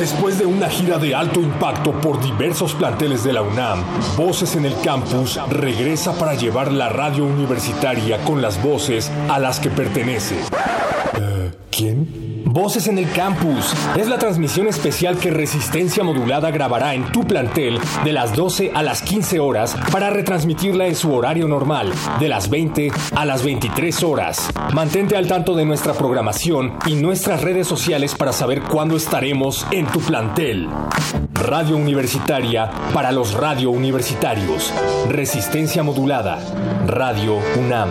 Después de una gira de alto impacto por diversos planteles de la UNAM, Voces en el Campus regresa para llevar la radio universitaria con las voces a las que pertenece. ¿Quién? Voces en el Campus es la transmisión especial que Resistencia Modulada grabará en tu plantel de las 12 a las 15 horas para retransmitirla en su horario normal, de las 20 a las 23 horas. Mantente al tanto de nuestra programación y nuestras redes sociales para saber cuándo estaremos en tu plantel. Radio Universitaria para los radio universitarios. Resistencia Modulada. Radio UNAM.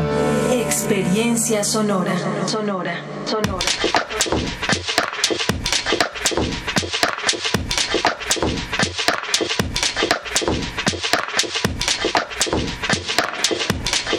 Experiencia sonora. Sonora. Sonora.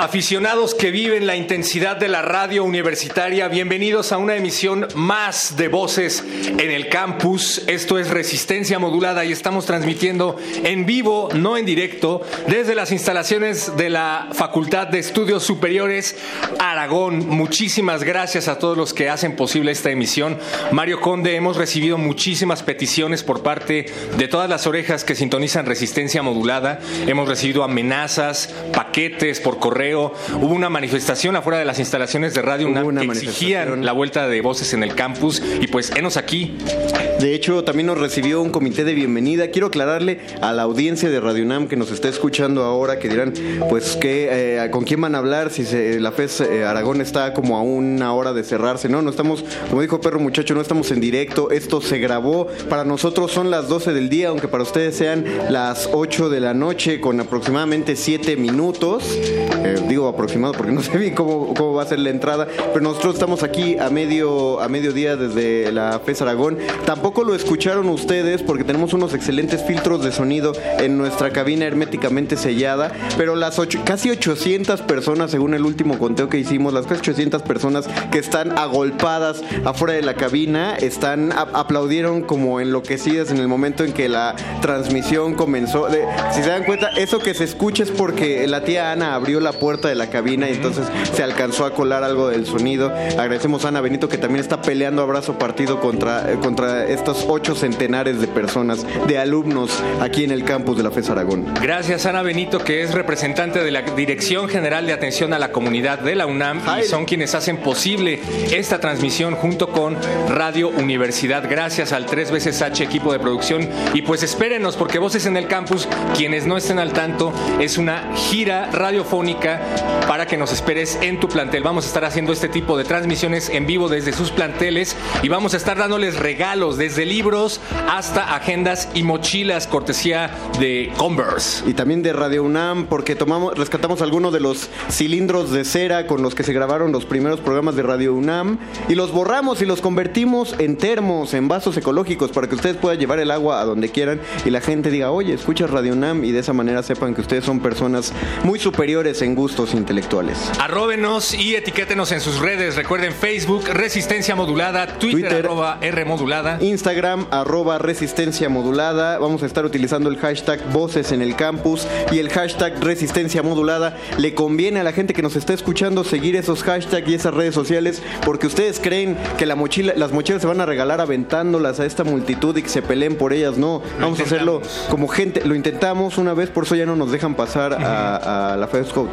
Aficionados que viven la intensidad de la radio universitaria, bienvenidos a una emisión más de Voces en el Campus. Esto es Resistencia Modulada y estamos transmitiendo en vivo, no en directo, desde las instalaciones de la Facultad de Estudios Superiores Aragón. Muchísimas gracias a todos los que hacen posible esta emisión. Mario Conde, hemos recibido muchísimas peticiones por parte de todas las orejas que sintonizan Resistencia Modulada. Hemos recibido amenazas, paquetes por correo Hubo una manifestación afuera de las instalaciones de Radio UNAM que exigían la vuelta de voces en el campus y pues enos aquí. De hecho, también nos recibió un comité de bienvenida. Quiero aclararle a la audiencia de Radio UNAM que nos está escuchando ahora que dirán, pues, que, eh, ¿con quién van a hablar si la FES eh, Aragón está como a una hora de cerrarse? No, no estamos, como dijo Perro Muchacho, no estamos en directo. Esto se grabó. Para nosotros son las 12 del día, aunque para ustedes sean las 8 de la noche con aproximadamente 7 minutos. Eh, digo aproximado porque no sé bien cómo, cómo va a ser la entrada, pero nosotros estamos aquí a medio a mediodía desde la FES Aragón. Tampoco lo escucharon ustedes porque tenemos unos excelentes filtros de sonido en nuestra cabina herméticamente sellada, pero las ocho, casi 800 personas, según el último conteo que hicimos, las casi 800 personas que están agolpadas afuera de la cabina, están aplaudieron como enloquecidas en el momento en que la transmisión comenzó. si se dan cuenta, eso que se escucha es porque la tía Ana abrió la puerta de la cabina y entonces se alcanzó a colar algo del sonido. Agradecemos a Ana Benito que también está peleando abrazo partido contra, eh, contra estos ocho centenares de personas, de alumnos aquí en el campus de la FES Aragón. Gracias Ana Benito que es representante de la Dirección General de Atención a la Comunidad de la UNAM y son quienes hacen posible esta transmisión junto con Radio Universidad. Gracias al tres veces H equipo de producción y pues espérenos porque Voces en el Campus, quienes no estén al tanto, es una gira radiofónica para que nos esperes en tu plantel. Vamos a estar haciendo este tipo de transmisiones en vivo desde sus planteles y vamos a estar dándoles regalos desde libros hasta agendas y mochilas cortesía de Converse. Y también de Radio UNAM porque tomamos rescatamos algunos de los cilindros de cera con los que se grabaron los primeros programas de Radio UNAM y los borramos y los convertimos en termos, en vasos ecológicos para que ustedes puedan llevar el agua a donde quieran y la gente diga, "Oye, escucha Radio UNAM" y de esa manera sepan que ustedes son personas muy superiores en gustos intelectuales. Arróbenos y etiquétenos en sus redes. Recuerden Facebook, Resistencia Modulada, Twitter, arroba R Modulada. Instagram, arroba Resistencia Modulada. Vamos a estar utilizando el hashtag Voces en el Campus y el hashtag Resistencia Modulada. Le conviene a la gente que nos está escuchando seguir esos hashtags y esas redes sociales porque ustedes creen que la mochila, las mochilas se van a regalar aventándolas a esta multitud y que se peleen por ellas. No, vamos a hacerlo como gente. Lo intentamos una vez, por eso ya no nos dejan pasar a, a la FESCO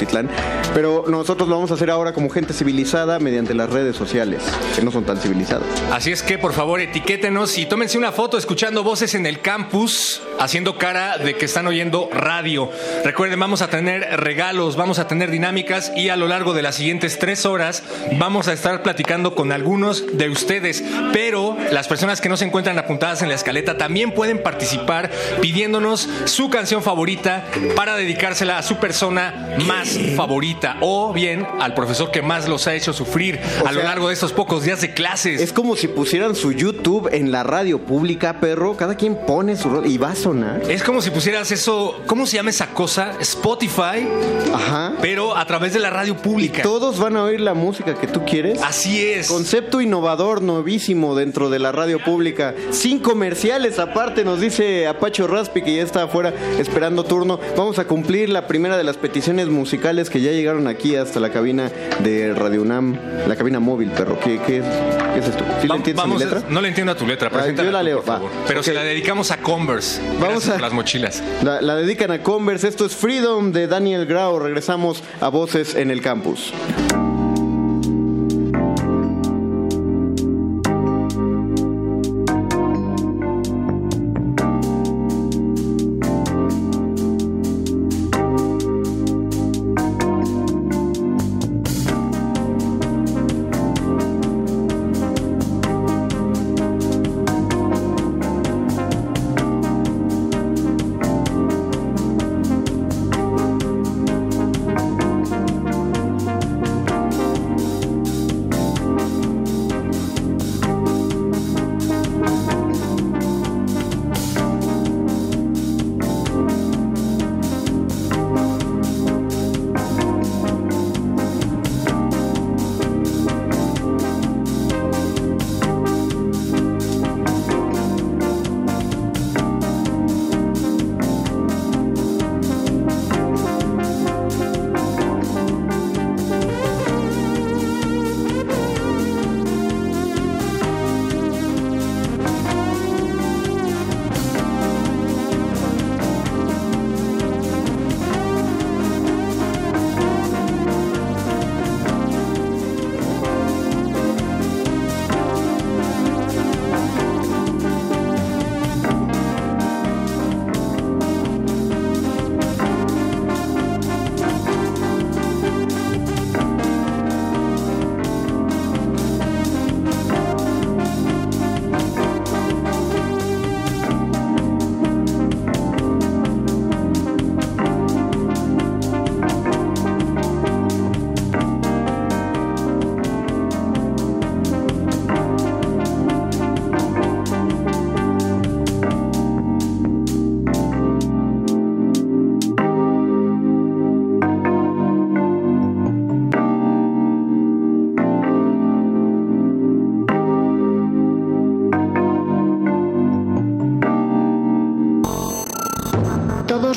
Pero nosotros lo vamos a hacer ahora como gente civilizada mediante las redes sociales, que no son tan civilizadas. Así es que por favor etiquétenos y tómense una foto escuchando voces en el campus, haciendo cara de que están oyendo radio. Recuerden, vamos a tener regalos, vamos a tener dinámicas y a lo largo de las siguientes tres horas vamos a estar platicando con algunos de ustedes. Pero las personas que no se encuentran apuntadas en la escaleta también pueden participar pidiéndonos su canción favorita para dedicársela a su persona más favorita o bien al profesor que más los ha hecho sufrir O a lo sea, largo de estos pocos días de clases. Es como si pusieran su YouTube en la radio pública, perro. Cada quien pone su rol y va a sonar. Es como si pusieras eso, ¿cómo se llama esa cosa? Spotify, Ajá. pero a través de la radio pública. Todos van a oír la música que tú quieres. Así es. Concepto innovador, novísimo dentro de la radio pública. Sin comerciales, aparte, nos dice Apacho Raspi, que ya está afuera esperando turno. Vamos a cumplir la primera de las peticiones musicales que ya llegaron aquí hasta la cabina de Radio UNAM, la cabina móvil, perro. ¿Qué, qué es, qué es esto? ¿Sí le Va- entiendes a mi vamos, letra? No le entiendo a tu letra, Ah, yo la tú, leo, por favor. Pero se Ok. la dedicamos a Converse. Vamos a- las mochilas. La, la dedican a Converse. Esto es Freedom de Daniel Grau. Regresamos a Voces en el Campus.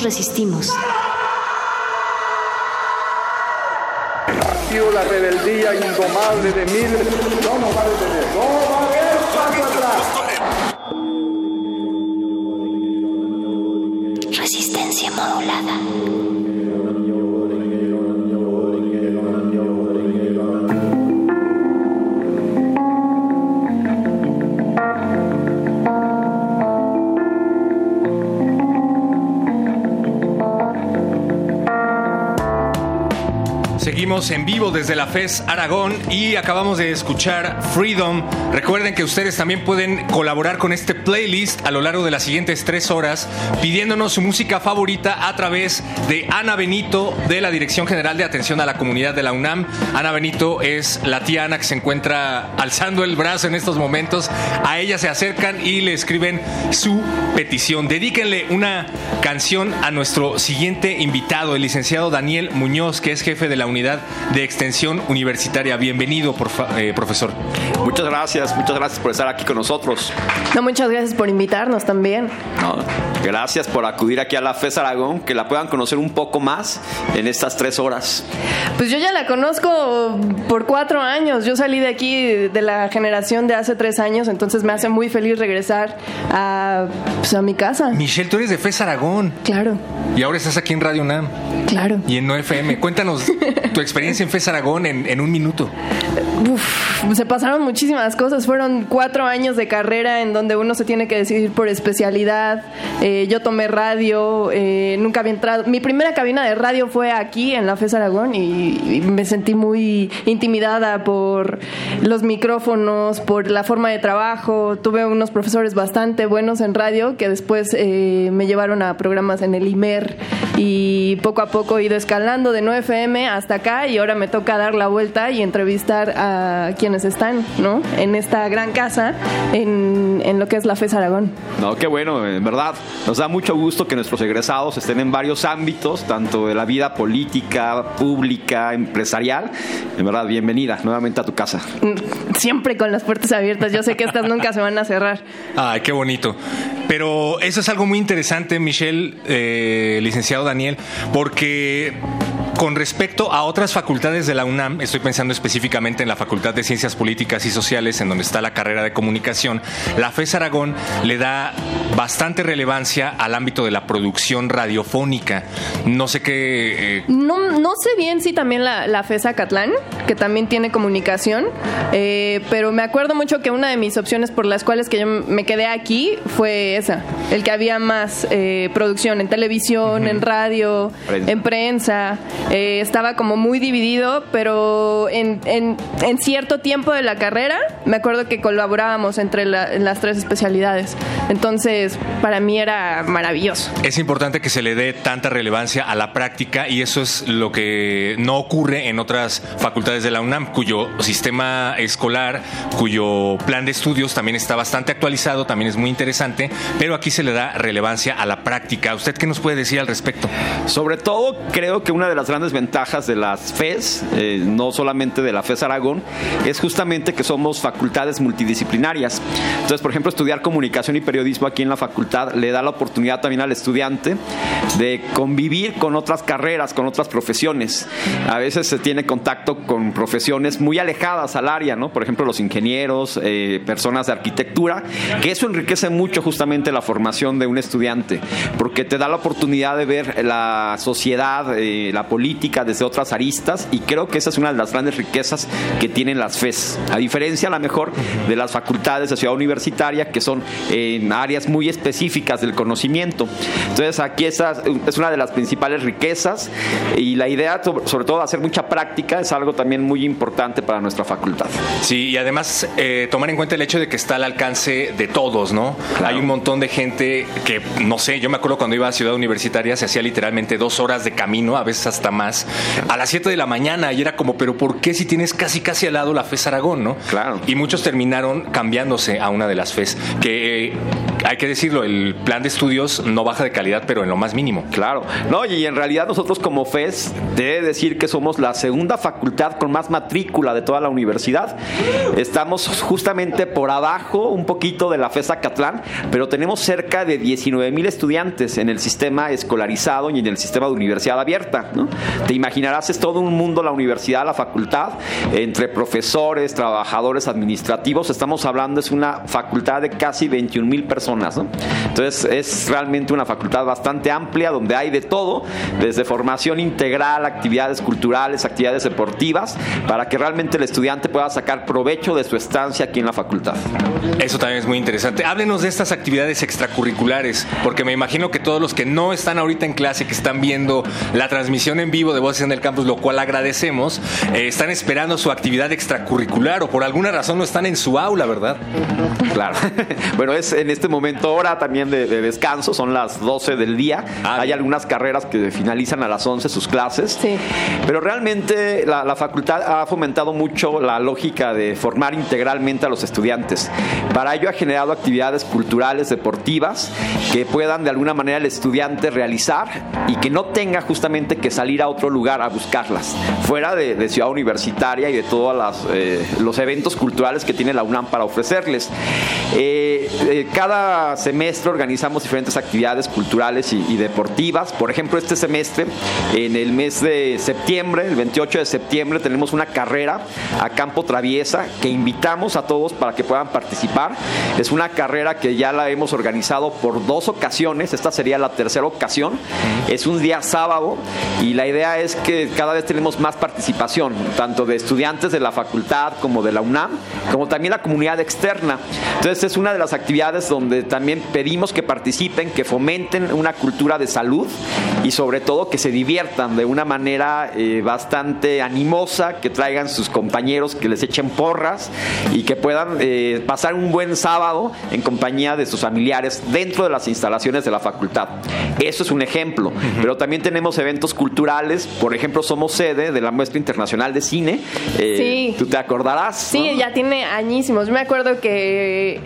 Resistimos. la rebeldía indomable de En vivo desde la FES Aragón y acabamos de escuchar Freedom. Recuerden que ustedes también pueden colaborar con este playlist a lo largo de las siguientes tres horas pidiéndonos su música favorita a través de Ana Benito de la Dirección General de Atención a la Comunidad de la UNAM. Ana Benito es la tía Ana que se encuentra alzando el brazo en estos momentos. A ella se acercan y le escriben su petición. Dedíquenle una canción a nuestro siguiente invitado, el licenciado Daniel Muñoz, que es jefe de la unidad de Extensión Universitaria. Bienvenido, eh, profesor. Muchas gracias, muchas gracias por estar aquí con nosotros. No, muchas gracias por invitarnos también. gracias por acudir aquí a la FES Aragón, que la puedan conocer un poco más en estas tres horas. Pues yo ya la conozco por cuatro años. Yo salí de aquí de la generación de hace tres años, entonces me hace muy feliz regresar a, pues, a mi casa. Michelle, tú eres de FES Aragón. Claro. Y ahora estás aquí en Radio UNAM. Claro. Y en NoFM. Cuéntanos tu experiencia en FES Aragón en, en un minuto. Se pasaron muchísimas cosas. Fueron cuatro años de carrera en donde uno se tiene que decidir por especialidad. Eh, yo tomé radio, eh, nunca había entrado. Mi primera cabina de radio fue aquí en la FES Aragón y, me sentí muy intimidada por los micrófonos, por la forma de trabajo. Tuve unos profesores bastante buenos en radio que después eh, me llevaron a programas en el IMER y poco a poco he ido escalando de 9FM hasta acá y ahora me toca dar la vuelta y entrevistar a quienes están ¿no? en esta gran casa en, en lo que es la FES Aragón. No, qué bueno, en verdad. Nos da mucho gusto que nuestros egresados estén en varios ámbitos, tanto de la vida política, pública, empresarial. En verdad, bienvenida nuevamente a tu casa. Siempre con las puertas abiertas. Yo sé que estas nunca se van a cerrar. Ay, qué bonito. Pero eso es algo muy interesante, Michelle, eh, licenciado Daniel, porque con respecto a otras facultades de la UNAM, estoy pensando específicamente en la Facultad de Ciencias Políticas y Sociales, en donde está la carrera de comunicación, la FES Aragón le da bastante relevancia al ámbito de la producción radiofónica. No sé qué... Eh, no, no sé bien si también la, la FES Acatlán, que también tiene comunicación, eh, pero me acuerdo mucho que una de mis opciones por las cuales que yo me quedé aquí fue esa, el que había más eh, producción en televisión, en radio, en prensa. Eh, estaba como muy dividido, pero en, en, cierto tiempo de la carrera me acuerdo que colaborábamos entre las tres especialidades. Entonces, para mí era maravilloso. Es importante que se le dé tanta relevancia a la práctica y eso es lo que no ocurre en otras facultades de la UNAM, cuyo sistema escolar, cuyo plan de estudios también está bastante actualizado, también es muy interesante, pero aquí se le da relevancia a la práctica. ¿Usted qué nos puede decir al respecto? Sobre todo, creo que una de las grandes ventajas de las FES, eh, no solamente de la FES Aragón, es justamente que somos facultades multidisciplinarias. Entonces, por ejemplo, estudiar comunicación y periodismo aquí en la facultad le da la oportunidad también al estudiante de convivir con otras carreras, con otras profesiones. A veces se tiene contacto con profesiones muy alejadas al área, ¿no? Por ejemplo, los ingenieros, eh, personas de arquitectura, que eso enriquece mucho justamente la formación de un estudiante, porque te da la oportunidad de ver la sociedad, eh, la política, desde otras aristas y creo que esa es una de las grandes riquezas que tienen las FES, a diferencia a lo mejor de las facultades de ciudad universitaria que son en áreas muy específicas del conocimiento. Entonces aquí esa es una de las principales riquezas y la idea sobre todo de hacer mucha práctica es algo también muy importante para nuestra facultad. Sí, y además eh, tomar en cuenta el hecho de que está al alcance de todos, ¿no? Hay un montón de gente que, no sé, yo me acuerdo cuando iba a Ciudad Universitaria se hacía literalmente dos horas de camino, a veces hasta más a las 7 de la mañana y era como, pero ¿por qué si tienes casi casi al lado la FES Aragón, no? Claro. Y muchos terminaron cambiándose a una de las FES, que eh, hay que decirlo, el plan de estudios no baja de calidad, pero en lo más mínimo. Claro. No, y en realidad nosotros como FES, debe decir que somos la segunda facultad con más matrícula de toda la universidad. Estamos justamente por abajo un poquito de la FES Acatlán, pero tenemos cerca de 19 mil estudiantes en el sistema escolarizado y en el sistema de universidad abierta. ¿no? Te imaginarás, es todo un mundo la universidad, la facultad, entre profesores, trabajadores administrativos. Estamos hablando, es una facultad de casi 21 mil personas. Entonces, es realmente una facultad bastante amplia donde hay de todo, desde formación integral, actividades culturales, actividades deportivas, para que realmente el estudiante pueda sacar provecho de su estancia aquí en la facultad. Eso también es muy interesante. Háblenos de estas actividades extracurriculares, porque me imagino que todos los que no están ahorita en clase, que están viendo la transmisión en vivo de Voces en el Campus, lo cual agradecemos, eh, están esperando su actividad extracurricular o por alguna razón no están en su aula, ¿verdad? Claro. bueno, es en este momento hora también de, de descanso, son las 12 del día. Hay algunas carreras que finalizan a las 11 sus clases. Sí. Pero realmente la, la facultad ha fomentado mucho la lógica de formar integralmente a los estudiantes. Para ello ha generado actividades culturales, deportivas, que puedan de alguna manera el estudiante realizar y que no tenga justamente que salir a otro lugar a buscarlas, fuera de, de Ciudad Universitaria y de todos los eventos culturales que tiene la UNAM para ofrecerles. Eh, eh, cada semestre organizamos diferentes actividades culturales y, y deportivas. Por ejemplo, este semestre, en el mes de septiembre, el 28 de septiembre, tenemos una carrera a campo traviesa que invitamos a todos para que puedan participar. Es una carrera que ya la hemos organizado por dos ocasiones, esta sería la tercera ocasión. Es un día sábado y la idea es que cada vez tenemos más participación, tanto de estudiantes de la facultad como de la UNAM, como también la comunidad externa. Entonces es una de las actividades donde también pedimos que participen, que fomenten una cultura de salud y sobre todo que se diviertan de una manera eh, bastante animosa, que traigan sus compañeros, que les echen porras y que puedan eh, pasar un buen sábado en compañía de sus familiares dentro de las instalaciones de la facultad. Eso es un ejemplo, pero también tenemos eventos culturales, por ejemplo, somos sede de la Muestra Internacional de Cine. Eh, Sí. Tú te acordarás. Sí, ¿no? ya tiene añísimos. Yo me acuerdo que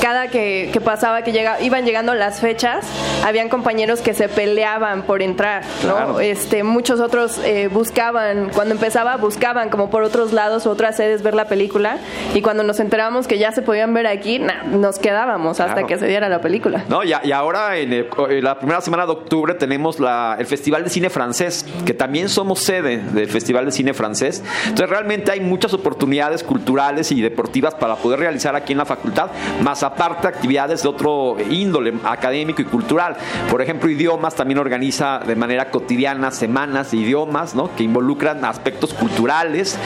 cada que, que pasaba, que llega, iban llegando las fechas, habían compañeros que se peleaban por entrar, ¿no? Claro. Este, muchos otros eh, buscaban, cuando empezaba, buscaban como por otros lados o otras sedes ver la película. Y cuando nos enteramos que ya se podían ver aquí, nah, nos quedábamos hasta Claro. que se diera la película. No, y, y ahora en, el- en la primera semana de octubre tenemos la- el Festival de Cine Francés, que también somos sede del Festival de Cine Francés. Entonces realmente hay muchas oportunidades culturales y deportivas para poder realizar aquí en la facultad, más aparte actividades de otro índole académico y cultural. Por ejemplo, idiomas también organiza de manera cotidiana semanas de idiomas, ¿no? Que involucran aspectos culturales.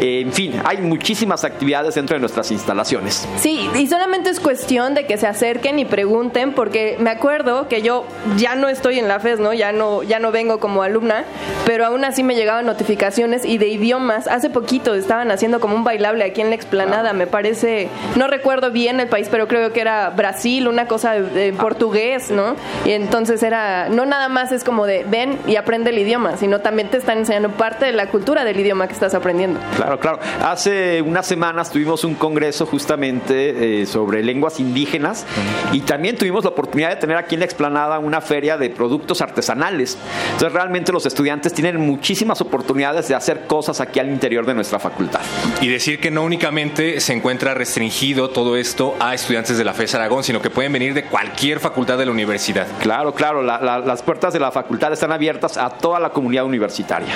Eh, en fin, hay muchísimas actividades dentro de nuestras instalaciones. Sí, y solamente es cuestión de que se acerquen y pregunten, porque me acuerdo que yo ya no estoy en la FES, ¿no? Ya no, ya no vengo como alumna, pero aún así me llegaban notificaciones y de idiomas. Hace poquito estaban haciendo como un bailable aquí en la explanada, me parece, no recuerdo bien el país, pero creo que era Brasil, una cosa de, de portugués, ¿no? Y entonces era, no nada más es como de ven y aprende el idioma, sino también te están enseñando parte de la cultura del idioma que estás aprendiendo. Claro, claro. Hace unas semanas tuvimos un congreso justamente eh, sobre lenguas indígenas y también tuvimos la oportunidad de tener aquí en la explanada una feria de productos artesanales. Entonces realmente los estudiantes tienen muchísimas oportunidades de hacer cosas aquí al interior de nuestra facultad. Y decir que no únicamente se encuentra restringido todo esto a estudiantes de la FES Aragón, sino que pueden venir de cualquier facultad de la universidad. Claro, claro, la- la- las puertas de la facultad están abiertas a toda la comunidad universitaria.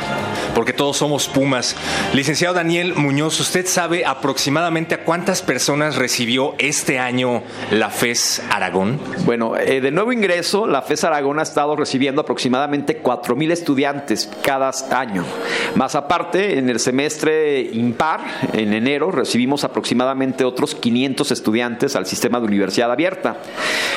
Porque todos somos Pumas. Licenciado Daniel Muñoz, ¿usted sabe aproximadamente a cuántas personas recibió este año la FES Aragón? Bueno, eh, de nuevo ingreso, la FES Aragón ha estado recibiendo aproximadamente 4.000 estudiantes cada año. Más aparte, en el semestre impar, en enero, recibimos aproximadamente otros 500 estudiantes al sistema de universidad abierta.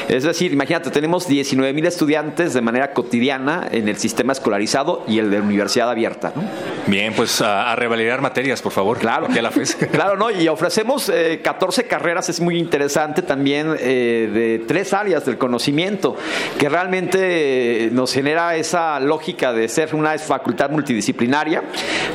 Es decir, imagínate, tenemos 19.000 estudiantes de manera cotidiana en el sistema escolarizado y el de universidad abierta. ¿no? Bien, pues a, a revalidar materias, por favor. Claro. Aquí a la FES. Claro, ¿no? Y ofrecemos eh, 14 carreras, es muy interesante también, eh, de tres áreas del conocimiento, que realmente eh, nos genera esa lógica de ser una facultad multidisciplinaria.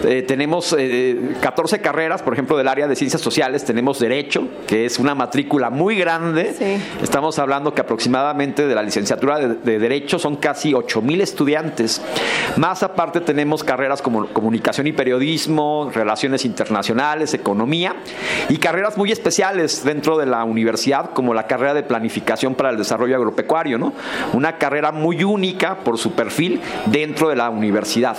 Eh, tenemos eh, 14 carreras, por ejemplo, del área de ciencias sociales, tenemos Derecho, que es una matrícula muy grande. Sí. Estamos hablando que aproximadamente de la licenciatura de, de Derecho son casi 8 mil estudiantes. Más aparte tenemos carreras como comunicación y periodismo, relaciones internacionales, economía y carreras muy especiales dentro de la universidad como la carrera de planificación para el desarrollo agropecuario, ¿no? Una carrera muy única por su perfil dentro de la universidad.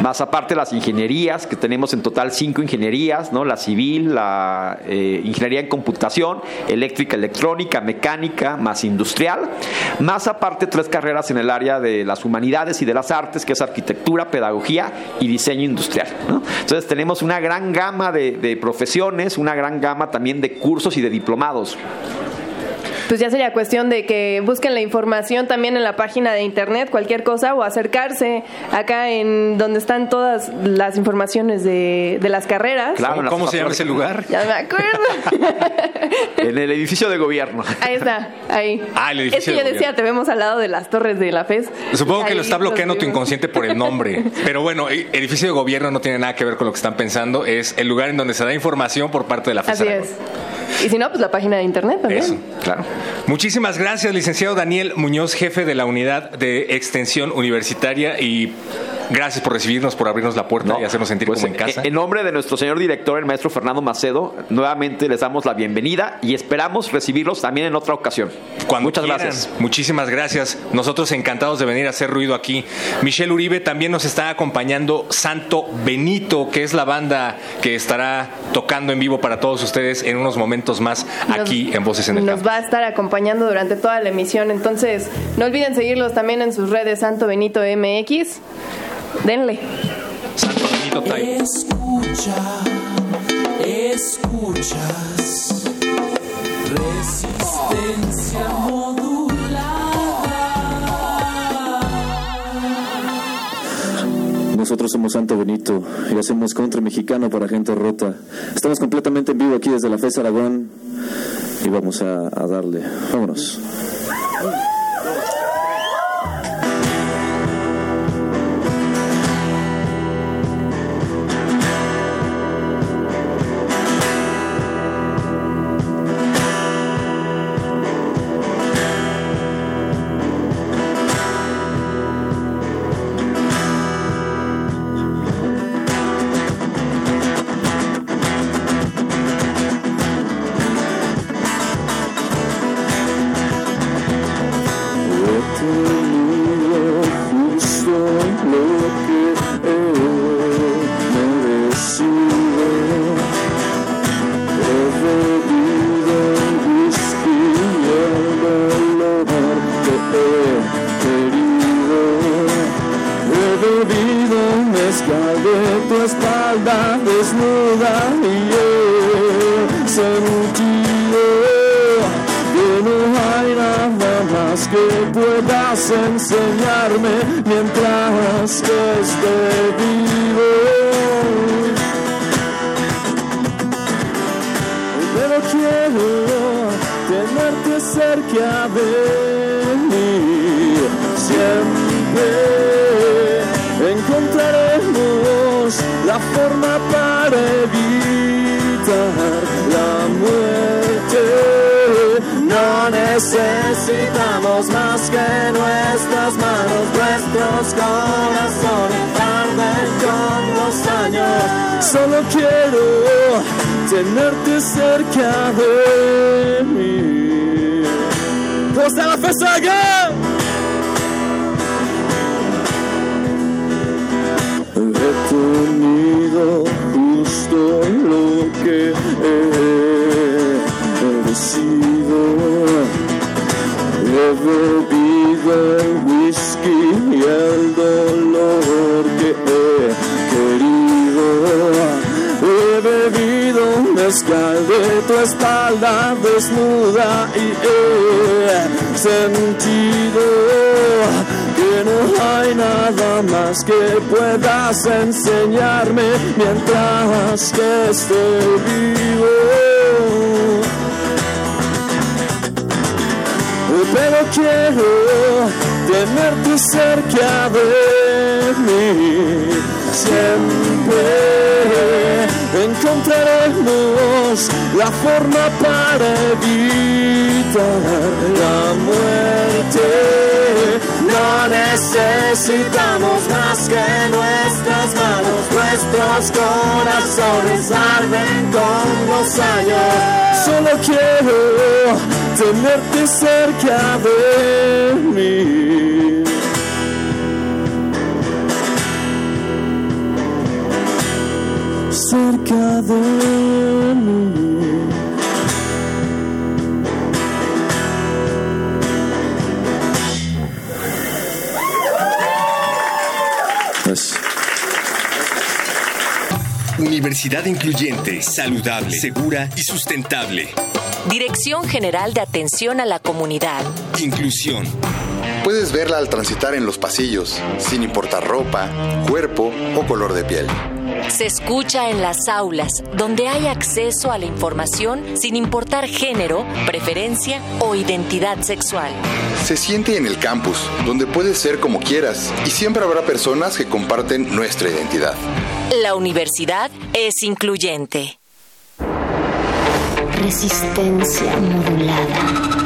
Más aparte las ingenierías, que tenemos en total cinco ingenierías, ¿no? La civil, la eh, ingeniería en computación, eléctrica, electrónica, mecánica, más industrial. Más aparte tres carreras en el área de las humanidades y de las artes, que es arquitectura, pedagogía y diseño industrial. Entonces tenemos una gran gama de, de profesiones, una gran gama también de cursos y de diplomados. Pues ya sería cuestión de que busquen la información también en la página de internet, cualquier cosa, o acercarse acá en donde están todas las informaciones de, de las carreras. Claro, ¿Cómo se llama ese lugar? Ya me acuerdo. En el edificio de gobierno. Ahí está, ahí. Ah, el edificio Es que de yo decía, te vemos al lado de las torres de la FES. Supongo que lo está bloqueando tu inconsciente por el nombre. Pero bueno, el edificio de gobierno no tiene nada que ver con lo que están pensando. Es el lugar en donde se da información por parte de la FES Así Aragón. es. Y si no, pues la página de internet también. Eso, claro. Muchísimas gracias, licenciado Daniel Muñoz, jefe de la unidad de extensión universitaria y gracias por recibirnos, por abrirnos la puerta y hacernos sentir Pues, como en casa. En nombre de nuestro señor director, el maestro Fernando Macedo, nuevamente les damos la bienvenida y esperamos recibirlos también en otra ocasión. Cuando Muchas quieran. gracias. Muchísimas gracias. Nosotros encantados de venir a hacer ruido aquí. Michelle Uribe también nos está acompañando Santo Benito, que es la banda que estará tocando en vivo para todos ustedes en unos momentos más aquí en Voces en el Nos Campo. va a estar acompañando durante toda la emisión. Entonces, no olviden seguirlos también en sus redes Santo Benito MX. Denle. Santo Benito Type. Escucha, escuchas. Resistencia modulada. Nosotros somos Santo Benito y hacemos contra mexicano para gente rota. Estamos completamente en vivo aquí desde la FES Aragón y vamos a, a darle. Vámonos. Necesitamos más que nuestras manos, nuestros corazones tarden con los años. Solo quiero tenerte cerca de mí. ¡Costa la fesaga! Bebido mezcal de tu espalda desnuda y he sentido que no hay nada más que puedas enseñarme mientras que esté vivo. pero quiero tenerte cerca de mí. Siempre encontraremos la forma para evitar la muerte. No necesitamos más que nuestras manos, nuestros corazones arden con los años. Solo quiero tenerte cerca de mí. Cerca de mí. Pues, Universidad incluyente, saludable, segura y sustentable. Dirección General de Atención a la Comunidad. Inclusión. Puedes verla al transitar en los pasillos, sin importar ropa, cuerpo o color de piel. Se escucha en las aulas, donde hay acceso a la información sin importar género, preferencia o identidad sexual. Se siente en el campus, donde puedes ser como quieras y siempre habrá personas que comparten nuestra identidad. La universidad es incluyente. Resistencia modulada.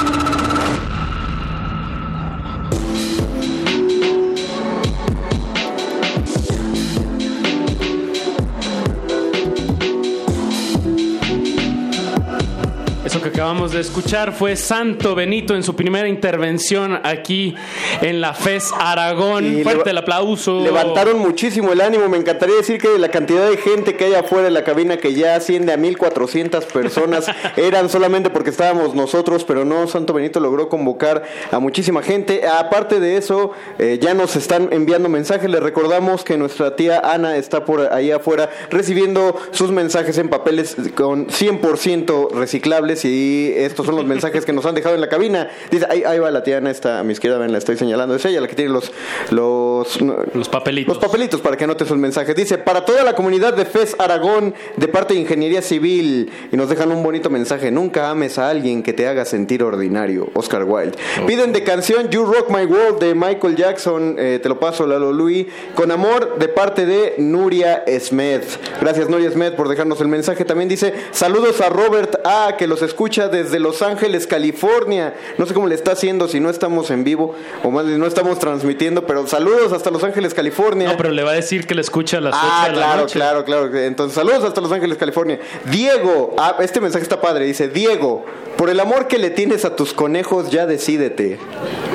Acabamos de escuchar fue Santo Benito en su primera intervención aquí en la FES Aragón. Y Fuerte el aplauso. Levantaron muchísimo el ánimo. Me encantaría decir que la cantidad de gente que hay afuera de la cabina, que ya asciende a 1400 personas, eran solamente porque estábamos nosotros, pero no, Santo Benito logró convocar a muchísima gente. Aparte de eso, eh, ya nos están enviando mensajes. Les recordamos que nuestra tía Ana está por ahí afuera recibiendo sus mensajes en papeles con 100% reciclables y estos son los mensajes que nos han dejado en la cabina. Dice, ahí, ahí va la tía Ana, está a mi izquierda, ven, la estoy señalando. Es ella la que tiene los, los, los papelitos. Los papelitos para que anotes sus mensajes. Dice, para toda la comunidad de FES Aragón, de parte de Ingeniería Civil, y nos dejan un bonito mensaje, nunca ames a alguien que te haga sentir ordinario. Oscar Wilde. Piden de canción You Rock My World de Michael Jackson, eh, te lo paso, Lalo Louis, con amor de parte de Nuria Smith. Gracias Nuria Smith por dejarnos el mensaje. También dice, saludos a Robert A, que los escucha desde Los Ángeles, California. No sé cómo le está haciendo si no estamos en vivo, o más no estamos transmitiendo, pero saludos hasta Los Ángeles, California. No, pero le va a decir que le escucha a las 8 Ah, la claro, noche. claro, claro. Entonces, saludos hasta Los Ángeles, California. Diego, ah, este mensaje está padre. Dice, Diego, por el amor que le tienes a tus conejos, ya decídete.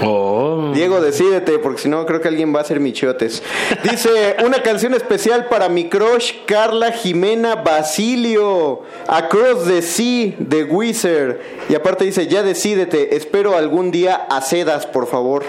Oh. Diego, decídete, porque si no, creo que alguien va a hacer michotes. Dice, una canción especial para mi crush, Carla Jimena Basilio. Across the Sea, de Wizard. Y aparte dice, ya decídete, espero algún día acedas, por favor.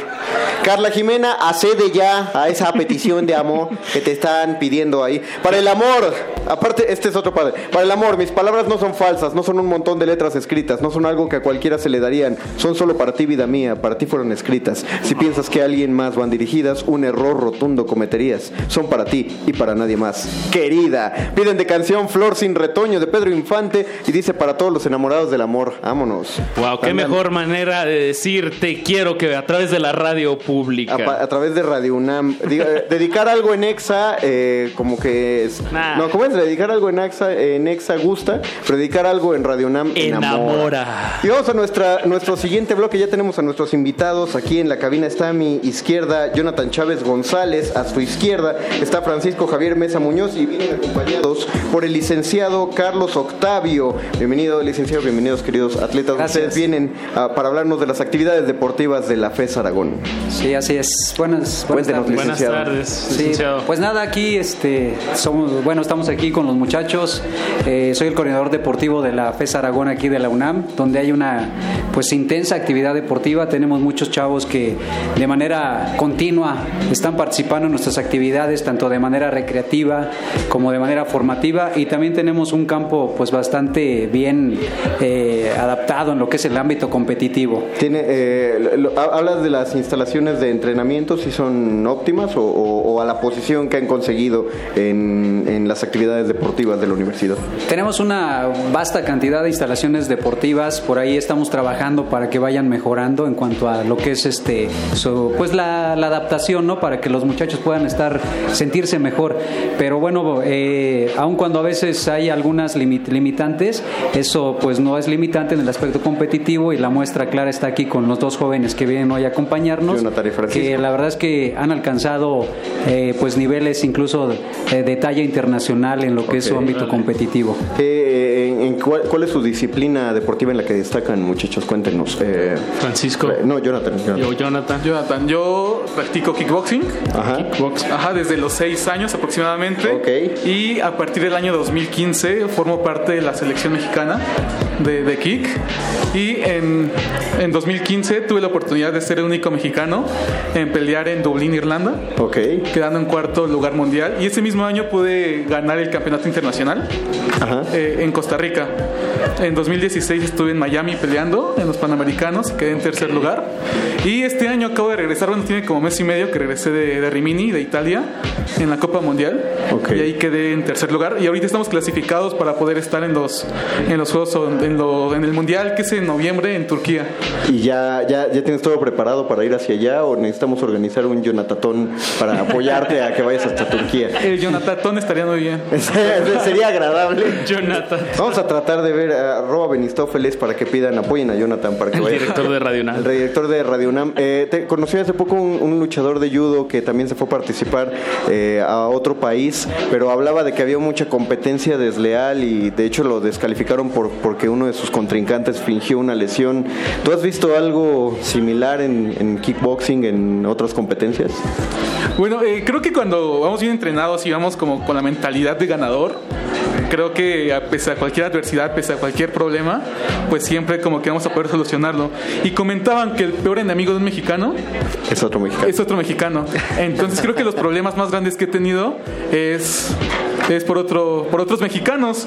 Carla Jimena, accede ya a esa petición de amor que te están pidiendo ahí. Para el amor, aparte, este es otro padre. Para el amor, mis palabras no son falsas, no son un montón de letras escritas, no son algo que a cualquiera se le darían, son solo para ti, vida mía, para ti fueron escritas. Si piensas que a alguien más van dirigidas, un error rotundo cometerías. Son para ti y para nadie más. Querida, piden de canción Flor sin retoño de Pedro Infante y dice para todos los enamorados del amor, vámonos. Wow, qué mejor manera de decir te quiero que a través de la radio pública. A, través de Radio UNAM. Eh, dedicar algo en Exa, eh, como que es. Nah. No, ¿cómo es? Dedicar algo en Exa, en Exa gusta, pero dedicar algo en Radio UNAM enamora. Enamora. Y vamos a nuestra, nuestro siguiente bloque. Ya tenemos a nuestros invitados. Aquí en la cabina está a mi izquierda Jonathan Chávez González. A su izquierda está Francisco Javier Mesa Muñoz. Y vienen acompañados por el licenciado Carlos Octavio. Bienvenido, licenciado. Bienvenidos, queridos atletas. Ustedes vienen para hablarnos de las actividades deportivas de la FES Aragón. Sí, así es. Buenas, buenas tardes. Buenas licenciado. tardes, Sí, licenciado. pues nada, aquí este, somos, bueno, estamos aquí con los muchachos. Eh, soy el coordinador deportivo de la FES Aragón aquí de la UNAM, donde hay una pues intensa actividad deportiva. Tenemos muchos chavos que de manera continua están participando en nuestras actividades, tanto de manera recreativa como de manera formativa. Y también tenemos un campo pues bastante bien eh, adaptado en lo que es el ámbito competitivo. Tiene, eh, lo- ¿Hablas de las instalaciones de entrenamiento, si son óptimas o, o- o a la posición que han conseguido en, en las actividades deportivas de la universidad? Tenemos una vasta cantidad de instalaciones deportivas, por ahí estamos trabajando para que vayan mejorando en cuanto a lo que es este pues la, la adaptación, ¿no? Para que los muchachos puedan estar sentirse mejor. Pero bueno, eh, aun cuando a veces hay algunas limit- limitantes, eso pues no es limitante en el aspecto competitivo y la muestra clara está aquí con los dos jóvenes que vienen hoy a acompañarnos, Jonathan y Francisco. que la verdad es que han alcanzado eh, pues niveles incluso de, de talla internacional en lo que es su ámbito competitivo. Eh, en- en cuál, cuál es su disciplina deportiva en la que destacan, muchachos? Cuéntenos. Eh, Francisco. no, Jonathan. Jonathan. Yo, Jonathan. Jonathan, yo practico kickboxing. Ajá. Ajá, desde los 6 años aproximadamente. Y a partir del año 2015 formo parte de la selección mexicana de, de kick. Y en, en 2015 tuve la oportunidad de ser el único mexicano en pelear en Dublín, Irlanda. Ok. Quedando en cuarto lugar mundial. Y ese mismo año pude ganar el campeonato internacional eh, en Costa Rica. En 2016 estuve en Miami peleando en los Panamericanos y quedé en tercer lugar. Y este año acabo de regresar, bueno, tiene como mes y medio que regresé de, de Rimini, de Italia, en la Copa Mundial. Y ahí quedé en tercer lugar. Y ahorita estamos clasificados para poder estar en los, en los Juegos, en, en el Mundial, que es en noviembre en Turquía. ¿Y ya, ya, ya tienes todo preparado para ir hacia allá o necesitamos organizar un Yonatatón para apoyarte a que vayas hasta Turquía? El Jonathan estaría muy bien. Sería agradable. Jonathan. Vamos a tratar de ver a arroba Benistófeles para que pidan apoyen a Jonathan para que El vaya. director de Radio UNAM. El director de Radio UNAM. Eh, te- conocí hace poco un, un luchador de judo que también se fue a participar eh, a otro país, pero hablaba de que había mucha competencia desleal y de hecho lo descalificaron por, porque uno de sus contrincantes fingió una lesión. ¿Tú has visto algo similar en, en kickboxing en otras competencias? Bueno, eh, creo que cuando vamos bien entrenados y vamos como con la mentalidad de ganador, creo que a pese a cualquier adversidad, pese a cualquier problema, pues siempre como que vamos a poder solucionarlo. Y comentaban que el peor enemigo de un mexicano Es otro mexicano. es otro mexicano. Entonces creo que los problemas más grandes que he tenido es, es por, otro, por otros mexicanos.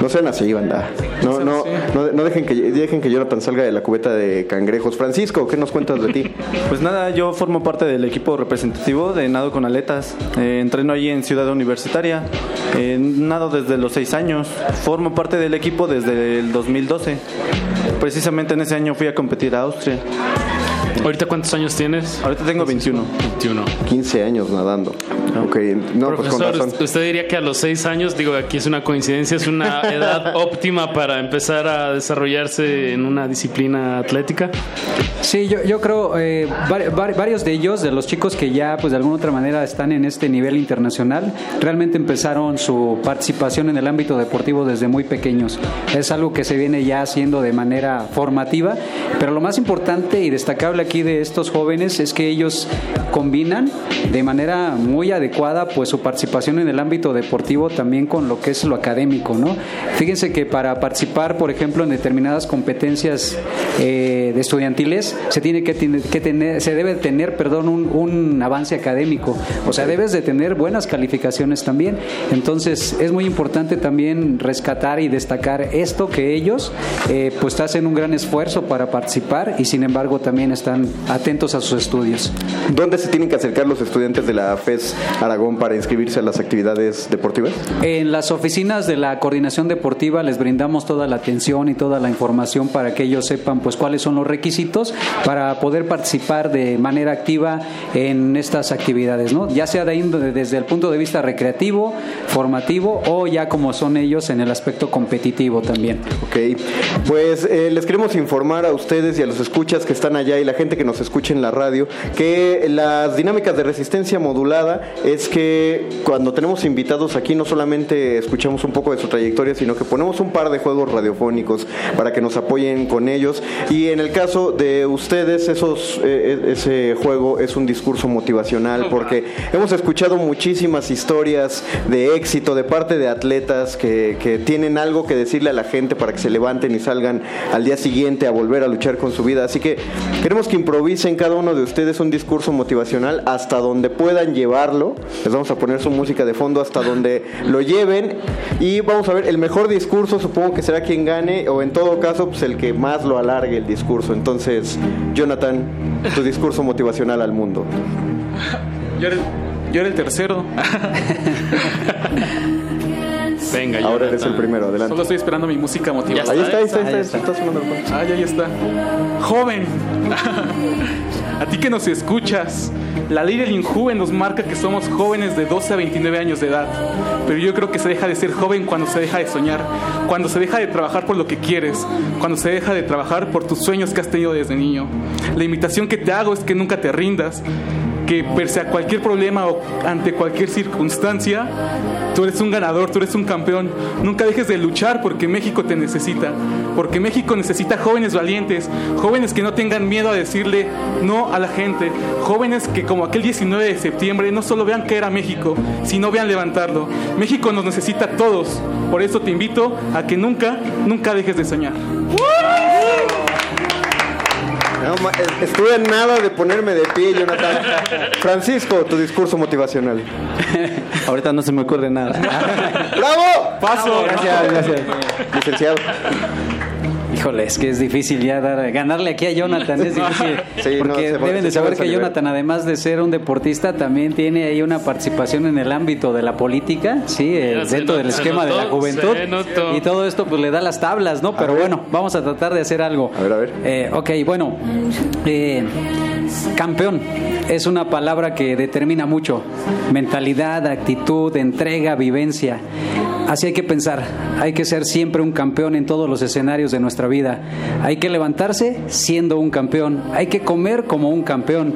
No sean así, banda. No, no, no, no dejen, que, dejen que Jonathan salga de la cubeta de cangrejos. Francisco, ¿qué nos cuentas de ti? Pues nada, yo formo parte del equipo representativo de nado con aletas. Eh, entreno allí en Ciudad Universitaria. Eh, nado desde los seis años. Formo parte del equipo desde el 2012. Precisamente en ese año fui a competir a Austria. ¿Ahorita cuántos años tienes? Ahorita tengo 21. 21. 15 años nadando. Ok, no, pues con Profesor, razón. usted diría que a los seis años, digo, aquí es una coincidencia, es una edad óptima para empezar a desarrollarse en una disciplina atlética. Sí, yo, yo creo eh, vari- vari- varios de ellos, de los chicos que ya pues de alguna otra manera están en este nivel internacional, realmente empezaron su participación en el ámbito deportivo desde muy pequeños. Es algo que se viene ya haciendo de manera formativa, pero lo más importante y destacable aquí de estos jóvenes es que ellos combinan de manera muy adecuada pues su participación en el ámbito deportivo también con lo que es lo académico, ¿no? Fíjense que para participar, por ejemplo, en determinadas competencias eh, de estudiantiles se tiene que, que tener, se debe tener, perdón, un, un avance académico. O sea, debes de tener buenas calificaciones también. Entonces es muy importante también rescatar y destacar esto que ellos eh, pues hacen un gran esfuerzo para participar y sin embargo también están atentos a sus estudios. ¿Dónde se tienen que acercar los estudiantes de la FES Aragón para inscribirse a las actividades deportivas? En las oficinas de la coordinación deportiva les brindamos toda la atención y toda la información para que ellos sepan pues cuáles son los requisitos para poder participar de manera activa en estas actividades, ¿no? Ya sea de índole- desde el punto de vista recreativo, formativo o ya como son ellos en el aspecto competitivo también. Ok, pues eh, les queremos informar a ustedes y a los escuchas que están allá y la gente que nos escucha en la radio que las dinámicas de resistencia modulada es que cuando tenemos invitados aquí no solamente escuchamos un poco de su trayectoria, sino que ponemos un par de juegos radiofónicos para que nos apoyen con ellos y en el caso de ustedes esos eh, ese juego es un discurso motivacional porque hemos escuchado muchísimas historias de éxito de parte de atletas que, que tienen algo que decirle a la gente para que se levanten y salgan al día siguiente a volver a luchar con su vida. Así que queremos que improvisen cada uno de ustedes un discurso motivacional hasta donde puedan llevarlo. Les vamos a poner su música de fondo hasta donde lo lleven y vamos a ver el mejor discurso supongo que será quien gane o en todo caso pues el que más lo alargue el discurso. Entonces, Jonathan, tu discurso motivacional al mundo. Yo era, el- yo era el tercero. Venga, Ahora eres el primero, adelante. Solo estoy esperando mi música motivadora. Ahí está, ahí está, ahí está, está sonando el juego. Ay, ahí está. Joven, a ti que nos escuchas, la ley del Injuven nos marca que somos jóvenes de 12 a 29 años de edad. Pero yo creo que se deja de ser joven cuando se deja de soñar, cuando se deja de trabajar por lo que quieres, cuando se deja de trabajar por tus sueños que has tenido desde niño. La invitación que te hago es que nunca te rindas, que pese a cualquier problema o ante cualquier circunstancia, tú eres un ganador, tú eres un campeón. Nunca dejes de luchar porque México te necesita, porque México necesita jóvenes valientes, jóvenes que no tengan miedo a decirle no a la gente, jóvenes que como aquel 19 de septiembre no solo vean caer a México, sino vean levantarlo. México nos necesita a todos, por eso te invito a que nunca, nunca dejes de soñar. No, eh, estuve a nada de ponerme de pie, Jonathan. Francisco, tu discurso motivacional. Ahorita no se me ocurre nada. ¡Bravo! Paso. Gracias, gracias. Licenciado. Híjole, es que es difícil ya dar, ganarle aquí a Jonathan, es difícil. Sí, no, porque se va- deben de saber que. Jonathan, además de ser un deportista, también tiene ahí una participación en el ámbito de la política, sí, eh, dentro del esquema de la juventud. Y todo esto pues le da las tablas, ¿no? Pero bueno, vamos a tratar de hacer algo. A ver, a ver. ok, bueno. eh, campeón es una palabra que determina mucho. Mentalidad, actitud, entrega, vivencia. Así hay que pensar, hay que ser siempre un campeón en todos los escenarios de nuestra vida. Hay que levantarse siendo un campeón, hay que comer como un campeón,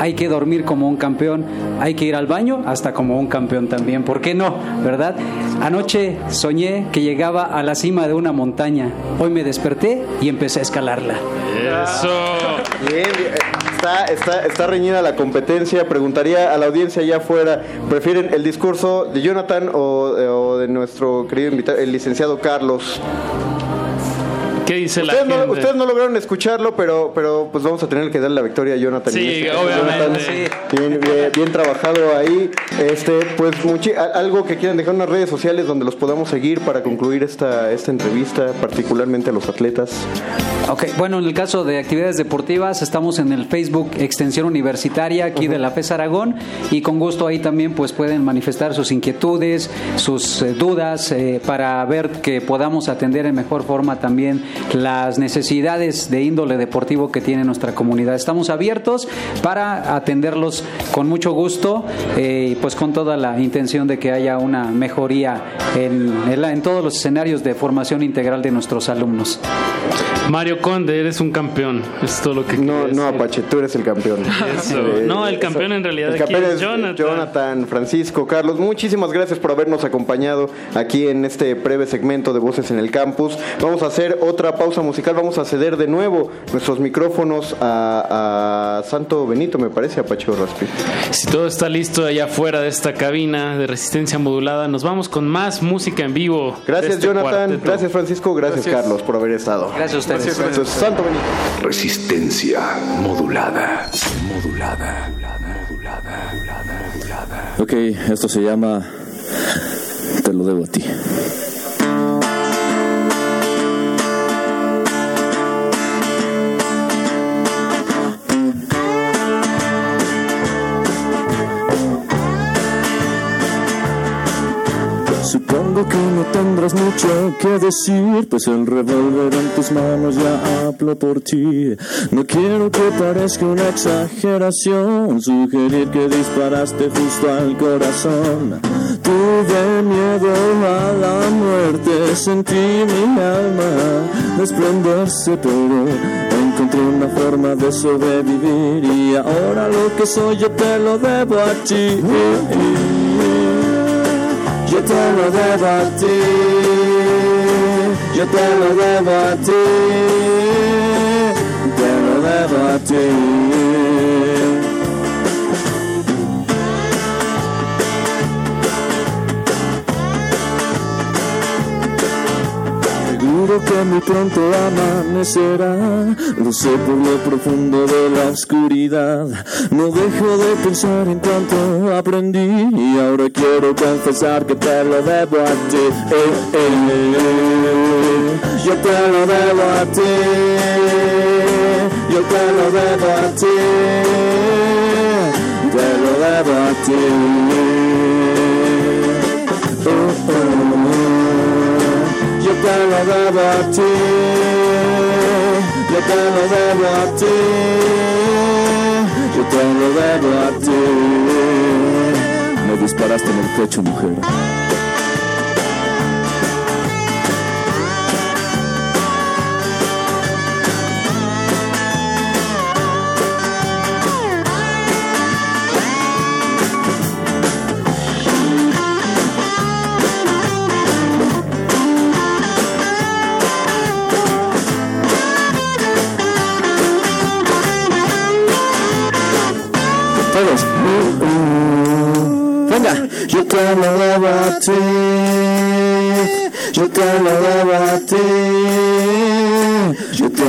hay que dormir como un campeón, hay que ir al baño hasta como un campeón también. ¿Por qué no? ¿Verdad? Anoche soñé que llegaba a la cima de una montaña. Hoy me desperté y empecé a escalarla. Eso. Bien, bien. Está, está, reñida la competencia. Preguntaría a la audiencia allá afuera, ¿prefieren el discurso de Jonathan o, o de nuestro querido invitado, el licenciado Carlos? ¿Qué dice la Ustedes no, gente? ustedes no lograron escucharlo, pero, pero pues vamos a tener que darle la victoria a Jonathan. Sí, este obviamente. Jonathan, Bien, bien, bien trabajado ahí. Este, pues algo que quieran dejar en las redes sociales donde los podamos seguir para concluir esta, esta entrevista, particularmente a los atletas. Ok, bueno, en el caso de actividades deportivas, estamos en el Facebook Extensión Universitaria aquí de la FES Aragón y con gusto ahí también pues pueden manifestar sus inquietudes, sus eh, dudas eh, para ver que podamos atender en mejor forma también las necesidades de índole deportivo que tiene nuestra comunidad. Estamos abiertos para atenderlos con mucho gusto eh, y pues con toda la intención de que haya una mejoría en, en la- en todos los escenarios de formación integral de nuestros alumnos. Mario Conde, eres un campeón. Es todo lo que No, no, Apache, tú eres el campeón. Eso. Eh, No, el campeón en realidad el aquí campeón es Jonathan. Jonathan, Francisco, Carlos, muchísimas gracias por habernos acompañado aquí en este breve segmento de Voces en el Campus. Vamos a hacer otra pausa musical, vamos a ceder de nuevo nuestros micrófonos a, a Santo Benito, me parece, Apache Raspi. Si todo está listo allá afuera de esta cabina de resistencia modulada, nos vamos con más música en vivo. Gracias, este Jonathan, cuarteto. gracias, Francisco, gracias, Gracias. Carlos, por haber estado. Gracias a ustedes. Eso es Santo Benito. Resistencia modulada. Modulada. Ok, esto se llama Te lo debo a ti. Supongo que no tendrás mucho que decir, pues el revólver en tus manos ya habló por ti. No quiero que parezca una exageración, sugerir que disparaste justo al corazón. Tuve miedo a la muerte, sentí mi alma desprenderse, pero encontré una forma de sobrevivir y ahora lo que soy yo te lo debo a ti. Yo te lo debo a ti, yo te lo Seguro que muy pronto amanecerá, lo sé por lo profundo de la oscuridad. No dejo de pensar en cuanto aprendí y ahora quiero confesar que te lo debo a ti. Eh, eh, eh. Yo te lo debo a ti, yo te lo debo a ti, debo a ti, yo te lo debo a ti, yo te lo debo a ti. Me disparaste en el pecho, mujer. Venga. Yo te lo debo a ti. Yo te lo debo a ti. Yo te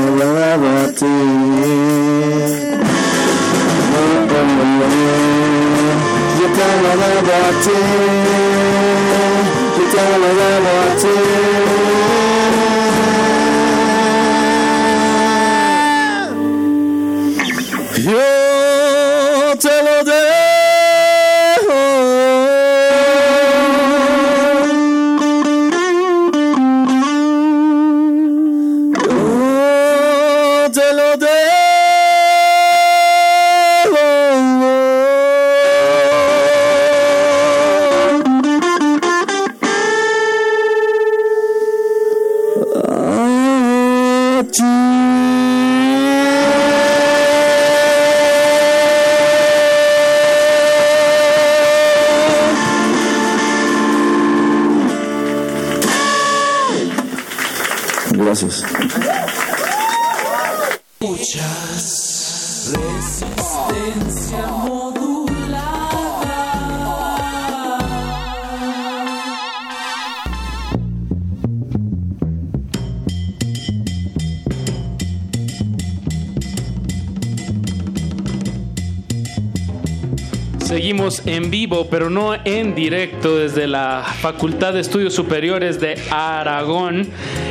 en vivo, pero no en directo, desde la Facultad de Estudios Superiores de Aragón.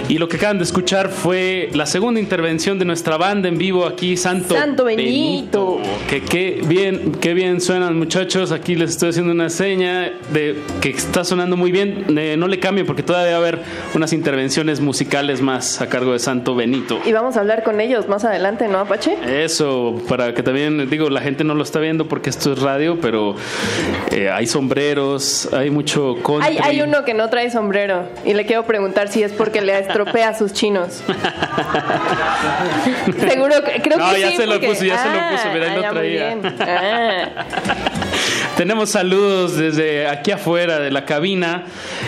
Y lo que acaban de escuchar fue la segunda intervención de nuestra banda en vivo aquí, Santo, Santo Benito. Que qué bien, qué bien suenan muchachos. Aquí les estoy haciendo una seña de que está sonando muy bien. Eh, no le cambien porque todavía va a haber unas intervenciones musicales más a cargo de Santo Benito. Y vamos a hablar con ellos más adelante, ¿no, Apache? Eso, para que también, digo, la gente no lo está viendo porque esto es radio, pero eh, hay sombreros, hay mucho country. Hay, hay uno que no trae sombrero y le quiero preguntar si es porque le estropea a sus chinos. Seguro, que- creo No, que ya sí, se lo puso, ya se lo Ah, puso, mira, ahí ah, lo muy traía. Tenemos saludos desde aquí afuera de la cabina.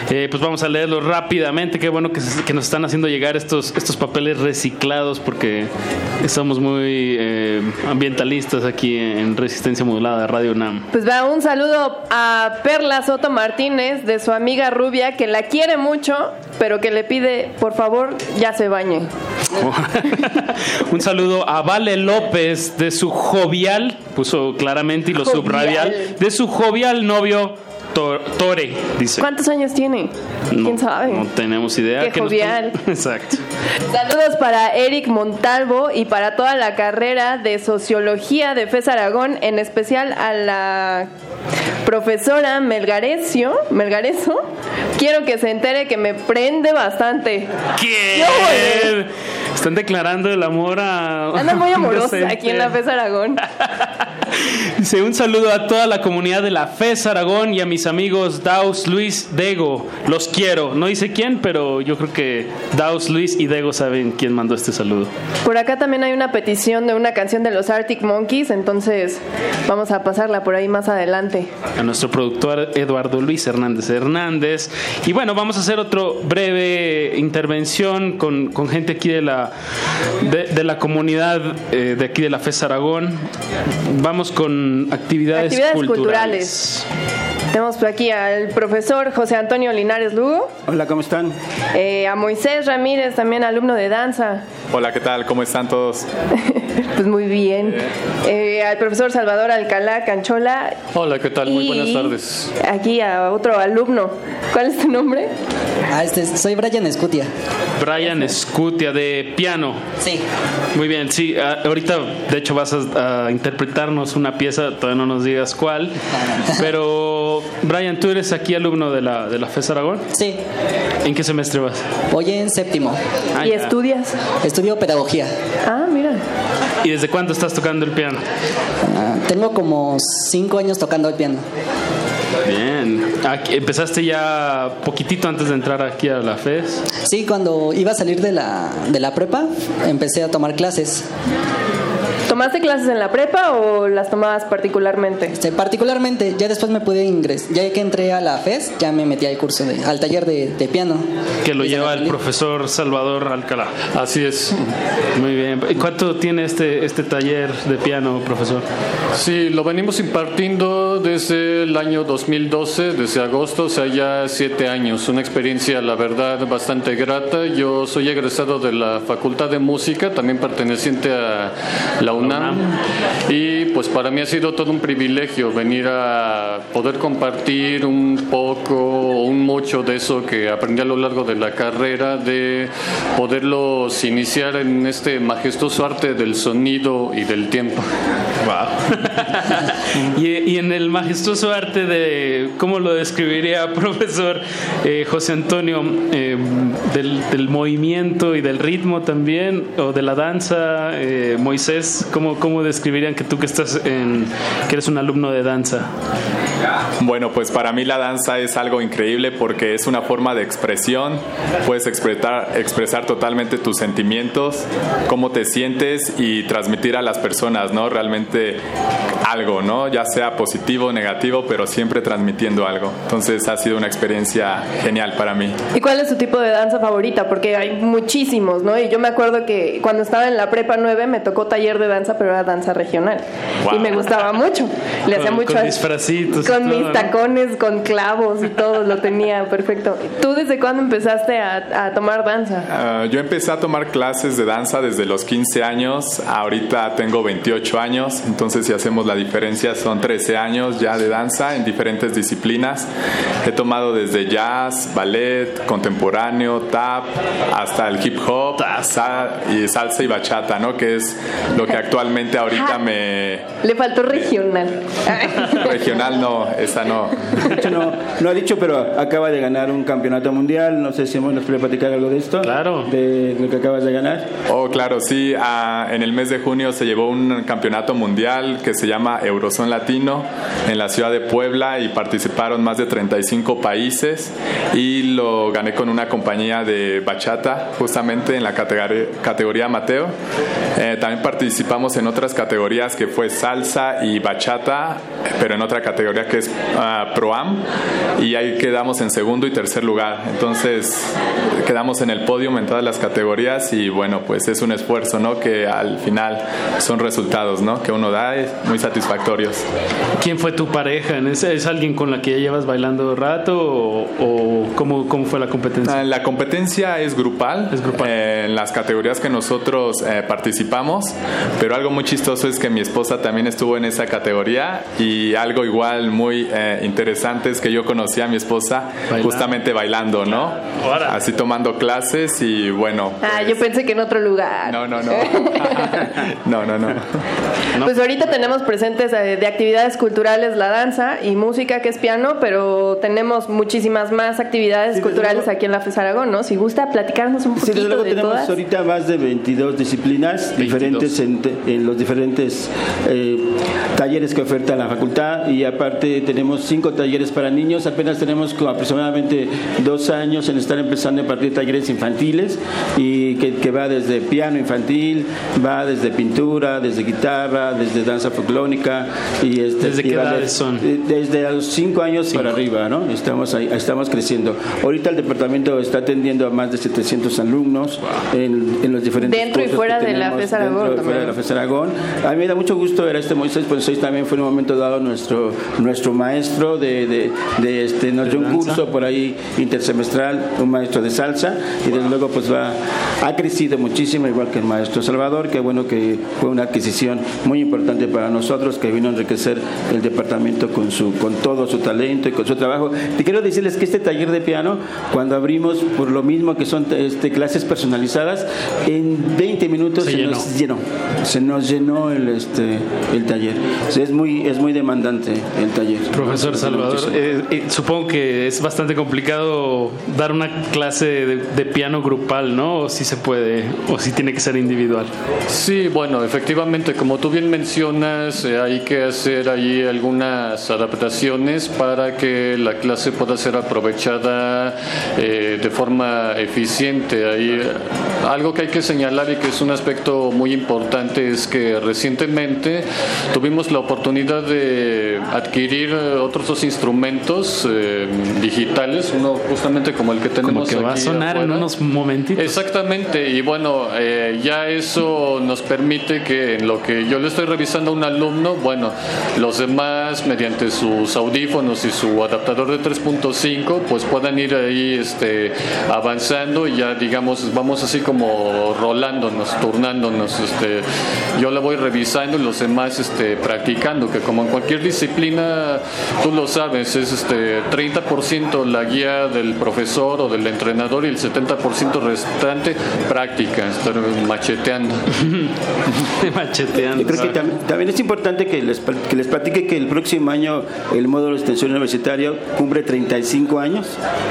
Eh, pues vamos a leerlos rápidamente. Qué bueno que, se- que nos están haciendo llegar estos, estos papeles reciclados porque somos muy eh, ambientalistas aquí en Resistencia Modulada Radio NAM. Pues va un saludo a Perla Soto Martínez de su amiga Rubia que la quiere mucho, pero que le pide por favor ya se bañe. Un saludo a Vale López de su jovial, puso claramente y lo subradial, de su jovial novio Tor- Tore, dice. ¿Cuántos años tiene? No, ¿Quién sabe? No tenemos idea. Qué que jovial. Exacto. Saludos para Eric Montalvo y para toda la carrera de Sociología de FES Aragón, en especial a la profesora Melgarecio, Melgarezo. Quiero que se entere que me prende bastante. ¿Quién? Están declarando el amor a. Anda muy amorosa aquí en la FES Aragón. Dice un saludo a toda la comunidad de la FES Aragón y a mis amigos Daus, Luis, Dego. Los quiero. No dice quién, pero yo creo que Daus, Luis y Dego saben quién mandó este saludo. Por acá también hay una petición de una canción de los Arctic Monkeys, entonces vamos a pasarla por ahí más adelante. a nuestro productor Eduardo Luis Hernández Hernández. Y bueno, vamos a hacer otro breve intervención con, con gente aquí de la, de, de la comunidad eh, de aquí de la FES Aragón. Vamos con actividades, Actividades culturales. culturales. Tenemos por aquí al profesor José Antonio Linares Lugo, Hola, ¿cómo están? eh, a Moisés Ramírez, también alumno de danza. Hola, ¿qué tal? ¿Cómo están todos? Pues muy bien. Eh, al profesor Salvador Alcalá Canchola. Hola, ¿qué tal? Muy buenas tardes. Aquí a otro alumno. ¿Cuál es tu nombre? Ah, este, soy Brian Escutia. Brian Scutia de piano. Sí. Muy bien, sí. ah, ahorita, de hecho, vas a, a interpretarnos una pieza, todavía no nos digas cuál. Pero, Brian, ¿tú eres aquí alumno de la, de la FES Aragón? Sí. ¿En qué semestre vas? Voy en séptimo. Ah, ¿Y ya. estudias? Estudio pedagogía. Ah, mira. ¿Y desde cuándo estás tocando el piano? Ah, tengo como cinco años tocando el piano. Bien. Aquí- ¿Empezaste ya poquitito antes de entrar aquí a la FES? Sí, cuando iba a salir de la, de la prepa, empecé a tomar clases. ¿Tomaste clases en la prepa o las tomabas particularmente? Este, particularmente, ya después me pude ingresar, ya que entré a la FES, ya me metí al curso, de, al taller de, de piano. Que lo lleva el profesor Salvador Alcalá. Así es. Muy bien. ¿Y ¿Cuánto tiene este, este taller de piano, profesor? Sí, lo venimos impartiendo desde el año 2012, desde agosto, o sea, ya siete años. Una experiencia, la verdad, bastante grata. Yo soy egresado de la Facultad de Música, también perteneciente a la UNAM. Y pues para mí ha sido todo un privilegio venir a poder compartir un poco o un mucho de eso que aprendí a lo largo de la carrera, de poderlos iniciar en este majestuoso arte del sonido y del tiempo. y, y en el majestuoso arte de, ¿cómo lo describiría, profesor eh, José Antonio? Eh, del, del movimiento y del ritmo también, o de la danza, eh, Moisés, ¿cómo, ¿cómo describirían que tú que estás en, que eres un alumno de danza? Bueno, pues para mí la danza es algo increíble porque es una forma de expresión. Puedes expresar, expresar totalmente tus sentimientos, cómo te sientes y transmitir a las personas, ¿no? Realmente algo, ¿no? Ya sea positivo o negativo, pero siempre transmitiendo algo. Entonces ha sido una experiencia genial para mí. ¿Y cuál es tu tipo de danza favorita? Porque hay muchísimos, ¿no? Y yo me acuerdo que cuando estaba en la prepa 9 me tocó taller de danza, pero era danza regional. Wow. Y me gustaba mucho. Le hacía mucho con disfracitos Con todo, mis ¿no? tacones, con clavos y todo, lo tenía perfecto. ¿Tú desde cuándo empezaste a, a tomar danza? Ah, yo empecé a tomar clases de danza desde los 15 años, ahorita tengo 28 años, entonces si hacemos la diferencia son 13 años ya de danza en diferentes disciplinas. He tomado desde jazz, ballet, contemporáneo, tap, hasta el hip hop sa- y salsa y bachata, ¿no? Que es lo que actualmente ahorita me... Le faltó regional. Regional no, esa no. De hecho, no, no ha dicho, pero acaba de ganar un campeonato mundial. No sé si nos puede platicar algo de esto. Claro. De lo que acabas de ganar. Oh, claro, sí. ah, en el mes de junio se llevó un campeonato mundial que se llama Eurozón Latino en la ciudad de Puebla y participaron más de 35 países y lo gané con una compañía de bachata justamente en la categoría, categoría amateur. Eh, también participamos en otras categorías que fue salsa y bachata, pero en otra categoría que es ah, Pro-Am y ahí quedamos en segundo y tercer lugar. Entonces quedamos en el podio en todas las categorías y bueno, pues es un esfuerzo, ¿no? Que al final son resultados, ¿no? Que uno da muy satisfactorios. ¿Quién fue tu pareja? ¿Es, es alguien con la que ya llevas bailando rato o, o cómo, cómo fue la competencia? Ah, La competencia es grupal, eh, en las categorías que nosotros eh, participamos, pero algo muy chistoso es que mi esposa también estuvo en esa categoría y algo igual muy eh, interesante es que yo conocí a mi esposa Bailando. justamente bailando, ¿no? Así tomando clases y bueno, Ah, yo pensé que en otro lugar. no, no, no, no, no, no. Pues ahorita tenemos presentes eh, de actividades culturales la danza y música que es piano, pero tenemos muchísimas más actividades culturales aquí en la FES Aragón, ¿no? Si gusta platicarnos un Sí, poquito desde luego de tenemos todas. ahorita más de 22 disciplinas diferentes en, en los diferentes eh, talleres que oferta la facultad y aparte tenemos cinco talleres para niños. Apenas tenemos aproximadamente dos años en estar empezando a impartir talleres infantiles y que, que va desde piano infantil, va desde pintura, desde guitarra, desde danza folclórica y este, ¿Desde y qué edades son? Desde los cinco años para arriba, ¿no? Estamos ahí, estamos creciendo. Ahorita el departamento está atendiendo a más de 700 alumnos en, en los diferentes Dentro y fuera que de la tenemos, FES Aragón dentro y fuera de la FES Aragón. A mí me da mucho gusto ver a este Moisés, pues también fue en un momento dado nuestro nuestro maestro de, de, de este nos dio un curso por ahí intersemestral, un maestro de salsa y desde luego pues va ha crecido muchísimo igual que el maestro Salvador, que bueno que fue una adquisición muy importante para nosotros que vino a enriquecer el departamento con su con todo su talento y con su trabajo. Te quiero decirles que este taller de piano cuando abrimos por lo mismo que son este, clases personalizadas en 20 minutos Se se, llenó. nos llenó se nos llenó el este el taller O sea, es muy es muy demandante el taller Profesor Salvador, eh, eh, supongo que es bastante complicado dar una clase de, de piano grupal, ¿no? O si se puede, o si tiene que ser individual. Sí, bueno, efectivamente, como tú bien mencionas, eh, hay que hacer ahí algunas adaptaciones para que la clase pueda ser aprovechada eh, de forma eficiente. Ahí, algo que hay que señalar y que es un aspecto muy importante es que recientemente tuvimos la oportunidad de adquirir eh, otros dos instrumentos eh, digitales, uno justamente como el que tenemos Como que va a sonar en afuera. unos momentitos. Exactamente, y bueno, eh, ya eso nos permite que en lo que yo le estoy revisando a un alumno, bueno, los demás mediante sus audífonos y su adaptador de 3.5, pues puedan ir ahí este, avanzando y ya digamos, vamos así como rolándonos, turnándonos. Este, yo la voy revisando y los demás este, practicando, que como en cualquier disciplina, tú lo sabes, es este 30% la guía del profesor o del entrenador y el 70% restante práctica, estar macheteando. macheteando. Yo creo que tam- también es importante que les, que les platique que el próximo año el módulo de extensión universitario cumple 35 años,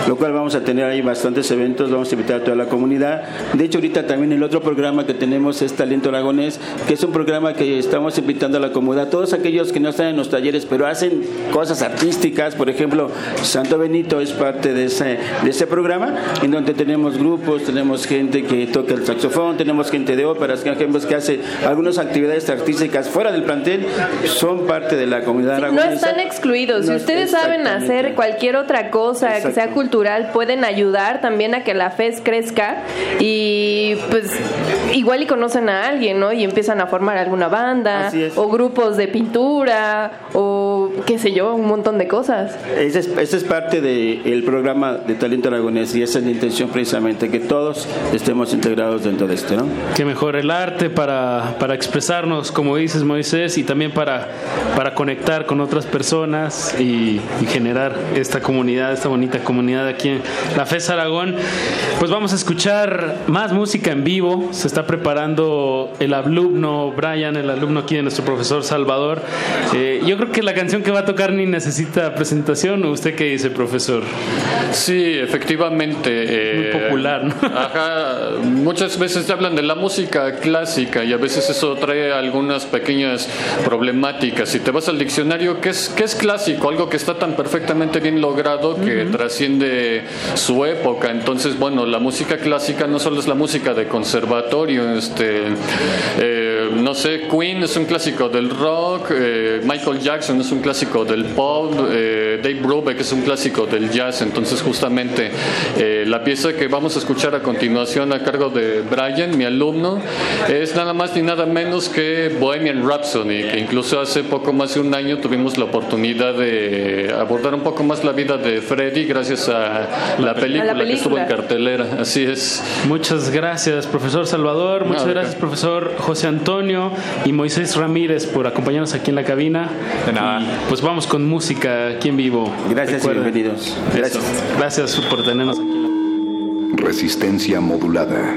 lo cual vamos a tener ahí bastantes eventos, vamos a invitar a toda la comunidad. De hecho, ahorita también el otro programa que tenemos es Talento Aragonés, que es un programa que estamos invitando a la comunidad, todos aquellos que no están en los talleres, pero hacen cosas artísticas, por ejemplo, Santo Benito es parte de ese, de ese programa, en donde tenemos grupos, tenemos gente que toca el saxofón, tenemos gente de óperas, que, hace algunas actividades artísticas fuera del plantel, son parte de la comunidad No aragonesa. están excluidos. Si No, ustedes saben hacer cualquier otra cosa que sea cultural, pueden ayudar también a que la FES crezca y pues igual y conocen a alguien, ¿no? Y empiezan a formar alguna banda o grupos de pintura o qué sé yo, un montón de cosas. Ese es, ese es parte del programa de Talento Aragonés y esa es la intención precisamente, que todos estemos integrados dentro de esto, ¿no? Que mejor el arte para, para expresarnos, como dices Moisés, y también para, para conectar con otras personas y, y generar esta comunidad, esta bonita comunidad aquí en la FES Aragón. Pues vamos a escuchar más música en vivo. Se está preparando el alumno Brian, el alumno aquí de nuestro profesor Salvador. Eh, yo creo que la canción que va a tocar ni necesita presentación. ¿O ¿Usted qué dice, profesor? Sí, efectivamente. eh, Muy popular, ¿no? Ajá, muchas veces te hablan de la música clásica y a veces eso trae algunas pequeñas problemáticas. Si te vas al diccionario, ¿qué es, qué es clásico? Algo que está tan perfectamente bien logrado que trasciende su época. Entonces, bueno, la música clásica no solo es la música de conservatorio, este, eh, no sé, Queen es un clásico del rock, eh, Michael Jackson es un clásico del pop, eh, Dave Brubeck es un clásico del jazz. Entonces, justamente eh, la pieza que vamos a escuchar a continuación a cargo de Brian, mi alumno, es nada más ni nada menos que Bohemian Rhapsody, que incluso hace poco más de un año tuvimos la oportunidad de abordar un poco más la vida de Freddie gracias a la película, que estuvo en película. cartelera. Así es. Muchas gracias, profesor Salvador. Muchas de gracias, profesor José Antonio y Moisés Ramírez por acompañarnos aquí en la cabina. De nada. Pues vamos con música aquí en vivo. Gracias y bienvenidos. Eso. Gracias. Gracias por tenernos aquí. Resistencia modulada.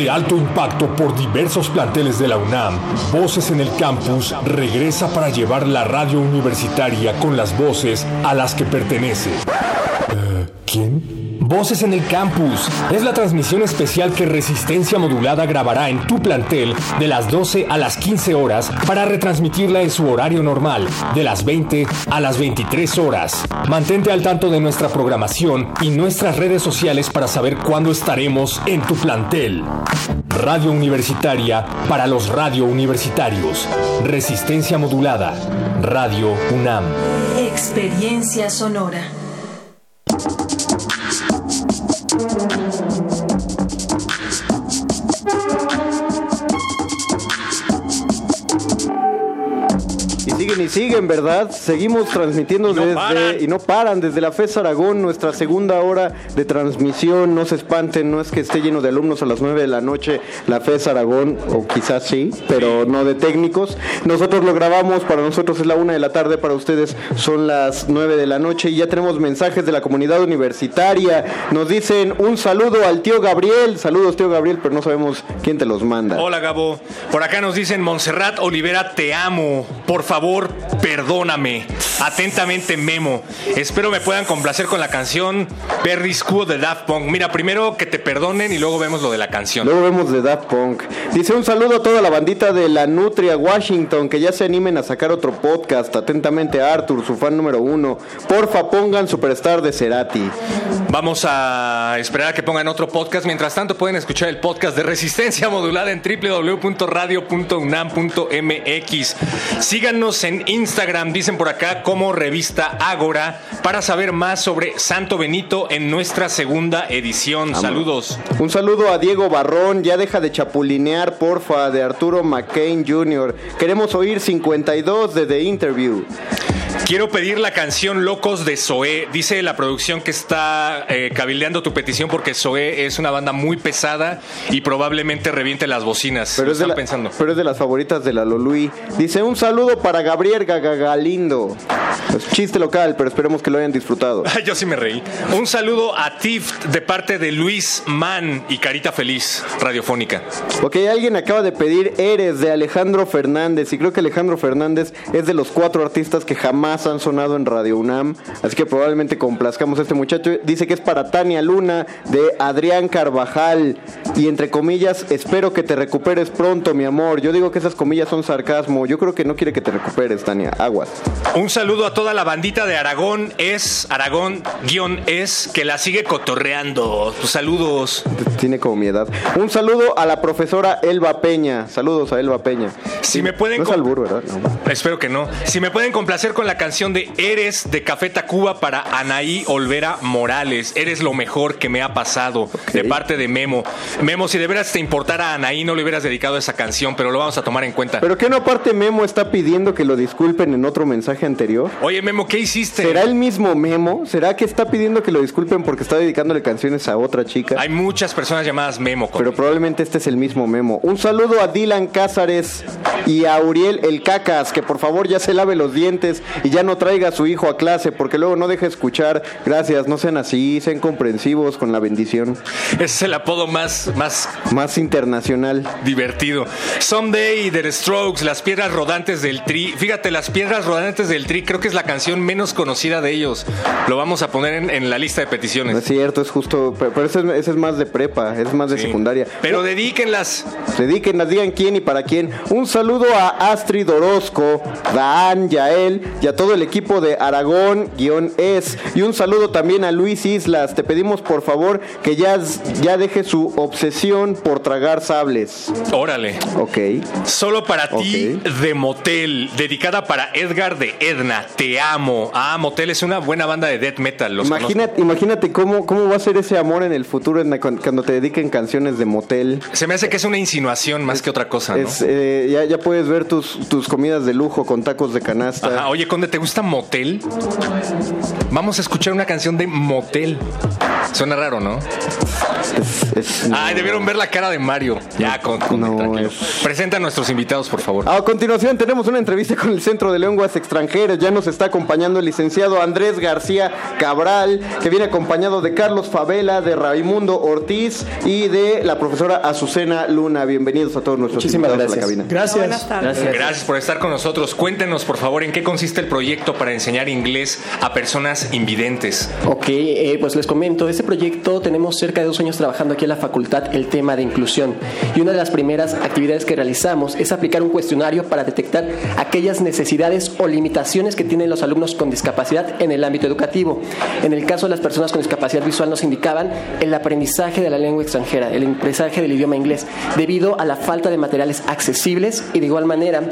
De alto impacto por diversos planteles de la UNAM, Voces en el Campus regresa para llevar la radio universitaria con las voces a las que pertenece. Eh, ¿Quién? Voces en el Campus es la transmisión especial que Resistencia Modulada grabará en tu plantel de las 12 a las 15 horas para retransmitirla en su horario normal, de las 20 a las 23 horas. Mantente al tanto de nuestra programación y nuestras redes sociales para saber cuándo estaremos en tu plantel. Radio Universitaria para los radio universitarios. Resistencia Modulada. Radio UNAM. Experiencia sonora. Siguen, ¿verdad? Seguimos transmitiendo desde paran. y no paran desde la FES Aragón, nuestra segunda hora de transmisión. No se espanten, no es que esté lleno de alumnos a las 9 de la noche la FES Aragón, o quizás sí, pero no de técnicos. Nosotros lo grabamos, para nosotros es la una de la tarde, para ustedes son las 9 de la noche y ya tenemos mensajes de la comunidad universitaria. Nos dicen un saludo al tío Gabriel. Saludos, tío Gabriel, pero no sabemos quién te los manda. Hola Gabo, por acá nos dicen Montserrat Olivera, te amo. Por favor, perdóname. Atentamente Memo. Espero me puedan complacer con la canción Perry School de Daft Punk. Mira, primero que te perdonen y luego vemos lo de la canción. Luego vemos de Daft Punk. Dice un saludo a toda la bandita de la Nutria Washington que ya se animen a sacar otro podcast. Atentamente Arthur, su fan número uno. Porfa, pongan Superstar de Cerati. Vamos a esperar a que pongan otro podcast. Mientras tanto, pueden escuchar el podcast de Resistencia Modulada en www.radio.unam.mx. Síganos en Instagram, dicen por acá, como revista Ágora, para saber más sobre Santo Benito en nuestra segunda edición. Saludos. Un saludo a Diego Barrón. Ya deja de chapulinear, porfa, de Arturo McCain Jr. Queremos oír 52 de The Interview. Quiero pedir la canción Locos de Zoé. Dice la producción que está eh, cabildeando tu petición porque Zoé es una banda muy pesada y probablemente reviente las bocinas. Pero es, de la- pensando. pero es de las favoritas de la Lolui. Dice un saludo para Gabriel Gagalindo. Es chiste local, pero esperemos que lo hayan disfrutado. Yo sí me reí. Un saludo a Tift de parte de Luis Mann y Carita Feliz, radiofónica. Ok, alguien acaba de pedir Eres de Alejandro Fernández y creo que Alejandro Fernández es de los cuatro artistas que jamás han sonado en Radio UNAM, así que probablemente complazcamos a este muchacho. Dice que es para Tania Luna de Adrián Carvajal y entre comillas, espero que te recuperes pronto, mi amor. Yo digo que esas comillas son sarcasmo, yo creo que no quiere que te recuperes, Tania, aguas. Un saludo a toda la bandita de Aragón, es Aragón guion es que la sigue cotorreando. Tus saludos. Tiene como mi edad. Un saludo a la profesora Elba Peña. Saludos a Elba Peña. Si me pueden No es albur, ¿verdad? No. Espero que no. Si me pueden complacer con la canción de Eres de Café Tacuba para Anaí Olvera Morales. Eres lo mejor que me ha pasado. De parte de Memo. Memo, si de veras te importara a Anaí, no le hubieras dedicado esa canción, pero lo vamos a tomar en cuenta. Pero que no aparte Memo está pidiendo que lo disculpen en otro mensaje anterior. Oye, Memo, ¿qué hiciste? ¿Será el mismo Memo? ¿Será que está pidiendo que lo disculpen porque está dedicándole canciones a otra chica? Hay muchas personas llamadas Memo. Pero probablemente este es el mismo Memo. Un saludo a Dylan Cázares y a Uriel El Cacas, que por favor ya se lave los dientes y ya no traiga a su hijo a clase, porque luego no deja escuchar. Gracias, no sean así, sean comprensivos con la bendición. Ese es el apodo más, más Más internacional. divertido. Someday, The Strokes, Las Piedras Rodantes del Tri. Fíjate, Las Piedras Rodantes del Tri creo que es la canción menos conocida de ellos. Lo vamos a poner en, en la lista de No peticiones. es cierto, es justo, pero pero ese es, ese es más de prepa, es más de Sí. secundaria. Pero dedíquenlas. Dedíquenlas, digan quién y para quién. Un saludo a Astrid Orozco, Daan, Yael y a todo el equipo de Aragón-Es. Y un saludo también a Luis Islas. Te pedimos por favor que ya, ya deje su obsesión por tragar sables. Órale. Ok. Solo para ti, de Motel, dedicada para Edgar de Edna. Te amo. Ah, Motel es una buena banda de death metal. Los Imagínate, imagínate cómo, cómo va a ser ese amor en el futuro en la- cuando te dediquen canciones de motel. Se me hace que es una insinuación más que otra cosa, ¿no? Es, eh, ya, ya puedes ver tus, tus comidas de lujo con tacos de canasta. Ajá. Oye, Conde, ¿te gusta Motel? Vamos a escuchar una canción de Motel. Suena raro, ¿no? Ay, debieron ver la cara de Mario. Ya, con, con- tranquilo. Presenta a nuestros invitados, por favor. A continuación tenemos una entrevista con el Centro de Lenguas Extranjeras. Ya nos está acompañando el licenciado Andrés García Cabral, que viene acompañado de Carlos Favela, de Raimundo Ortiz y de la profesora Azucena Luna. Bienvenidos a todos nuestros Muchísimas invitados a la gracias. cabina. Gracias. Gracias. Gracias. por estar con nosotros. Cuéntenos, por favor, en qué consiste el proyecto para enseñar inglés a personas invidentes. Ok, eh, pues les comento, este proyecto tenemos cerca de dos años trabajando aquí en la facultad el tema de inclusión y una de las primeras actividades que realizamos es aplicar un cuestionario para detectar aquellas necesidades o limitaciones que tienen los alumnos con discapacidad en el ámbito educativo. En el caso de las personas con discapacidad visual nos indicaban el aprendizaje de la lengua extranjera, el aprendizaje del idioma inglés, debido a la falta de materiales accesibles y de igual manera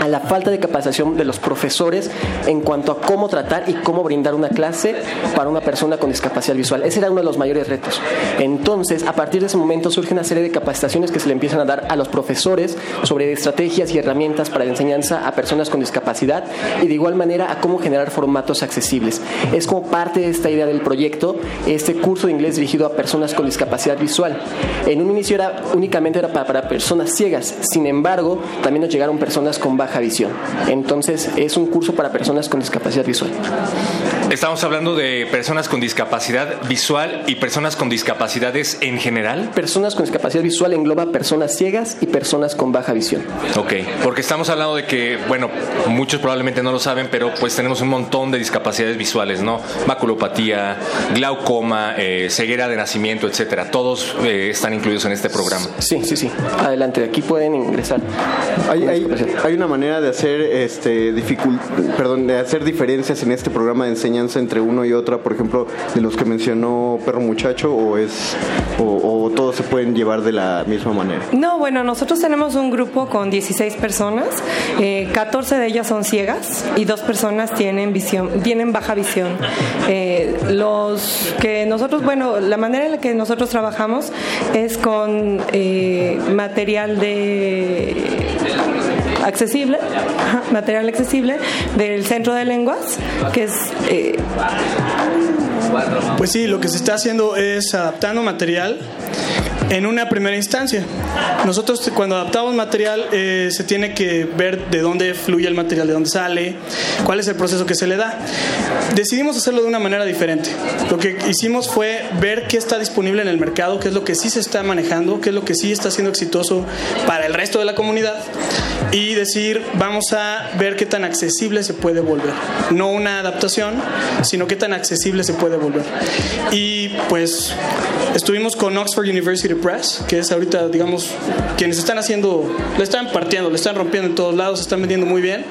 a la falta de capacitación de los profesores en cuanto a cómo tratar y cómo brindar una clase para una persona con discapacidad visual. Ese era uno de los mayores retos. Entonces, a partir de ese momento surge una serie de capacitaciones que se le empiezan a dar a los profesores sobre estrategias y herramientas para la enseñanza a personas con discapacidad y de igual manera a cómo generar formatos accesibles. Es como parte de esta idea del proyecto este curso de inglés dirigido a personas con discapacidad visual. En un inicio era únicamente era para, para personas ciegas, sin embargo, también nos llegaron personas con baja visión. Entonces, es un curso para personas con discapacidad visual. Estamos hablando de personas con discapacidad visual y personas con discapacidades en general. Personas con discapacidad visual engloba personas ciegas y personas con baja visión. Ok, porque estamos hablando de que, bueno, muchos probablemente no lo saben, pero pues tenemos un montón de discapacidades visuales, ¿no? Maculopatía, glaucoma, eh, ceguera de nacimiento, etcétera. Todos eh, están incluidos en este programa. Sí, sí, sí. Adelante, aquí pueden ingresar. Hay, hay- hay una manera de hacer este perdón, de hacer diferencias en este programa de enseñanza entre uno y otra, por ejemplo, de los que mencionó Perro Muchacho, o es o, o todos se pueden llevar de la misma manera. No, bueno, nosotros tenemos un grupo con 16 personas, eh, 14 de ellas son ciegas y dos personas tienen visión, tienen baja visión. Eh, los que nosotros, bueno, la manera en la que nosotros trabajamos es con eh, material de accesible, material accesible del Centro de Lenguas, que es eh, Pues sí, lo que se está haciendo es adaptando material en una primera instancia. Nosotros cuando adaptamos material eh, se tiene que ver de dónde fluye el material, de dónde sale, cuál es el proceso que se le da. Decidimos hacerlo de una manera diferente. Lo que hicimos fue ver qué está disponible en el mercado, qué es lo que sí se está manejando, qué es lo que sí está siendo exitoso para el resto de la comunidad y decir, vamos a ver qué tan accesible se puede volver. No una adaptación, sino qué tan accesible se puede volver. Y pues estuvimos con Oxford University Press, que es ahorita, digamos, quienes están haciendo, le están partiendo, le están rompiendo en todos lados, están vendiendo muy bien.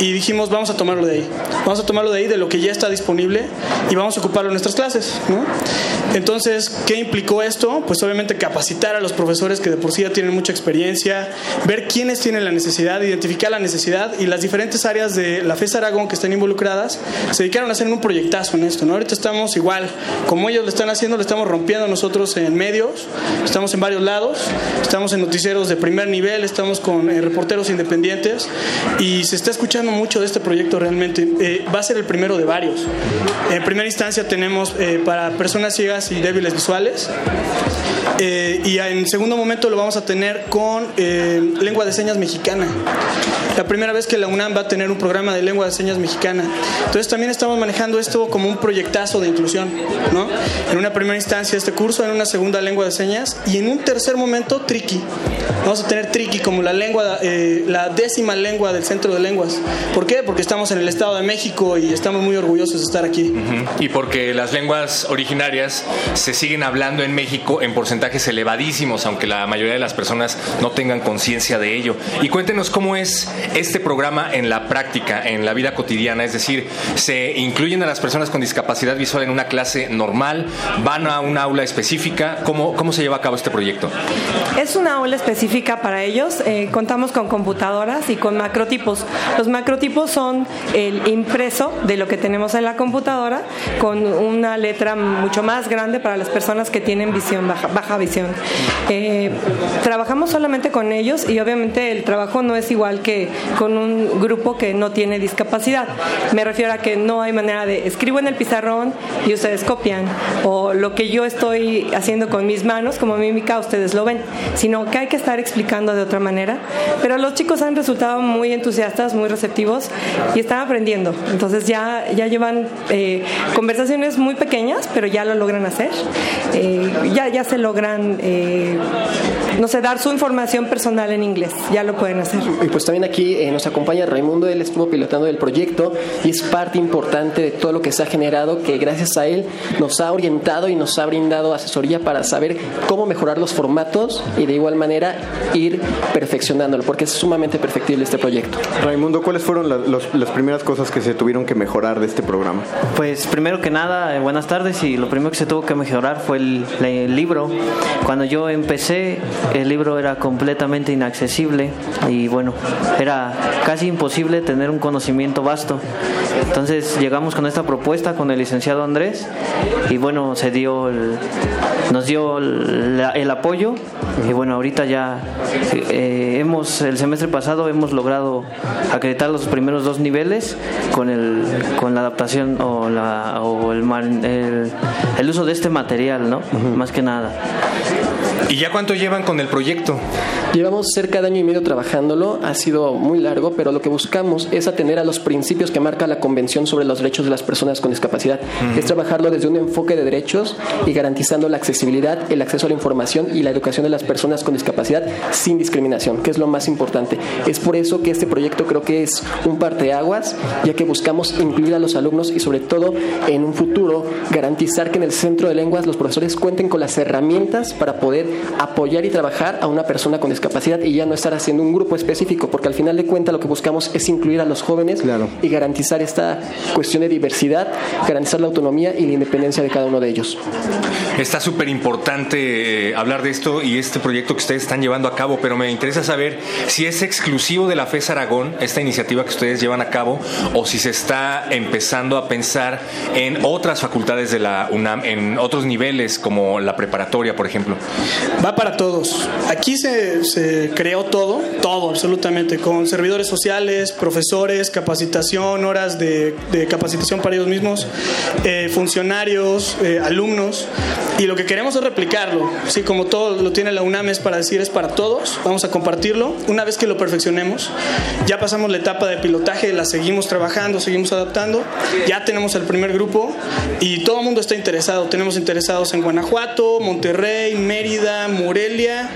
Y dijimos, vamos a tomarlo de ahí. Vamos a tomarlo de ahí, de lo que ya está disponible, y vamos a ocuparlo en nuestras clases. ¿no? Entonces, ¿qué implicó esto? Pues obviamente capacitar a los profesores que de por sí ya tienen mucha experiencia, ver quiénes tienen la necesidad, identificar la necesidad y las diferentes áreas de la FES Aragón que están involucradas se dedicaron a hacer un proyectazo en esto. ¿no? Ahorita estamos igual, como ellos lo están haciendo, lo estamos rompiendo nosotros en medios, estamos en varios lados, estamos en noticieros de primer nivel, estamos con eh, reporteros independientes y se está escuchando mucho de este proyecto realmente. Eh, va a ser el primero de varios. En primera instancia tenemos eh, para personas ciegas y débiles visuales. Eh, y en segundo momento lo vamos a tener con eh, lengua de señas mexicana. La primera vez que la UNAM va a tener un programa de lengua de señas mexicana. Entonces también estamos manejando esto como un proyectazo de inclusión, ¿no? En una primera instancia este curso, en una segunda lengua de señas y en un tercer momento Triki. Vamos a tener Triki como la lengua, eh, la décima lengua del Centro de Lenguas. ¿Por qué? Porque estamos en el Estado de México y estamos muy orgullosos de estar aquí. Ujú. Y porque las lenguas originarias se siguen hablando en México en porcentajes elevadísimos, aunque la mayoría de las personas no tengan conciencia de ello. Y cuéntenos cómo es este programa en la práctica, en la vida cotidiana, es decir, se incluyen a las personas con discapacidad visual en una clase normal, van a un aula específica. ¿Cómo, cómo se lleva a cabo este proyecto? Es una aula específica para ellos. Eh, contamos con computadoras y con macrotipos. Los macrotipos son el impreso de lo que tenemos en la computadora con una letra mucho más grande para las personas que tienen visión baja, baja visión. Eh, trabajamos solamente con ellos y obviamente el trabajo no es igual que con un grupo que no tiene discapacidad. Me refiero a que no hay manera de escribo en el pizarrón y ustedes copian o lo que yo estoy haciendo con mis manos como mímica ustedes lo ven, sino que hay que estar explicando de otra manera. Pero los chicos han resultado muy entusiastas, muy receptivos y están aprendiendo. Entonces ya, ya llevan eh, conversaciones muy pequeñas, pero ya lo logran hacer. Eh, ya, ya se logran, eh, no sé, dar su información personal en inglés. Ya lo pueden hacer. Y pues también aquí eh, nos acompaña Raimundo, él estuvo pilotando el proyecto y es parte importante de todo lo que se ha generado, que gracias a él nos ha orientado y nos ha brindado asesoría para saber cómo mejorar los formatos y de igual manera ir perfeccionándolo, porque es sumamente perfectible este proyecto. Raimundo, ¿cuáles fueron la- los- las primeras cosas que se tuvieron que mejorar de este programa? Pues primero que nada, eh, buenas tardes y lo primero que se tuvo que mejorar fue el, el libro. Cuando yo empecé, el libro era completamente inaccesible y bueno, era casi imposible tener un conocimiento vasto. Entonces llegamos con esta propuesta con el licenciado Andrés y bueno, se dio el- nos dio el apoyo y bueno, ahorita ya eh, hemos, el semestre pasado hemos logrado acreditar los primeros dos niveles con el, con la adaptación o, la, o el, el, el uso de este material, ¿no? Más que nada. ¿Y ya cuánto llevan con el proyecto? Llevamos cerca de año y medio trabajándolo, ha sido muy largo, pero lo que buscamos es atender a los principios que marca la Convención sobre los Derechos de las Personas con Discapacidad. Ujú. Es trabajarlo desde un enfoque de derechos y garantizando la accesibilidad, el acceso a la información y la educación de las personas con discapacidad sin discriminación, que es lo más importante. Es por eso que este proyecto creo que es un parteaguas, ya que buscamos incluir a los alumnos y sobre todo en un futuro garantizar que en el centro de lenguas los profesores cuenten con las herramientas para poder apoyar y trabajar a una persona con discapacidad y ya no estar haciendo un grupo específico, porque al final de cuentas lo que buscamos es incluir a los jóvenes y garantizar esta cuestión de diversidad, garantizar la autonomía y la independencia de cada uno de ellos. Está súper importante eh, hablar de esto y este proyecto que ustedes están llevando a cabo, pero me interesa saber si es exclusivo de la FES Aragón, esta iniciativa que ustedes llevan a cabo, o si se está empezando a pensar en otras facultades de la UNAM, en otros niveles como la preparatoria, por ejemplo. Va para todos. Aquí se, se creó todo, todo absolutamente, con servidores sociales, profesores, capacitación, horas de, de capacitación para ellos mismos, eh, funcionarios, eh, alumnos. Y lo que queremos es replicarlo. Sí, como todo lo tiene la UNAM es para decir es para todos. Vamos a compartirlo. Una vez que lo perfeccionemos, ya pasamos la etapa de pilotaje, la seguimos trabajando, seguimos adaptando. Ya tenemos el primer grupo y todo el mundo está interesado. Tenemos interesados en Guanajuato, Monterrey, Mérida, Morelia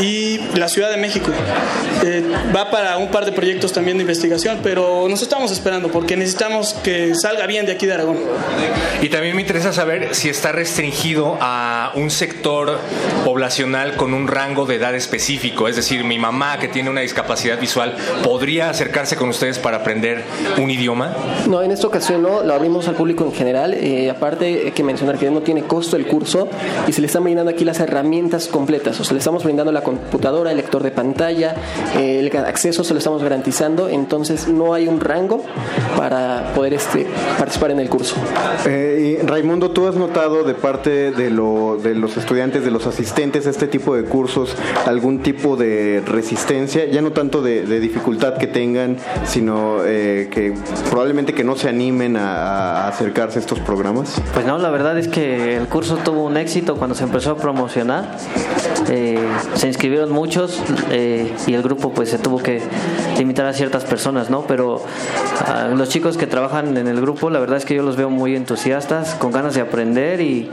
y la Ciudad de México. Eh, va para un par de proyectos también de investigación, pero nos estamos esperando porque necesitamos que salga bien de aquí de Aragón. Y también me interesa saber si está restringido a un sector poblacional con un rango de edad específico. Es decir, mi mamá que tiene una discapacidad visual podría acercarse con ustedes para aprender un idioma. No, en esta ocasión no, lo abrimos al público en general. Eh, aparte, hay que mencionar que no tiene costo el curso y se le están brindando aquí las herramientas completas. O sea, le estamos brindando la computadora, el lector de pantalla, eh, el acceso se lo estamos garantizando. Entonces, no hay un rango para poder este, participar en el curso. Eh, y Raimundo, ¿tú has notado de parte de, lo, de los estudiantes, de los asistentes a este tipo de cursos, algún tipo de resistencia? Ya no tanto de, de dificultad que tengan, sino eh, que probablemente que no se animen a, a acercarse a estos programas. Pues no, la verdad es que el curso tuvo un éxito cuando se empezó a promocionar. Eh, se inscribieron muchos eh, y el grupo pues se tuvo que limitar a ciertas personas, ¿no? Pero ah, los chicos que trabajan en el grupo, la verdad es que yo los veo muy entusiastas, con ganas de aprender y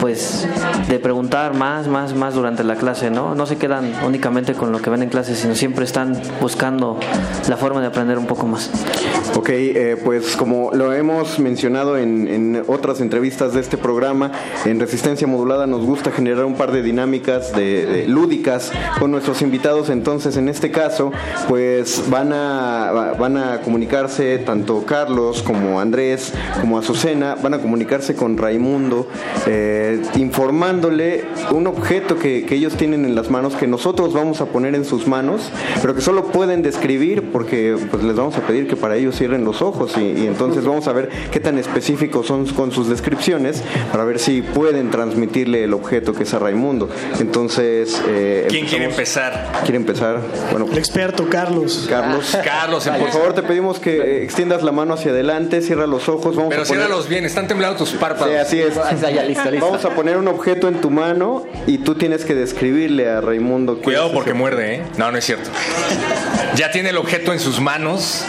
pues de preguntar más, más, más durante la clase, ¿no? No se quedan únicamente con lo que ven en clase, sino siempre están buscando la forma de aprender un poco más. Ok, eh, pues como lo hemos mencionado en, en otras entrevistas de este programa, en Resistencia Modulada nos gusta generar un par de dinámicas de, lúdicas con nuestros invitados. Entonces, en este caso, pues van a, va- van a comunicarse tanto Carlos como Andrés, como Azucena, van a comunicarse con Raimundo, eh, informándole un objeto que, ellos tienen en las manos, que nosotros vamos a poner en sus manos, pero que solo pueden describir porque pues, les vamos a pedir que para ellos cierren los ojos y, y entonces vamos a ver qué tan específicos son con sus descripciones para ver si pueden transmitirle el objeto que es a Raimundo. Entonces, eh, ¿Quién quiere empezar? ¿Quiere empezar? Bueno, El experto, Carlos. Carlos. Carlos, por favor, te pedimos que eh, extiendas la mano hacia adelante, cierra los ojos. Vamos Pero a poner... ciérralos bien, están temblando tus párpados. Sí, así es. Vamos a poner un objeto en tu mano y tú tienes que describirle a Raimundo. Cuidado es porque muerde, ¿eh? No, no es cierto. Ya tiene el objeto en sus manos,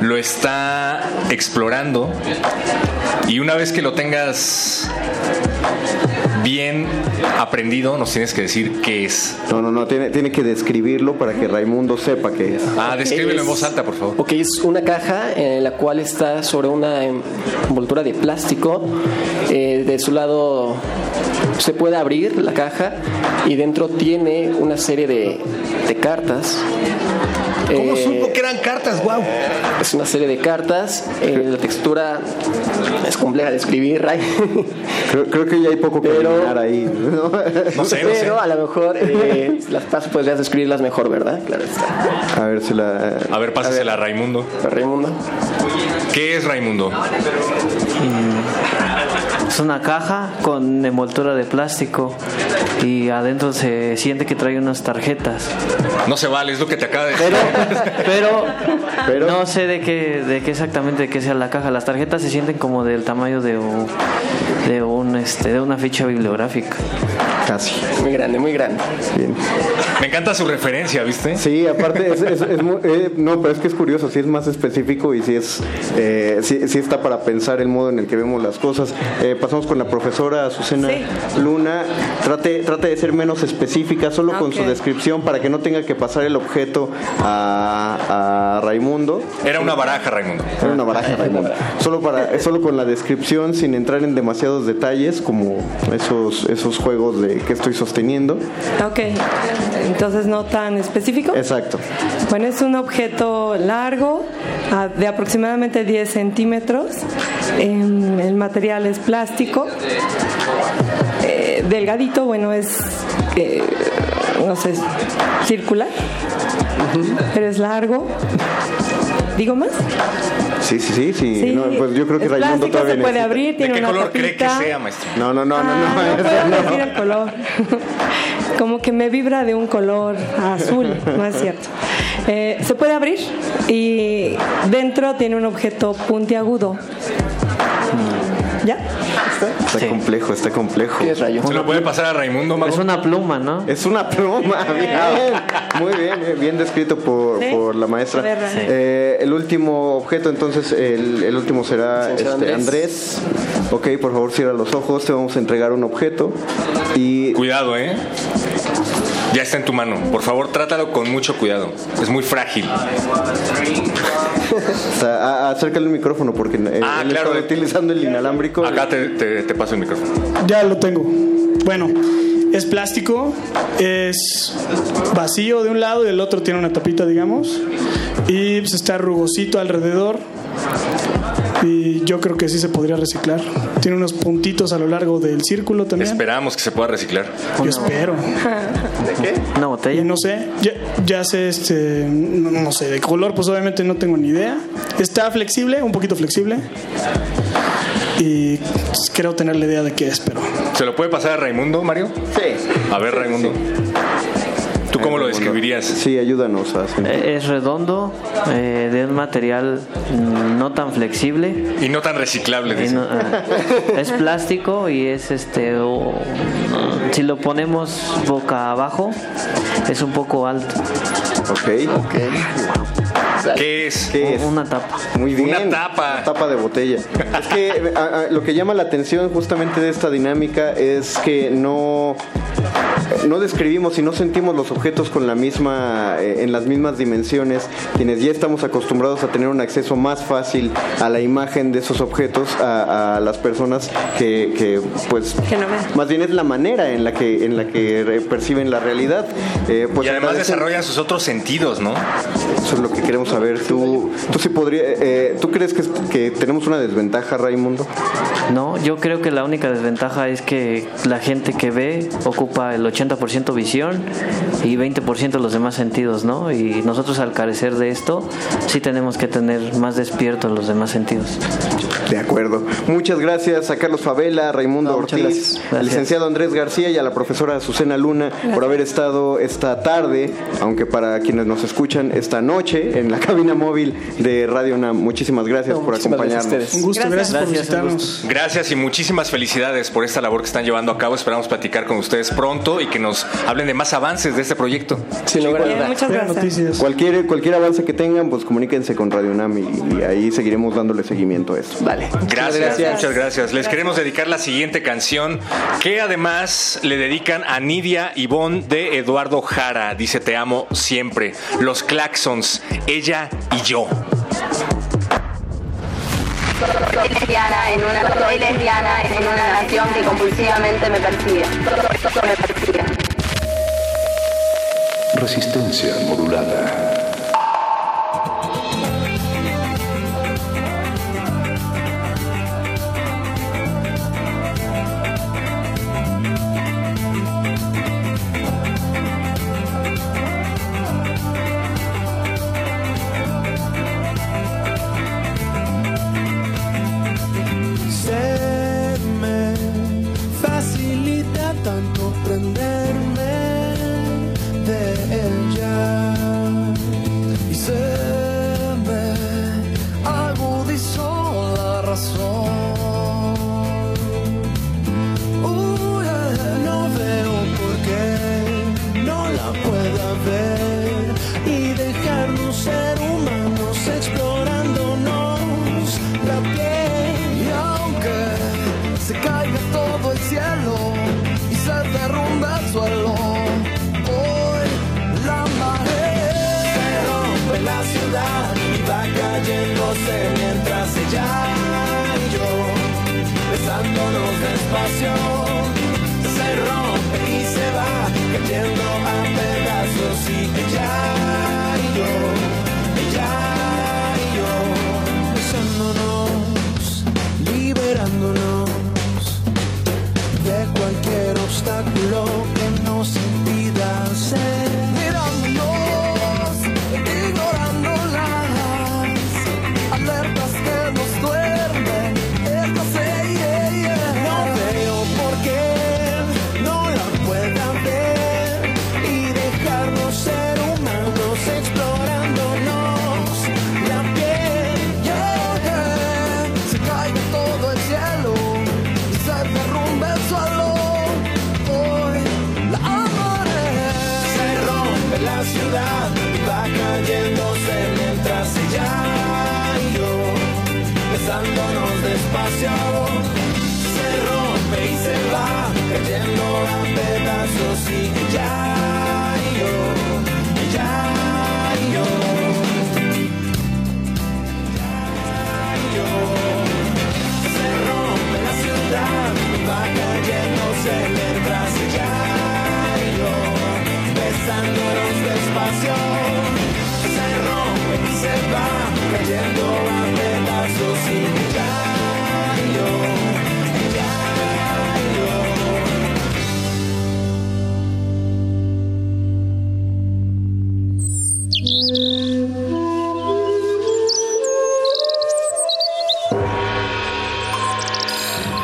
lo está explorando y una vez que lo tengas bien aprendido, nos tienes que decir qué es. No, no, no, tiene, tiene que describirlo para que Raimundo sepa qué es. Ah, descríbelo en Es- voz alta, por favor. Ok, es una caja en la cual está sobre una envoltura de plástico. Eh, de su lado se puede abrir la caja y dentro tiene una serie de, de cartas. ¿Cómo Eh, supo que eran cartas? ¡Wow! Es una serie de cartas. eh, la textura es compleja de escribir, Ray. Creo, creo que ya hay poco que Pero- ahí. ¿no? Pero a lo mejor eh, las paso podrías describirlas mejor, ¿verdad? Claro está. A ver si la. A ver, pásasela a Raimundo. Raimundo. ¿Qué es Raimundo? Es una caja con envoltura de plástico y adentro se siente que trae unas tarjetas. No se vale, es lo que te acaba de decir. Pero, no sé de qué, de qué exactamente qué sea la caja. Las tarjetas se sienten como del tamaño de un, de un este de una ficha bibliográfica. Casi. Muy grande, muy grande. Bien. Me encanta su referencia, ¿viste? Sí, aparte, es, es- es muy- eh, no, pero es que es curioso, sí es más específico y sí, es, eh, sí, está para pensar el modo en el que vemos las cosas. Eh, pasamos con la profesora Azucena Luna. Trate, trate de ser menos específica, solo con su descripción para que no tenga que pasar el objeto a, a Raimundo. Era una baraja, Raimundo. Era una baraja, Raimundo. Solo, para, solo con la descripción, sin entrar en demasiados detalles, como esos, esos juegos de que estoy sosteniendo. Ok, entonces no tan específico. Exacto. Bueno, es un objeto largo, ah, de aproximadamente 10 centímetros. Em, el material es plástico. Eh, delgadito, bueno, es, eh, no sé, circular, pero es largo. ¿Digo más? Sí, sí, sí, sí. Sí, No, pues yo creo que es Raimundo plástico, todavía se puede necesita- abrir, tiene una tapita. maestro? No, no, no, no, no. Ah, no eso puedo no. decir el color. Como que me vibra de un color azul, no es cierto. Eh, se puede abrir y dentro tiene un objeto puntiagudo. ¿Ya? Está complejo, está complejo. ¿Qué rayo? ¿Se lo puede pasar a Raimundo, Mago? Es una pluma, ¿no? Es una pluma, bien. Muy bien, bien, descrito por, Sí. por la maestra. Sí. Eh, el último objeto, entonces, el, el último será Sí, será este, Andrés. Andrés. Ok, por favor, cierra los ojos. Te vamos a entregar un objeto. Y Cuidado, ¿eh? Ya está en tu mano. Por favor, trátalo con mucho cuidado. Es muy frágil. o sea, a- acércale el micrófono porque eh, Ah, él claro. está utilizando el inalámbrico. Acá te, te- te paso el micrófono. Ya lo tengo. Bueno, es plástico, es vacío de un lado y del otro tiene una tapita, digamos. Y pues está rugosito alrededor. Y yo creo que sí se podría reciclar. Tiene unos puntitos a lo largo del círculo también. Esperamos que se pueda reciclar. Yo espero. ¿De qué? Una botella. Y no sé, ya, ya sé, este, no, no sé, de color pues obviamente no tengo ni idea. Está flexible, un poquito flexible. Y pues, creo tener la idea de qué es, pero... ¿Se lo puede pasar a Raimundo, Mario? Sí. A ver, Raimundo. ¿Tú cómo lo describirías? Sí, ayúdanos a hacer. Eh, Es redondo, eh, de un material no tan flexible. Y no tan reciclable, dice. no- ah, es plástico y es este. si lo ponemos boca abajo, es un poco alto. Ok. ¿Qué es? ¿Qué es? Una tapa. Muy bien. Una tapa. Una tapa de botella. Es que a- a- lo que llama la atención justamente de esta dinámica es que no no describimos y no sentimos los objetos con la misma, eh, en las mismas dimensiones, quienes ya estamos acostumbrados a tener un acceso más fácil a la imagen de esos objetos, a, a las personas que, que, pues, más bien es la manera en la que, en la que perciben la realidad. Eh, pues y además desarrollan sus otros sentidos, ¿no? Eso es lo que queremos saber. ¿Tú, tú, sí podría, eh, ¿tú crees que, que tenemos una desventaja, Raimundo? No, yo creo que la única desventaja es que la gente que ve ocupa el 80% visión y 20% los demás sentidos, ¿no? Y nosotros al carecer de esto, sí tenemos que tener más despiertos los demás sentidos. De acuerdo. Muchas gracias a Carlos Favela, a Raimundo muchas Ortiz, gracias. al licenciado Andrés García y a la profesora Azucena Luna por haber estado esta tarde, aunque para quienes nos escuchan esta noche en la cabina móvil de Radio UNAM. Muchísimas gracias por acompañarnos. Un gusto, gracias, por visitarnos. Gracias y muchísimas felicidades por esta labor que están llevando a cabo. Esperamos platicar con ustedes pronto y que nos hablen de más avances de este proyecto. Sí, muchas gracias. Cualquier, cualquier avance que tengan, pues comuníquense con Radio UNAM y, y ahí seguiremos dándole seguimiento a esto. Vale. Gracias, muchas gracias. Les queremos dedicar la siguiente canción que además le dedican a Nidia Ivonne de Eduardo Jara. Dice Te amo siempre. Los Claxons, ella y yo. Soy lesbiana en una, soy lesbiana en una nación que compulsivamente me persigue. Me persigue. Resistencia modulada.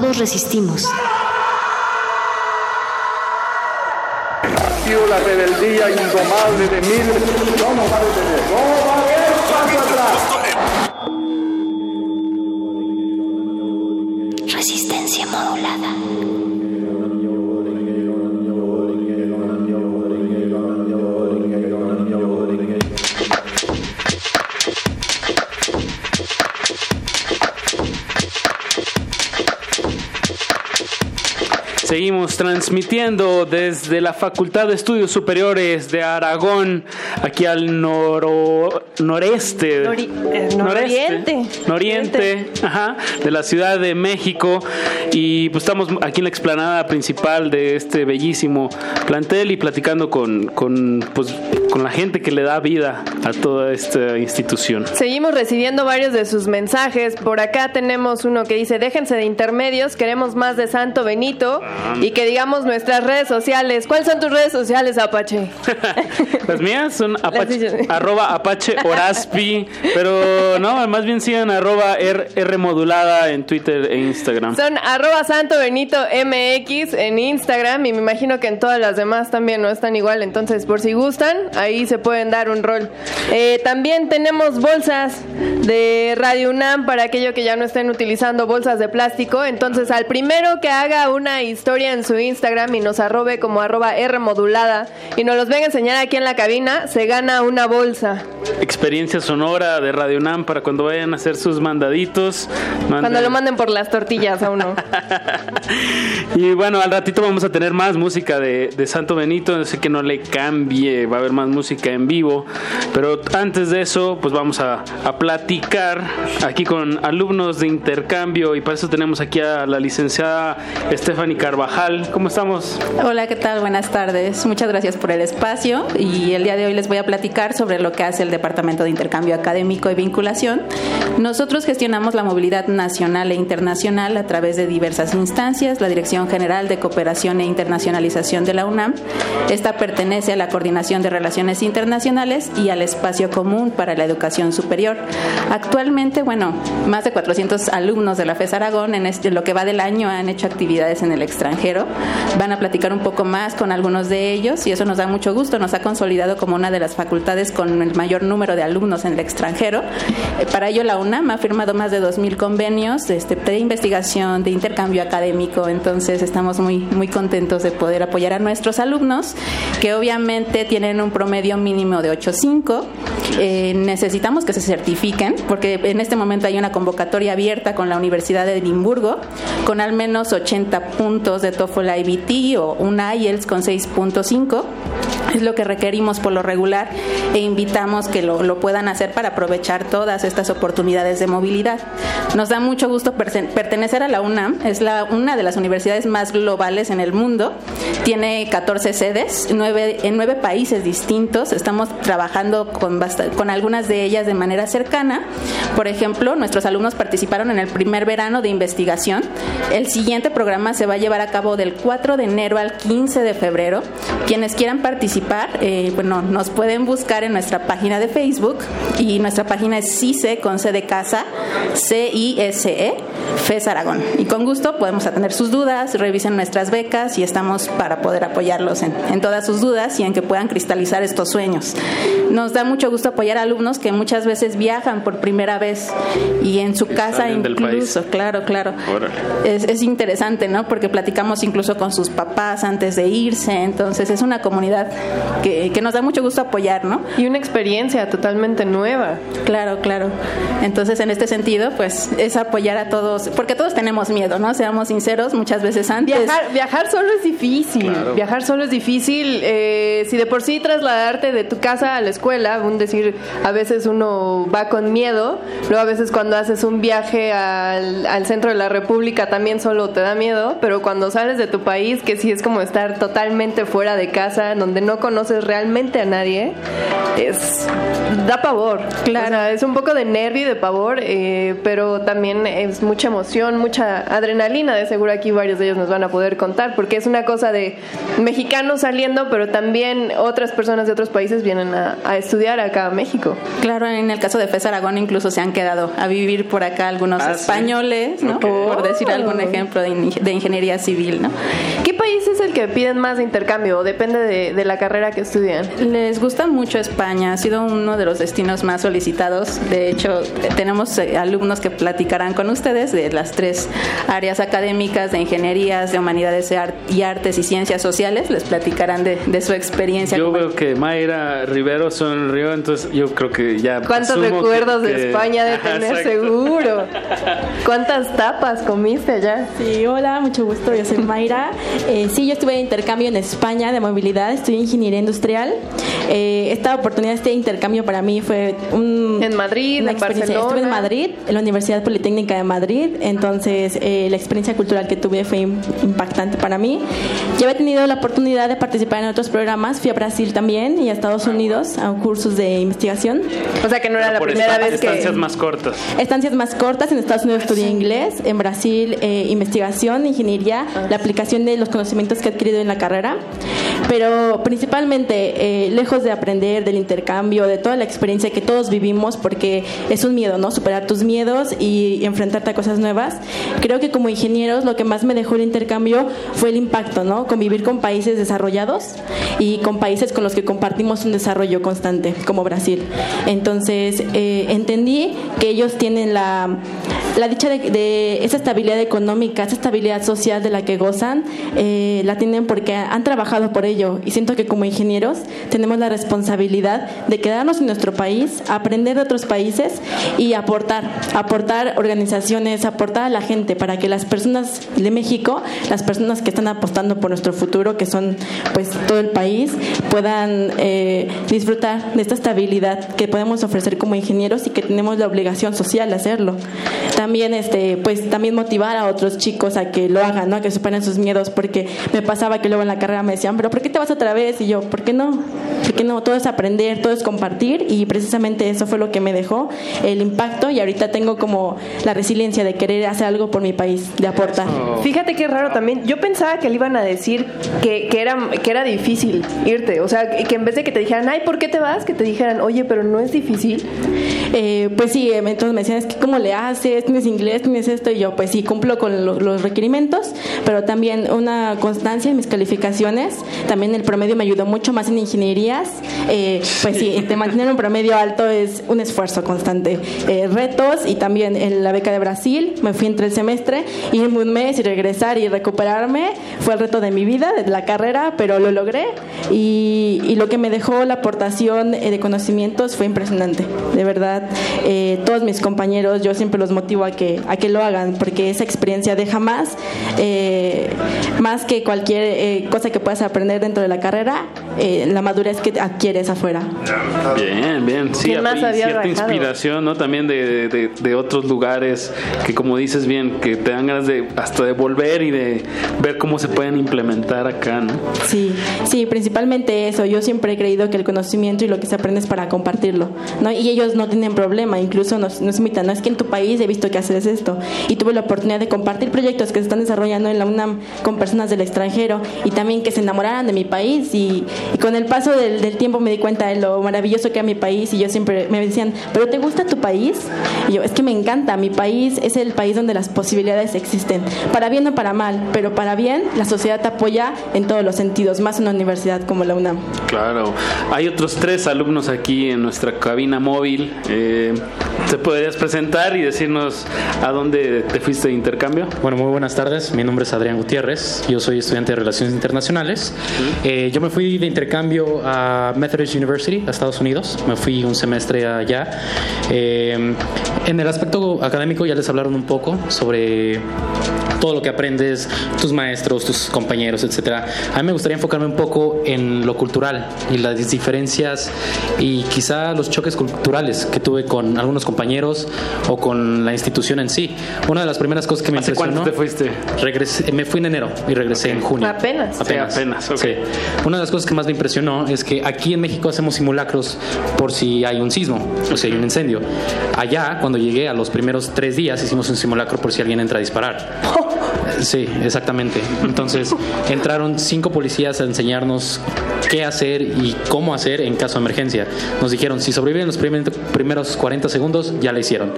todos resistimos. La rebeldía indomable de mil no nos va a detener. Transmitiendo desde la Facultad de Estudios Superiores de Aragón, aquí al noro- noreste, Nori- eh, nororiente. noriente, ajá, de la Ciudad de México. Y pues estamos aquí en la explanada principal de este bellísimo plantel y platicando con, con, pues, con la gente que le da vida a toda esta institución. Seguimos recibiendo varios de sus mensajes. Por acá tenemos uno que dice, déjense de intermedios, queremos más de Santo Benito y que digamos nuestras redes sociales. ¿Cuáles son tus redes sociales, Apache? Las mías son apache, arroba apache oraspi, pero no, más bien sigan arroba R, R modulada en Twitter e Instagram. Son arroba Santo Benito MX en Instagram y me imagino que en todas las demás también no están igual. Entonces, por si gustan, ahí se pueden dar un rol. Eh, también tenemos bolsas de Radio UNAM para aquello que ya no estén utilizando bolsas de plástico. Entonces, al primero que haga una historia en su Instagram y nos arrobe como arroba R modulada y nos los venga a enseñar aquí en la cabina, se gana una bolsa. Experiencia sonora de Radio UNAM para cuando vayan a hacer sus mandaditos. Cuando lo manden por las tortillas a uno. Y bueno, al ratito vamos a tener más música de, de Santo Benito, así que no le cambie, va a haber más música en vivo. Pero antes de eso, pues vamos a, a platicar aquí con alumnos de intercambio y para eso tenemos aquí a la licenciada Stephanie Carvajal. ¿Cómo estamos? Hola, ¿qué tal? Buenas tardes. Muchas gracias por el espacio y el día de hoy les voy a platicar sobre lo que hace el Departamento de Intercambio Académico y Vinculación. Nosotros gestionamos la movilidad nacional e internacional a través de diversas instancias, la Dirección General de Cooperación e Internacionalización de la UNAM. Esta pertenece a la Coordinación de Relaciones Internacionales y al Espacio Común para la Educación Superior. Actualmente, bueno, más de 400 alumnos de la FES Aragón en este, lo que va del año han hecho actividades en el extranjero. Van a platicar un poco más con algunos de ellos y eso nos da mucho gusto. Nos ha consolidado como una de las facultades con el mayor número de alumnos en el extranjero. Eh, Para ello, la UNAM ha firmado más de 2.000 convenios este, de investigación, de intercambio académico. Entonces, estamos muy, muy contentos de poder apoyar a nuestros alumnos, que obviamente tienen un promedio mínimo de 8.5. Eh, necesitamos que se certifiquen, porque en este momento hay una convocatoria abierta con la Universidad de Edimburgo, con al menos 80 puntos de TOEFL IBT o un IELTS con 6.5 es lo que requerimos por lo regular e invitamos que lo, lo puedan hacer para aprovechar todas estas oportunidades de movilidad. Nos da mucho gusto pertenecer a la UNAM, es la, una de las universidades más globales en el mundo, tiene 14 sedes nueve, en nueve países distintos, estamos trabajando con, con algunas de ellas de manera cercana. Por ejemplo, nuestros alumnos participaron en el primer verano de investigación. El siguiente programa se va a llevar a cabo del 4 de enero al 15 de febrero. Quienes quieran participar, eh, bueno, nos pueden buscar en nuestra página de Facebook y nuestra página es CICE con C de casa, C-I-S-E, FES Aragón. Y con gusto podemos atender sus dudas, revisen nuestras becas y estamos para poder apoyarlos en, en todas sus dudas y en que puedan cristalizar estos sueños. Nos da mucho gusto apoyar a alumnos que muchas veces viajan por primera vez y en su casa incluso, claro, claro. Es, es interesante, ¿no? Porque platicamos incluso con sus papás antes de irse, entonces es una comunidad que, que nos da mucho gusto apoyar, ¿no? Y una experiencia totalmente nueva. Claro, claro. Entonces, en este sentido, pues es apoyar a todos, porque todos tenemos miedo, ¿no? Seamos sinceros, muchas veces antes. Viajar, viajar solo es difícil. Viajar solo es difícil. Eh, si de por sí trasladarte de tu casa a la escuela, un decir, a veces uno va con miedo, luego a veces cuando haces un viaje al, al centro de la República también solo te da miedo, pero cuando sales de tu país, que sí es como estar totalmente fuera de casa, donde no conoces realmente a nadie, es da pavor. Claro. es un poco de nervio y de pavor, eh, pero también es mucha emoción, mucha adrenalina, de seguro aquí varios de ellos nos van a poder contar, porque es una cosa de mexicanos saliendo, pero también otras personas de otros países vienen a, a estudiar acá a México. Claro, en el caso de FES Aragón incluso se han quedado a vivir por acá algunos Ah, ¿sí? españoles, ¿no? Ok. Por decir algún Oh. ejemplo de, ing- de ingeniería civil, ¿no? ¿Qué país es el que piden más de intercambio? ¿O depende de, de la carrera que estudian? Les gusta mucho España, ha sido uno de los destinos más solicitados. De hecho, eh, tenemos eh, alumnos que platicarán con ustedes de las tres áreas académicas de ingenierías, de humanidades y artes y ciencias sociales. Les platicarán de, de su experiencia. Yo veo que Mayra Rivero sonrió, entonces yo creo que ya. ¿Cuántos recuerdos que- de que- España de tener exacto. seguro? ¿Cuántas tapas comiste allá? Sí, hola, mucho gusto, yo soy Mayra. Eh, sí, yo estuve de intercambio en España de movilidad, estudié ingeniería industrial. Eh, esta oportunidad, este intercambio para mí fue un... En Madrid, una en experiencia. Barcelona. Estuve en Madrid, en la Universidad Politécnica de Madrid, entonces eh, la experiencia cultural que tuve fue im- impactante para mí. Yo había tenido la oportunidad de participar en otros programas, fui a Brasil también y a Estados Unidos a cursos de investigación. O sea que no era la Por primera vez que... estancias más cortas. Estancias más cortas, en Estados Unidos estudié inglés, en Brasil eh, investigación, ingeniería, la aplicación de los conocimientos que he adquirido en la carrera, pero principalmente eh, lejos de aprender del intercambio, de toda la experiencia que todos vivimos, porque es un miedo, ¿no? Superar tus miedos y enfrentarte a cosas nuevas. Creo que como ingenieros lo que más me dejó el intercambio fue el impacto, ¿no? Convivir con países desarrollados y con países con los que compartimos un desarrollo constante, como Brasil. Entonces, eh, entendí que ellos tienen la, la dicha de, de esa estabilidad económica, esa estabilidad social de la que gozan, eh, la tienen porque han trabajado por ello. Y siento que como ingenieros tenemos la responsabilidad de quedarnos en nuestro país, aprender de otros países y aportar, aportar organizaciones, aportar a la gente para que las personas de México, las personas que están apostando por nuestro futuro, que son pues todo el país, puedan eh, disfrutar de esta estabilidad que podemos ofrecer como ingenieros y que tenemos la obligación social de hacerlo. También este pues también motivar a otros chicos a que lo hagan, ¿no? A que superen sus miedos porque me pasaba que luego en la carrera me decían, "¿Pero por qué te vas otra vez?" y yo, "¿Por qué no? ¿Por qué no? Todo es aprender, todo es compartir" y precisamente eso fue lo que me dejó el impacto y ahorita tengo como la resiliencia de querer hacer algo por mi país, de aportar. Fíjate qué raro también. Yo pensaba que le iban a decir que, que, era, que era difícil irte. O sea, que en vez de que te dijeran, ay, ¿por qué te vas? Que te dijeran, oye, pero no es difícil. Eh, pues sí, eh, entonces me decían, es que ¿cómo le haces? ¿Tienes inglés? ¿Tienes esto? Y yo, pues sí, cumplo con lo- los requerimientos, pero también una constancia en mis calificaciones. También el promedio me ayudó mucho más en ingenierías. Eh, pues sí, de mantener un promedio alto es un esfuerzo constante. Eh, retos y también en la beca de Brasil, me fui entre el semestre, irme un mes y regresar y recuperarme. Fue el reto de mi vida, de la carrera, pero lo logré. Y, y lo que me dejó la aportación eh, de conocimientos fue impresionante. De verdad, eh, todos mis compañeros, yo siempre los motivo a que, a que lo hagan, porque esa experiencia deja más, eh, más que cualquier eh, cosa que puedas aprender dentro de la carrera, eh, la madurez que adquieres afuera. Bien, bien. Sí, ¿Quién más hay había cierta rajado? inspiración, ¿no? También de, de- de otros lugares que, como dices bien, que te dan ganas de hasta de volver y de ver cómo se pueden implementar acá, ¿no? Sí, sí, principalmente eso. Yo siempre he creído que el conocimiento y lo que se aprende es para compartirlo, ¿no? Y ellos no tienen problema, incluso nos, nos invitan, no es que en tu país he visto que haces esto. Y tuve la oportunidad de compartir proyectos que se están desarrollando en la UNAM con personas del extranjero y también que se enamoraran de mi país. Y, con el paso del, tiempo me di cuenta de lo maravilloso que era mi país y yo siempre me decían, ¿pero te gusta tu país? Y yo, es que me encanta, mi país es el país donde las posibilidades existen, para bien o para mal, pero para bien la sociedad te apoya en todos los sentidos, más una universidad como la UNAM. Hay otros tres alumnos aquí en nuestra cabina móvil. Eh, ¿Te podrías presentar y decirnos a dónde te fuiste de intercambio? Bueno, muy buenas tardes. Mi nombre es Adrián Gutiérrez. Yo soy estudiante de Relaciones Internacionales. Eh, yo me fui de intercambio a Methodist University, a Estados Unidos. Me fui un semestre allá. Eh, en el aspecto académico ya les hablaron un poco sobre todo lo que aprendes, tus maestros, tus compañeros, etcétera. A mí me gustaría enfocarme un poco en lo cultural y las diferencias y quizá los choques culturales que tuve con algunos compañeros o con la institución en sí. Una de las primeras cosas que me ¿Hace impresionó. cuánto te fuiste? Regresé, me fui en enero y regresé en junio. Apenas. Apenas. Sí, apenas, ok. Sí. Una de las cosas que más más me impresionó es que aquí en México hacemos simulacros por si hay un sismo o si hay un incendio. Allá, cuando llegué a los primeros tres días, hicimos un simulacro por si alguien entra a disparar. Sí, exactamente. Entonces entraron cinco policías a enseñarnos qué hacer y cómo hacer en caso de emergencia. Nos dijeron, si sobreviven los primer- primeros 40 segundos, ya la hicieron.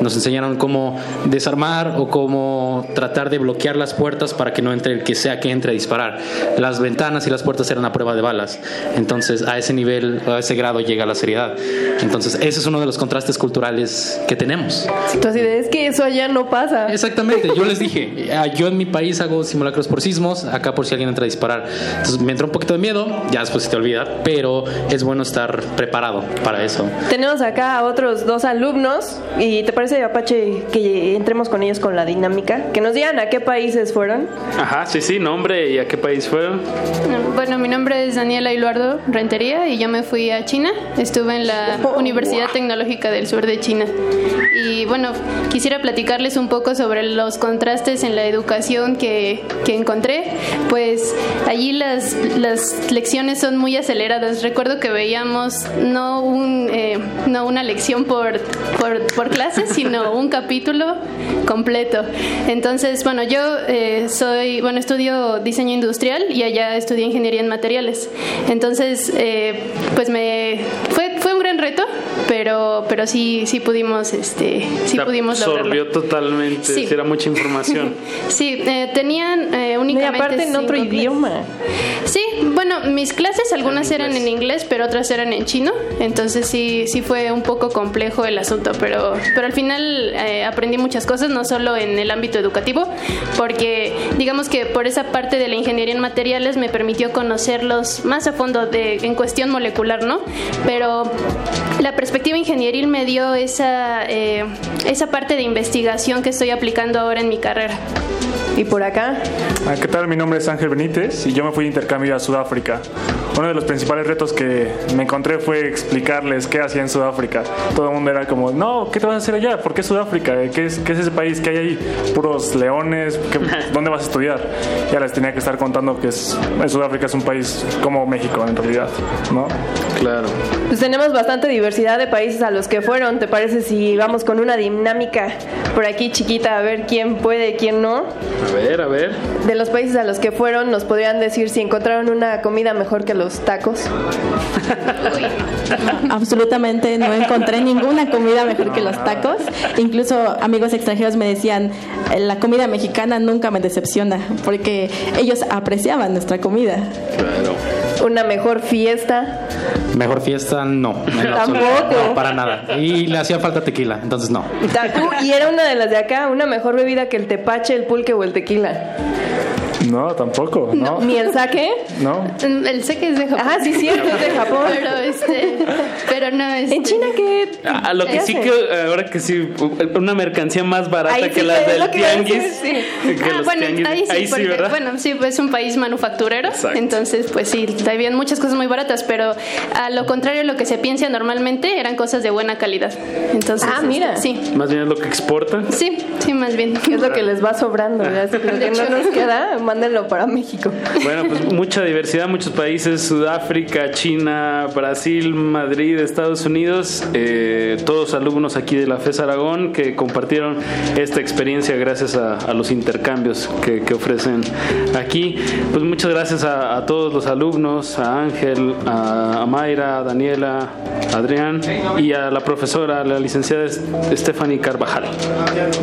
Nos enseñaron cómo desarmar o cómo tratar de bloquear las puertas para que no entre el que sea que entre a disparar. Las ventanas y las puertas eran a prueba de balas. Entonces, a ese nivel, a ese grado llega la seriedad. Entonces, ese es uno de los contrastes culturales que tenemos. De, es que eso allá no pasa. Exactamente, yo les dije, yo en mi país hago simulacros por sismos, acá por si alguien entra a disparar. Entonces me entró un poquito de miedo, ya después se te olvida, pero es bueno estar preparado para eso. Tenemos acá a otros dos alumnos y te parece, Apache, que entremos con ellos con la dinámica, que nos digan a qué países fueron. Ajá, sí, sí, nombre y a qué país fueron. Bueno, mi nombre es Daniela Iluardo Rentería y yo me fui a China. Estuve en la Universidad Tecnológica del Sur de China. Y bueno, quisiera platicarles un poco sobre los contrastes en la educación que, que encontré. Pues allí las, las lecciones son muy aceleradas. Recuerdo que veíamos no, un, eh, no una lección por, por, por clase, sino un capítulo completo. Entonces, bueno, yo eh, soy, bueno, estudio diseño industrial y allá estudié ingeniería en materiales. Entonces, eh, pues me fue, gran reto, pero, pero sí, sí pudimos, este, sí Te pudimos lograrlo. absorbió totalmente, Sí. era mucha información. Sí, eh, tenían eh, únicamente. aparte en otro idioma. Sí, bueno, mis clases algunas eran en inglés, pero otras eran en chino. Entonces sí, sí fue un poco complejo el asunto, pero, pero al final eh, aprendí muchas cosas, no solo en el ámbito educativo, porque digamos que por esa parte de la ingeniería en materiales me permitió conocerlos más a fondo de, en cuestión molecular, ¿no? Pero la perspectiva ingenieril me dio esa, eh, esa parte de investigación que estoy aplicando ahora en mi carrera. ¿Y por acá? Ah, ¿Qué tal? Mi nombre es Ángel Benítez y yo me fui de intercambio a Sudáfrica. Uno de los principales retos que me encontré fue explicarles qué hacía en Sudáfrica. Todo el mundo era como, no, ¿qué te vas a hacer allá? ¿Por qué Sudáfrica? ¿Qué es, qué es ese país que hay ahí? Puros leones, ¿Qué- ¿dónde vas a estudiar? Ya les tenía que estar contando que es, Sudáfrica es un país como México en realidad, ¿no? Claro. Pues tenemos bastante diversidad de países a los que fueron. ¿Te parece si vamos con una dinámica por aquí chiquita a ver quién puede, quién no? A ver, a ver. De los países a los que fueron, nos podrían decir si encontraron una comida mejor que los tacos. Absolutamente no encontré ninguna comida mejor que los tacos. Incluso amigos extranjeros me decían, "Eh, la comida mexicana nunca me decepciona, porque ellos apreciaban nuestra comida. Claro. Una mejor fiesta. Mejor fiesta, no. Tampoco. No, para nada. Y le hacía falta tequila, entonces no. Tacu, y era una de las de acá, una mejor bebida que el tepache, el pulque o el tequila. No, tampoco, ¿no? Ni el sake. No. El seque es de Japón. Ah, sí, cierto, es de Japón. Pero, este, pero no es. ¿En China qué? A lo que ¿Qué sí hace? que ahora que sí una mercancía más barata Ahí que sí las del lo que iba a decir, tianguis. sí. que Ah, los bueno, tianguis. ahí sí, porque, ¿verdad? bueno, sí, pues es un país manufacturero, entonces pues sí, habían muchas cosas muy baratas, pero a lo contrario lo que se piensa normalmente eran cosas de buena calidad. Entonces, Ah, mira. este, sí. Más bien es lo que exportan. Sí, sí, más bien. Es lo que les va sobrando. Lo que no nos queda, mándenlo para México. Bueno, pues mucha diversidad, muchos países, Sudáfrica, China, Brasil, Madrid, Estados Unidos, eh, todos alumnos aquí de la FES Aragón que compartieron esta experiencia gracias a, a los intercambios que, que ofrecen aquí. Pues muchas gracias a, a todos los alumnos, a Ángel, a, a Mayra, a Daniela, a Adrián y a la profesora, la licenciada Stephanie Carvajal.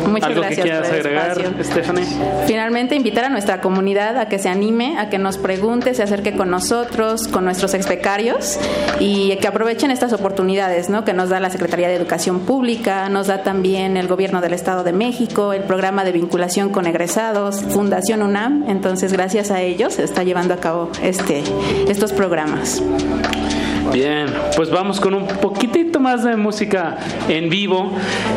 Muchas ¿Algo gracias que quieras agregar. Stephanie? Finalmente, invitar a nuestra comunidad a que se anime, a que nos pregunte, se acerque con nosotros, con nuestros expecarios y que aprovechen estas oportunidades ¿no? que nos da la Secretaría de Educación Pública, nos da también el Gobierno del Estado de México, el programa de vinculación con egresados, Fundación UNAM. Entonces, gracias a ellos se está llevando a cabo este, estos programas. Bien, pues vamos con un poquitito más de música en vivo.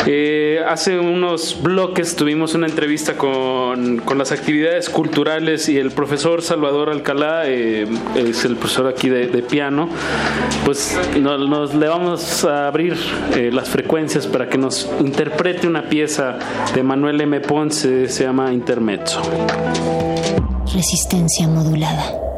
Eh, hace unos bloques tuvimos una entrevista con, con las actividades culturales y el profesor Salvador Alcalá, eh, es el profesor aquí de, de piano. Pues nos, nos le vamos a abrir eh, las frecuencias para que nos interprete una pieza de Manuel M. Ponce, se llama Intermezzo. Resistencia modulada.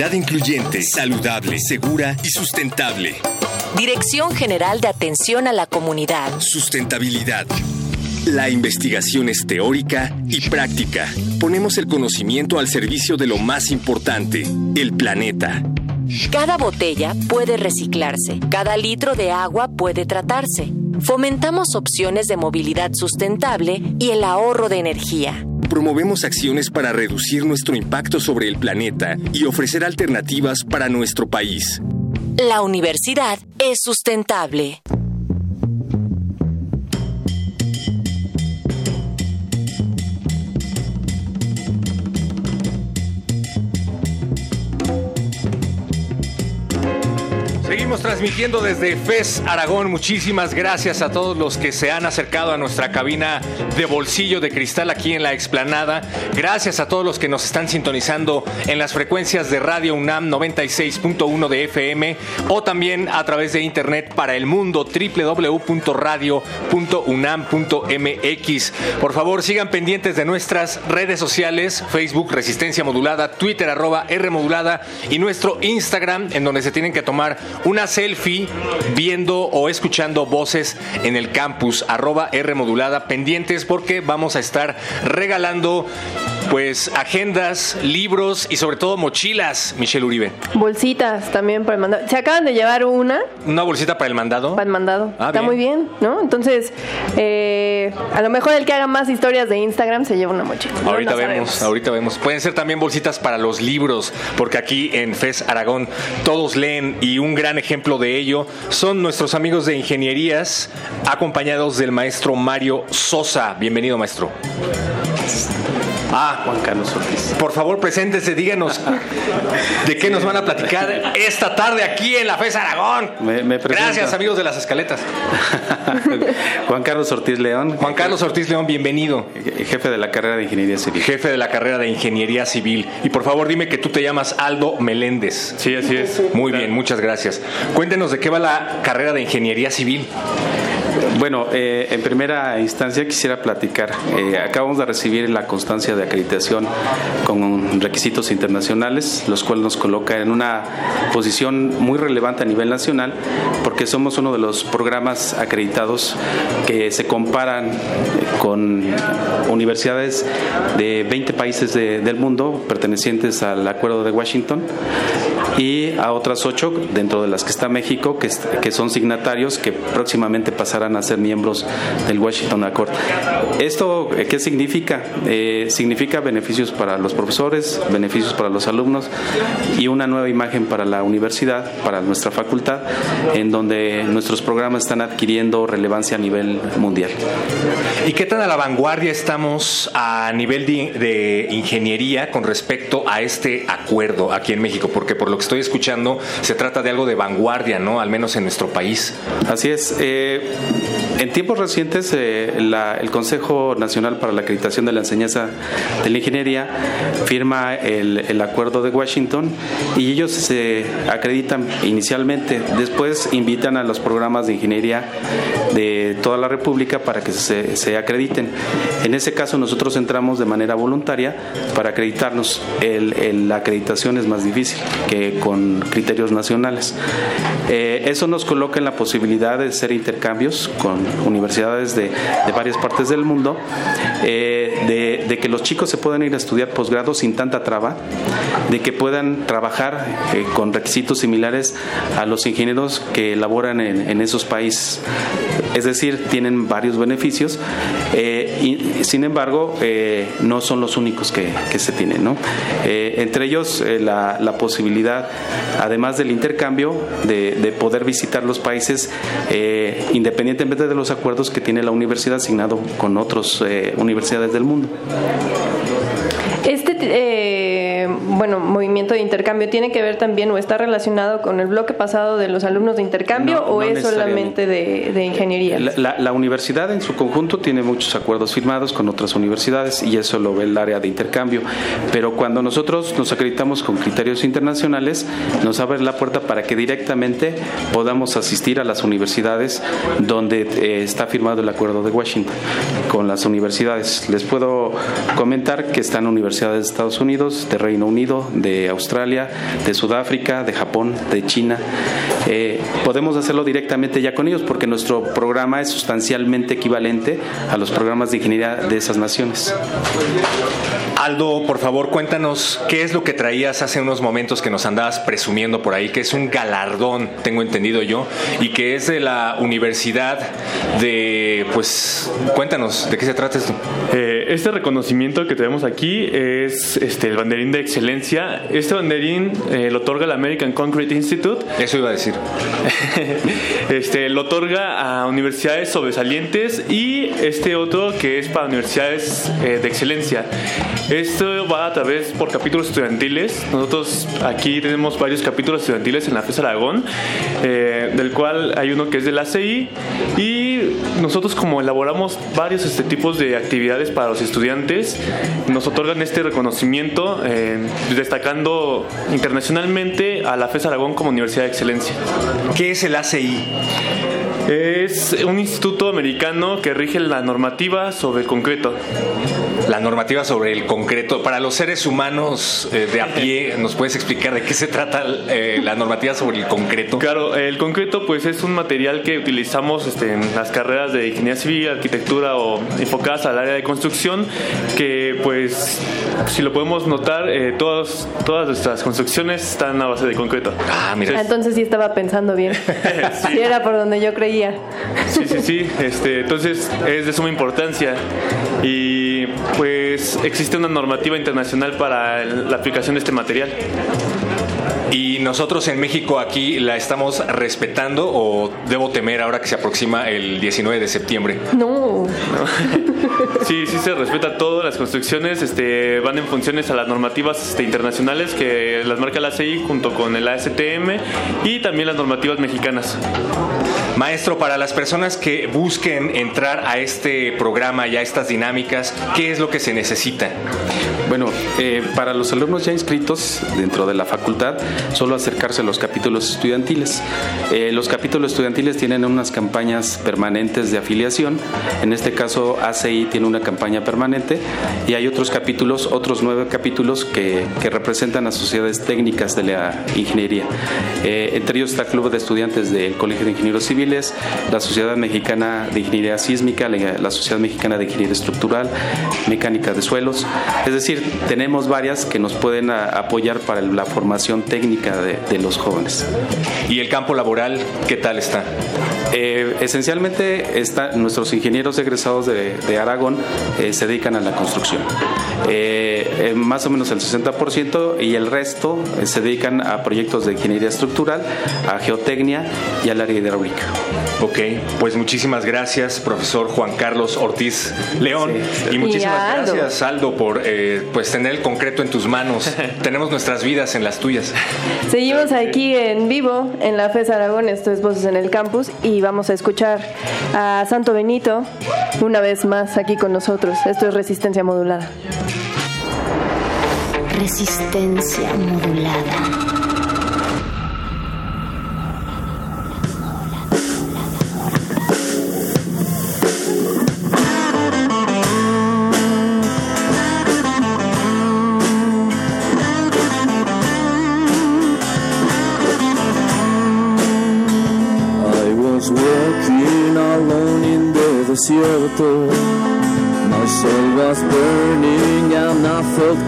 Incluyente, saludable, segura y sustentable. Dirección General de Atención a la Comunidad. Sustentabilidad. La investigación es teórica y práctica. Ponemos el conocimiento al servicio de lo más importante, el planeta. Cada botella puede reciclarse, cada litro de agua puede tratarse. Fomentamos opciones de movilidad sustentable y el ahorro de energía. Promovemos acciones para reducir nuestro impacto sobre el planeta y ofrecer alternativas para nuestro país. La universidad es sustentable. Transmitiendo desde FES Aragón. Muchísimas gracias a todos los que se han acercado a nuestra cabina de bolsillo de cristal aquí en la explanada. Gracias a todos los que nos están sintonizando en las frecuencias de Radio UNAM 96.1 de FM o también a través de internet para el mundo www.radio.unam.mx. Por favor, sigan pendientes de nuestras redes sociales, Facebook Resistencia Modulada, Twitter arroba R Modulada y nuestro Instagram en donde se tienen que tomar una selfie viendo o escuchando voces en el campus, arroba R modulada, pendientes porque vamos a estar regalando pues agendas, libros y sobre todo mochilas, Michelle Uribe. Bolsitas también para el mandado. Se acaban de llevar una ¿Una bolsita para el mandado? para el mandado. Ah, Está bien. muy bien, ¿no? Entonces, eh, a lo mejor el que haga más historias de Instagram se lleva una mochila. Ahorita vemos, sabemos. ahorita vemos. Pueden ser también bolsitas para los libros, porque aquí en FES Aragón todos leen y un gran ejemplo de ello son nuestros amigos de ingenierías, acompañados del maestro Mario Sosa. Bienvenido, maestro. Ah, Juan Carlos Ortiz. Por favor, preséntese, díganos de qué nos van a platicar esta tarde aquí en la FES Aragón. Me- me presento. Gracias, amigos de las escaletas. Juan Carlos Ortiz León. Juan Carlos Ortiz León, bienvenido. Jefe de la carrera de Ingeniería Civil. Jefe de la carrera de Ingeniería Civil. Y por favor, dime que tú te llamas Aldo Meléndez. Sí, así es. Muy bien, muchas gracias. Cuéntenos de qué va la carrera de Ingeniería Civil. Bueno, eh, en primera instancia quisiera platicar. eh, acabamos de recibir la constancia de acreditación con requisitos internacionales, los cuales nos coloca en una posición muy relevante a nivel nacional, porque somos uno de los programas acreditados que se comparan con universidades de 20 países de- del mundo pertenecientes al Acuerdo de Washington y a otras ocho, dentro de las que está México, que, son signatarios que próximamente pasarán a ser miembros del Washington Accord. ¿Esto eh, qué significa? Eh, significa beneficios para los profesores, beneficios para los alumnos y una nueva imagen para la universidad, para nuestra facultad, en donde nuestros programas están adquiriendo relevancia a nivel mundial. ¿Y qué tan a la vanguardia estamos a nivel de ingeniería con respecto a este acuerdo aquí en México? Porque por lo que estoy escuchando, se trata de algo de vanguardia, ¿no? Al menos en nuestro país. Así es. eh, en tiempos recientes, eh, la- el Consejo Nacional para la Acreditación de la Enseñanza de la Ingeniería firma el, acuerdo de Washington y ellos se acreditan inicialmente. Después invitan a los programas de ingeniería de toda la República para que se, se acrediten. En ese caso, nosotros entramos de manera voluntaria para acreditarnos. La acreditación es más difícil que con criterios nacionales. Eh, eso nos coloca en la posibilidad de hacer intercambios con universidades de, varias partes del mundo, eh, de, que los chicos se puedan ir a estudiar posgrado sin tanta traba, de que puedan trabajar eh, con requisitos similares a los ingenieros que laboran en esos países. Es decir, tienen varios beneficios, eh, y, sin embargo, eh, no son los únicos que, se tienen. ¿no? Eh, entre ellos, eh, la, la posibilidad, además del intercambio, de, de poder visitar los países independientemente de los acuerdos que tiene la universidad asignado con otras universidades del mundo. Este, eh, bueno, movimiento de intercambio tiene que ver también o está relacionado con el bloque pasado de los alumnos de intercambio No, o no es solamente de, de ingeniería? La, la- la universidad en su conjunto tiene muchos acuerdos firmados con otras universidades y eso lo ve el área de intercambio. Pero cuando nosotros nos acreditamos con criterios internacionales, nos abre la puerta para que directamente podamos asistir a las universidades donde eh, está firmado el acuerdo de Washington con las universidades. Les puedo comentar que están universidades de Estados Unidos, de Reino Unido, de Australia, de Sudáfrica, de Japón, de China. Eh, podemos hacerlo directamente ya con ellos porque nuestro programa es sustancialmente equivalente a los programas de ingeniería de esas naciones. Aldo, por favor, cuéntanos qué es lo que traías hace unos momentos que nos andabas presumiendo por ahí, que es un galardón, tengo entendido yo, y que es de la Universidad de, pues, cuéntanos, ¿de qué se trata esto? Eh, este reconocimiento que tenemos aquí es este, el banderín de excelencia. Este banderín eh, lo otorga el American Concrete Institute. Eso iba a decir. este, lo otorga a universidades sobresalientes y este otro que es para universidades eh, de excelencia. Esto va a través por capítulos estudiantiles. Nosotros aquí tenemos varios capítulos estudiantiles en la FES Aragón, eh, del cual hay uno que es del ACI y nosotros como elaboramos varios este, tipos de actividades para los estudiantes, nos otorgan este reconocimiento eh, destacando internacionalmente a la FES Aragón como Universidad de Excelencia. ¿Qué es el ACI? Es un instituto americano que rige la normativa sobre el concreto. La normativa sobre el concreto. Para los seres humanos eh, de a pie, ¿nos puedes explicar de qué se trata eh, la normativa sobre el concreto? Claro, el concreto pues es un material que utilizamos este, en las carreras de ingeniería civil, arquitectura o enfocadas al área de construcción, que pues si lo podemos notar, eh, todas, todas nuestras construcciones están a base de concreto. Ah, Ah, Entonces sí estaba pensando bien. sí. era por donde yo creía. Sí, sí, sí. Este, entonces es de suma importancia y pues existe una normativa internacional para la aplicación de este material. ¿Y nosotros en México aquí la estamos respetando o debo temer ahora que se aproxima el 19 de septiembre? No. Sí, sí se respeta todo. Las construcciones este, van en funciones a las normativas este, internacionales que las marca la ACI junto con el ASTM y también las normativas mexicanas. Maestro, para las personas que busquen entrar a este programa y a estas dinámicas, ¿qué es lo que se necesita? Bueno, eh, para los alumnos ya inscritos dentro de la facultad, solo acercarse a los capítulos estudiantiles. Eh, los capítulos estudiantiles tienen unas campañas permanentes de afiliación. En este caso, ACI tiene una campaña permanente y hay otros capítulos, otros nueve capítulos que, representan a sociedades técnicas de la ingeniería. Eh, entre ellos está el Club de Estudiantes del Colegio de Ingenieros Civiles, la Sociedad Mexicana de Ingeniería Sísmica, la, Sociedad Mexicana de Ingeniería Estructural, Mecánica de Suelos. Es decir, tenemos varias que nos pueden a- apoyar para la formación técnica de, de los jóvenes. ¿Y el campo laboral qué tal está? Eh, esencialmente está, nuestros ingenieros egresados de, de Aragón eh, se dedican a la construcción. Eh, eh, más o menos el 60% y el resto se dedican a proyectos de ingeniería estructural, a geotecnia y al área hidráulica. Ok, pues muchísimas gracias, profesor Juan Carlos Ortiz León. Y muchísimas Y Aldo. gracias, Aldo, por eh, pues tener el concreto en tus manos. Tenemos nuestras vidas en las tuyas. Seguimos aquí en vivo en la FES Aragón, esto es Voces en el Campus, y vamos a escuchar a Santo Benito una vez más aquí con nosotros. Esto es Resistencia Modulada. Resistencia modulada.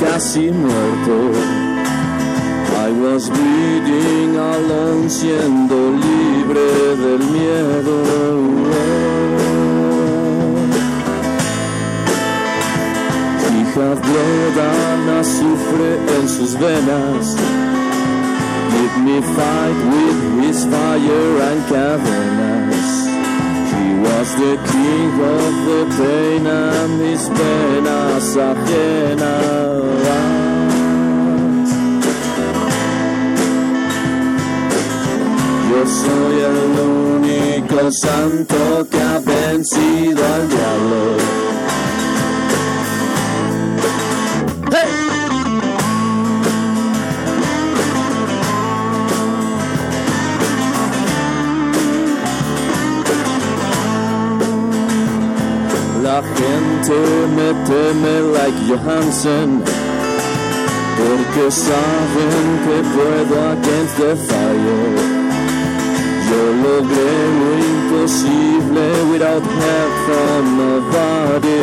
Casi muerto. I was breathing alone, siendo libre del miedo. Had blood and azufre en sus venas. Let me fight with his fire and cavernas. is the king of the pain and his penas ajenas. Yo soy el único santo que ha vencido al diablo. La gente me teme like Johansen porque saben que puedo against the fire. Yo logré lo imposible without help from nobody.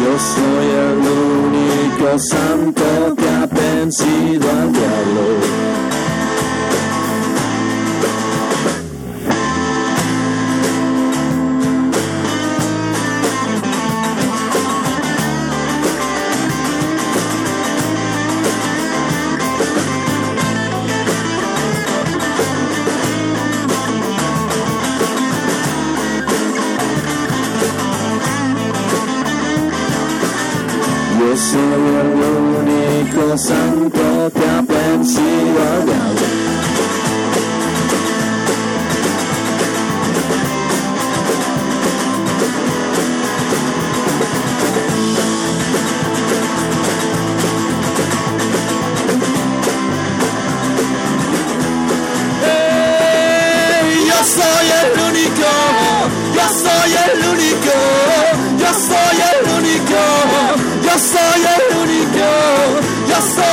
Yo soy el único santo que ha vencido al diablo. Santo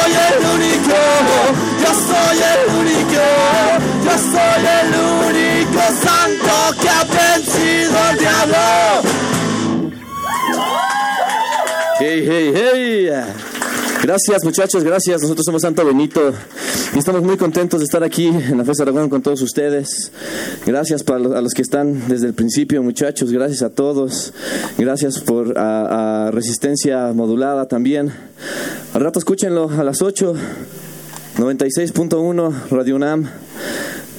soy el único, yo soy el único, yo soy el único santo que ha vencido al diablo. Hey, hey, hey. Gracias muchachos, gracias. Nosotros somos Santo Benito y estamos muy contentos de estar aquí en la Fiesta Aragón con todos ustedes. Gracias para los- a los que están desde el principio muchachos, gracias a todos. Gracias por a, a Resistencia Modulada también. Al rato escúchenlo a las 8, 96.1 Radio UNAM.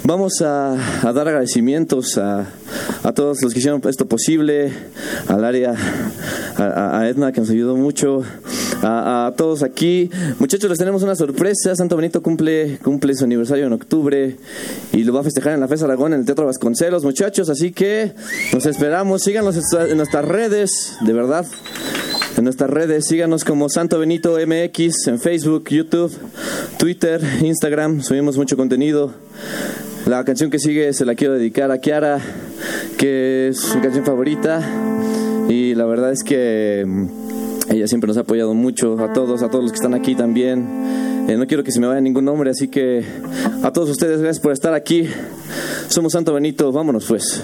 Vamos a, dar agradecimientos a, a todos los que hicieron esto posible, al área, a, Edna que nos ayudó mucho, a, a todos aquí. Muchachos, les tenemos una sorpresa. Santo Benito cumple, cumple su aniversario en octubre y lo va a festejar en la FES Aragón en el Teatro Vasconcelos, muchachos. Así que nos esperamos. Síganos en nuestras redes, de verdad. En nuestras redes, síganos como Santo Benito MX en Facebook, YouTube, Twitter, Instagram. Subimos mucho contenido. La canción que sigue se la quiero dedicar a Kiara, que es su canción favorita. Y la verdad es que mm, ella siempre nos ha apoyado mucho, a todos, a todos los que están aquí también. Eh, no quiero que se me vaya ningún nombre, así que a todos ustedes, gracias por estar aquí. Somos Santo Benito, vámonos pues.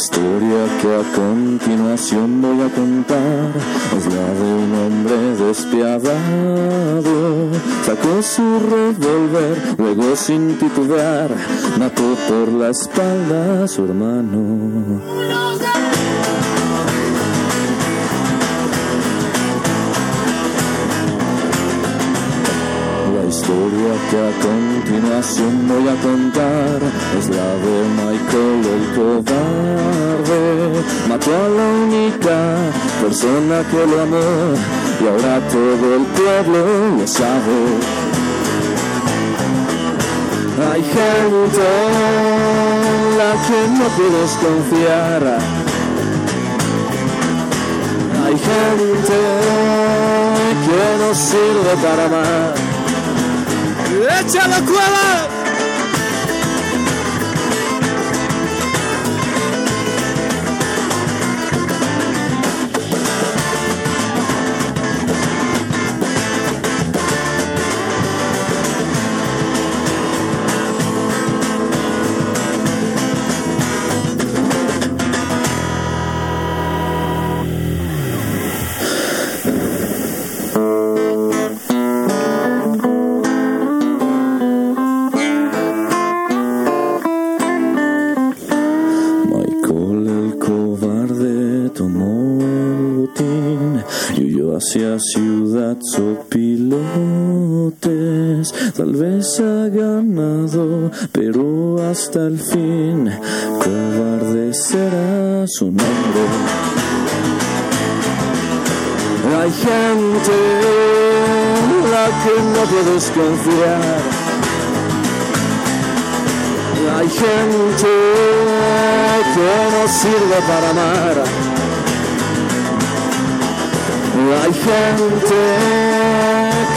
Historia que a continuación voy a contar es la de un hombre despiadado. Sacó su revólver, luego sin titubear, mató por la espalda a su hermano. Historia que a continuación voy a contar es la de Michael el cobarde. Mató a la única persona que lo amó y ahora todo el pueblo lo sabe. Hay gente en la que no puedes confiar. Hay gente que no sirve para más. 别叫了，快了 tal vez ha ganado, pero hasta el fin cobarde será su nombre. Hay gente en la que no puedes confiar. Hay gente que no sirve para amar. Hay gente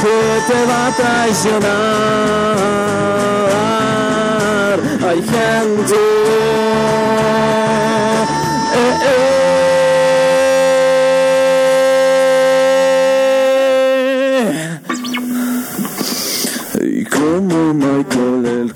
que te va a traicionar. Hay gente. eh, eh. Y como Michael el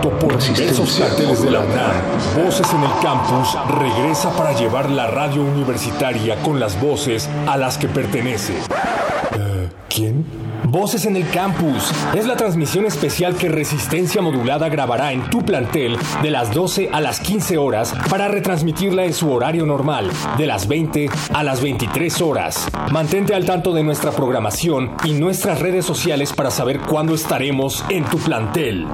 impacto por diversos carteles de la UNAM, Voces en el Campus regresa para llevar la radio universitaria con las voces a las que pertenece. Eh, ¿Quién? Voces en el Campus es la transmisión especial que Resistencia Modulada grabará en tu plantel de las 12 a las 15 horas para retransmitirla en su horario normal, de las 20 a las 23 horas. Mantente al tanto de nuestra programación y nuestras redes sociales para saber cuándo estaremos en tu plantel.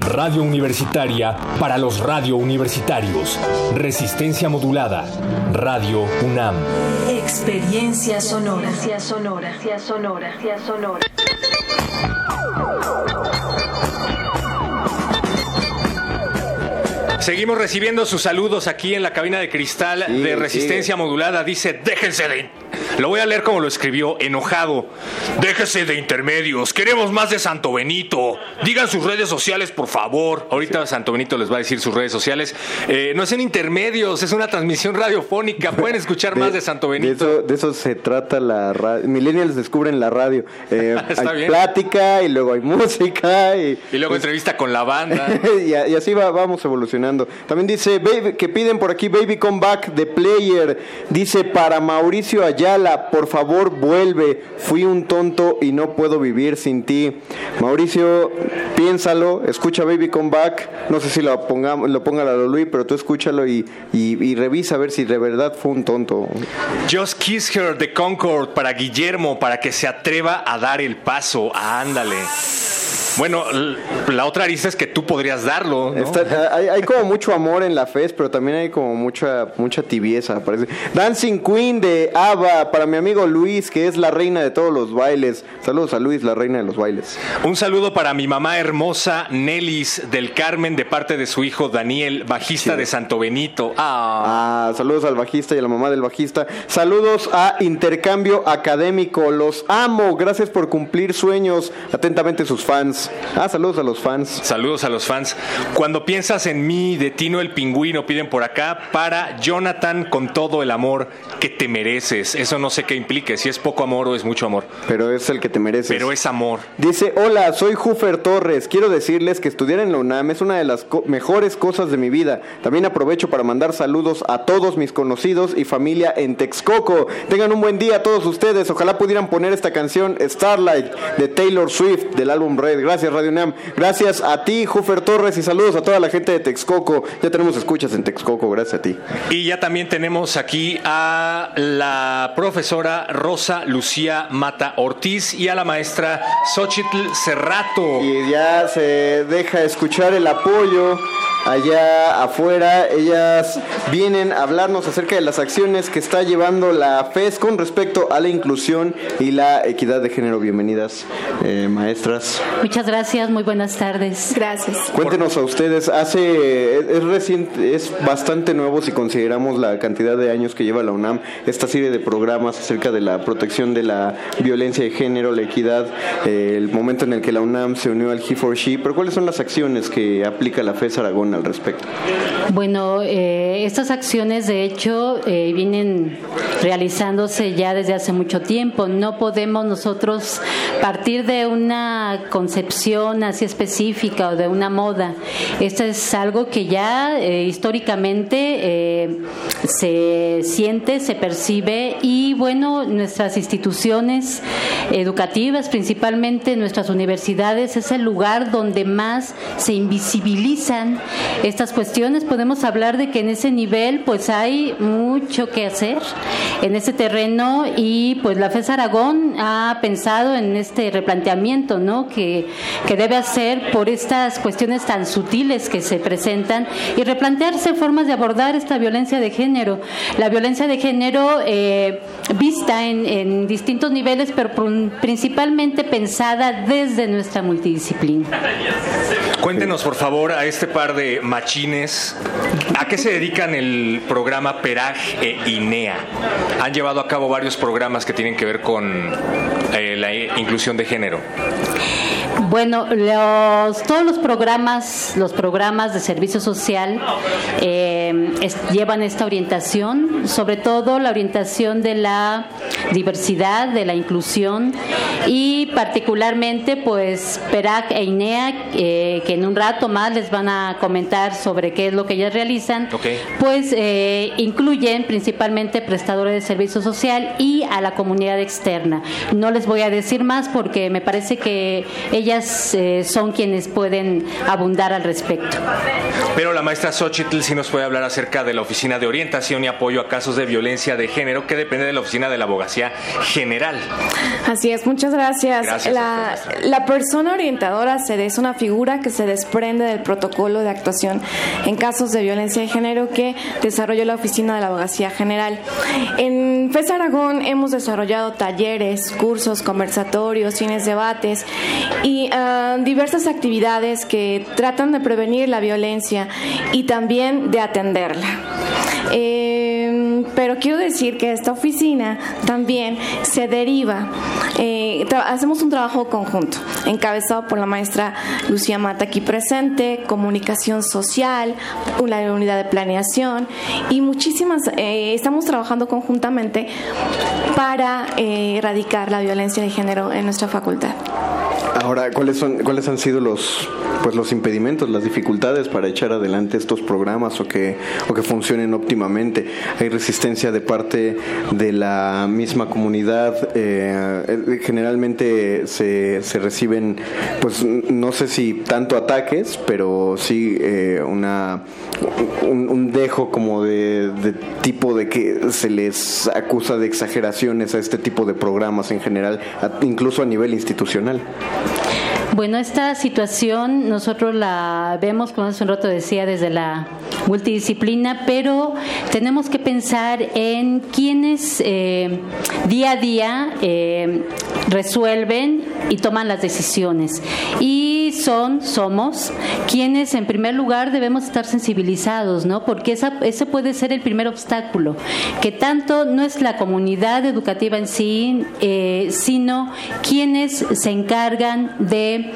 Radio Universitaria para los radio universitarios. Resistencia Modulada. Radio UNAM. Experiencia sonora. Experiencia sonora, sonora, sonora, sonora. Seguimos recibiendo sus saludos aquí en la cabina de cristal de resistencia modulada. Dice, déjense de... Lo voy a leer como lo escribió, enojado. Déjense de intermedios. Queremos más de Santo Benito. Digan sus redes sociales, por favor. Ahorita Santo Benito les va a decir sus redes sociales. Eh, no son intermedios, es una transmisión radiofónica. Pueden escuchar más de Santo De Benito. eso, de eso se trata la radio. Millennials descubren la radio. Eh, Está hay bien. plática y luego hay música. Y, Y luego entrevista con la banda. y, así va- vamos evolucionando. También dice baby, que piden por aquí Baby Come Back de Player. Dice para Mauricio Ayala, por favor vuelve. Fui un tonto y no puedo vivir sin ti. Mauricio, piénsalo, escucha Baby Come Back. No sé si lo pongamos, lo ponga la Luis, pero tú escúchalo y, y- y revisa a ver si de verdad fue un tonto. Just Kiss Her de Concord para Guillermo, para que se atreva a dar el paso. ándale. Bueno, la otra arista es que tú podrías darlo. ¿no? Está- hay, hay como mucho amor en la FES, pero también hay como mucha mucha tibieza, parece. Dancing Queen de ABBA para mi amigo Luis, que es la reina de todos los bailes. Saludos a Luis, la reina de los bailes. Un saludo para mi mamá hermosa Nelis del Carmen de parte de su hijo Daniel, bajista de Santo Benito. Ah, saludos al bajista y a la mamá del bajista. Saludos a Intercambio Académico. Los amo. Gracias por cumplir sueños. Atentamente sus fans. Ah, saludos a los fans. Saludos a los fans. Cuando piensas en mí, de Tino el Pingüino, piden por acá, para Jonathan con todo el amor que te mereces. Eso no sé qué implique, si es poco amor o es mucho amor. Pero es el que te mereces. Pero es amor. Dice, hola, soy Jufer Torres. Quiero decirles que estudiar en la UNAM es una de las co- mejores cosas de mi vida. También aprovecho para mandar saludos a todos mis conocidos y familia en Texcoco. Tengan un buen día todos ustedes. Ojalá pudieran poner esta canción Starlight de Taylor Swift del álbum Red. Gracias Radio UNAM. Gracias a ti, Jufer Torres, y saludos a toda la gente de Texcoco. Ya tenemos escuchas en Texcoco, gracias a ti. Y ya también tenemos aquí a la profesora Rosa Lucía Mata Ortiz y a la maestra Xochitl Cerrato. Y ya se deja escuchar el apoyo allá afuera. Ellas vienen a hablarnos acerca de las acciones que está llevando la FES con respecto a la inclusión y la equidad de género. Bienvenidas, eh, maestras. Muchas gracias, muy buenas tardes. Gracias. Cuéntenos a ustedes, hace es reciente, es bastante nuevo si consideramos la cantidad de años que lleva la UNAM esta serie de programas acerca de la protección de la violencia de género, la equidad, eh, el momento en el que la UNAM se unió al He4She, pero ¿cuáles son las acciones que aplica la FES Aragón al respecto? Bueno, eh, estas acciones de hecho eh, vienen realizándose ya desde hace mucho tiempo. No podemos nosotros partir de una concepción así específica o de una moda. Esto es algo que ya eh, históricamente eh, se siente, se percibe y bueno, nuestras instituciones educativas, principalmente nuestras universidades, es el lugar donde más se invisibilizan estas cuestiones. Podemos hablar de que en ese nivel pues hay mucho que hacer en ese terreno y pues la FES Aragón ha pensado en este replanteamiento, ¿no? Que, que debe hacer por estas cuestiones tan sutiles que se presentan y replantearse formas de abordar esta violencia de género. La violencia de género eh, vista en, en distintos niveles, pero pr- principalmente pensada desde nuestra multidisciplina. Cuéntenos, por favor, a este par de machines, ¿a qué se dedican el programa PERAG e INEA? Han llevado a cabo varios programas que tienen que ver con eh, la inclusión de género. Bueno, los, todos los programas, los programas de servicio social eh, es- llevan esta orientación, sobre todo la orientación de la diversidad, de la inclusión y particularmente, pues PERAC e INEA, eh, que en un rato más les van a comentar sobre qué es lo que ellas realizan, pues eh, incluyen principalmente prestadores de servicio social y a la comunidad externa. No les voy a decir más porque me parece que ellas eh, son quienes pueden abundar al respecto. Pero la maestra Xochitl sí nos puede hablar acerca de la Oficina de Orientación y Apoyo a Casos de Violencia de Género, que depende de la Oficina de la Abogacía General. Así es, muchas gracias. Gracias, la, la persona orientadora se es una figura que se desprende del protocolo de actuación en casos de violencia de género que desarrolló la Oficina de la Abogacía General. En FES Aragón hemos desarrollado talleres, cursos, conversatorios, cines, debates y ah, diversas actividades que tratan de prevenir la violencia y también de atenderla. Eh, pero quiero decir que esta oficina también se deriva, eh, hacemos un trabajo conjunto, encabezado por la maestra Lucía Mata aquí presente, comunicación social, una unidad de planeación y muchísimas, eh, estamos trabajando conjuntamente para eh, erradicar la violencia de género en nuestra facultad. Ahora, ¿cuáles son cuáles han sido los pues los impedimentos, las dificultades para echar adelante estos programas o que o que funcionen óptimamente? Resistencia de parte de la misma comunidad. eh, eh, generalmente se, se reciben, pues no sé si tanto ataques, pero sí eh, una un, dejo como de, tipo de que se les acusa de exageraciones a este tipo de programas en general, incluso a nivel institucional. Bueno, esta situación nosotros la vemos, como hace un rato decía, desde la multidisciplina, pero tenemos que pensar en quienes eh, día a día eh, resuelven y toman las decisiones. Y son, somos, quienes en primer lugar debemos estar sensibilizados, ¿no? Porque esa, ese puede ser el primer obstáculo, que tanto no es la comunidad educativa en sí, eh, sino quienes se encargan de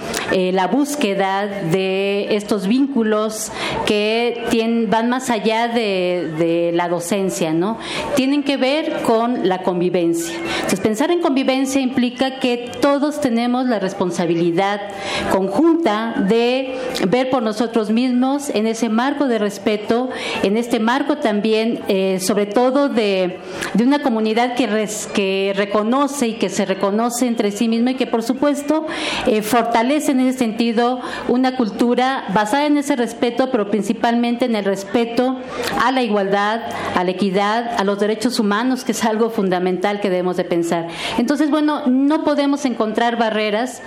la búsqueda de estos vínculos que van más allá de la docencia, ¿no? Tienen que ver con la convivencia. Entonces, pensar en convivencia implica que todos tenemos la responsabilidad conjunta de ver por nosotros mismos en ese marco de respeto, en este marco también, eh, sobre todo de, una comunidad que reconoce y que se reconoce entre sí misma y que, por supuesto, eh, fortalece en ese sentido una cultura basada en ese respeto, pero principalmente en el respeto a la igualdad, a la equidad, a los derechos humanos, que es algo fundamental que debemos de pensar. Entonces, bueno, no podemos encontrar barreras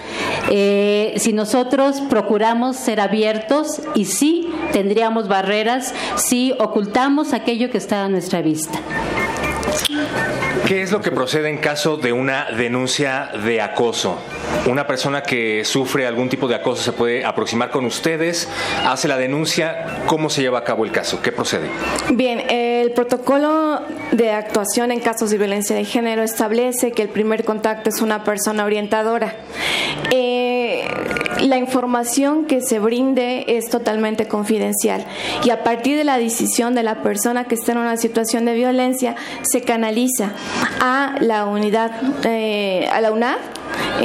eh, si nosotros procuramos ser abiertos y sí tendríamos barreras si ocultamos aquello que está a nuestra vista. ¿Qué es lo que procede en caso de una denuncia de acoso? Una persona que sufre algún tipo de acoso se puede aproximar con ustedes, hace la denuncia, ¿cómo se lleva a cabo el caso? ¿Qué procede? Bien, el protocolo de actuación en casos de violencia de género establece que el primer contacto es una persona orientadora. Eh, la información que se brinde es totalmente confidencial y a partir de la decisión de la persona que está en una situación de violencia se canaliza a la unidad, eh, a la UNAD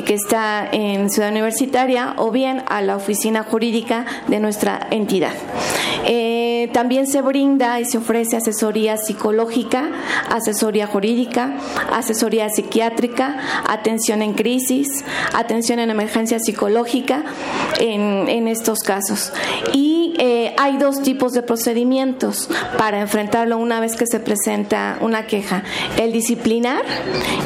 que está en Ciudad Universitaria o bien a la oficina jurídica de nuestra entidad. Eh, también se brinda y se ofrece asesoría psicológica, asesoría jurídica, asesoría psiquiátrica, atención en crisis, atención en emergencia psicológica en, en estos casos. Y eh, hay dos tipos de procedimientos para enfrentarlo una vez que se presenta una queja, el disciplinar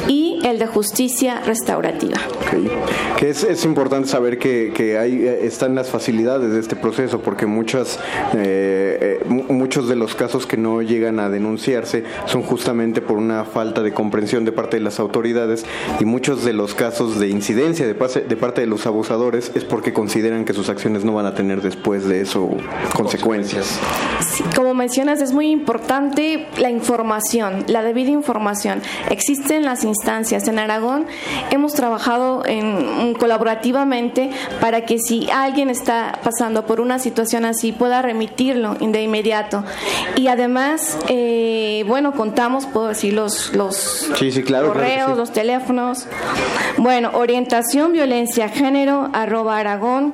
y el de justicia restaurativa. Ok. Que es, es importante saber que, que hay, eh, están las facilidades de este proceso, porque muchas, eh, eh, mu- muchos de los casos que no llegan a denunciarse son justamente por una falta de comprensión de parte de las autoridades y muchos de los casos de incidencia de, pase- de parte de los abusadores es porque consideran que sus acciones no van a tener después de eso consecuencias. Sí, como mencionas, es muy importante la información, la debida información. Existen las instancias. En Aragón hemos trabajado en, colaborativamente para que si alguien está pasando por una situación así pueda remitirlo de inmediato. Y además, eh, bueno, contamos, puedo decir, los, los Sí, sí, claro. claro que correos, sí. los teléfonos. Bueno, orientación, violencia, género, arroba aragón.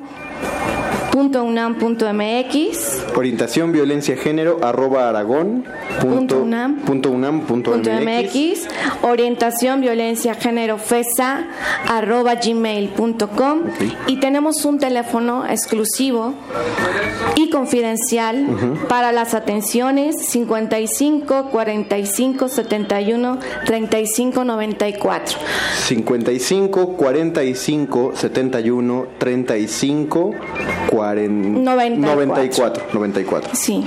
Punto unam punto mx Orientación, violencia, género, arroba aragón, punto, unam. punto unam, punto MX. MX, orientación violencia género fesa arroba gmail.com y tenemos un teléfono exclusivo y confidencial para las atenciones 55 45 71 35 94 55 45 71 35 40, 94 94 Sí.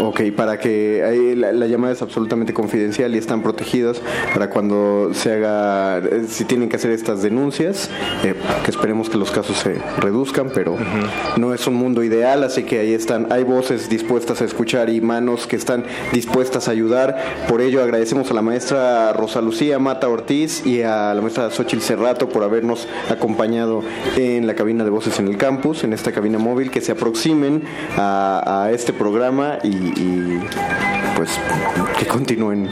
Ok, para que ahí la, la llamada es absolutamente confidencial y están protegidas para cuando se haga, eh, si tienen que hacer estas denuncias, eh, que esperemos que los casos se reduzcan, pero no es un mundo ideal, así que ahí están, hay voces dispuestas a escuchar y manos que están dispuestas a ayudar. Por ello agradecemos a la maestra Rosa Lucía Mata Ortiz y a la maestra Xochil Cerrato por habernos acompañado en la cabina de voces en el campus, en esta cabina móvil, que se aproximen a, a este programa y, y, pues que continúen.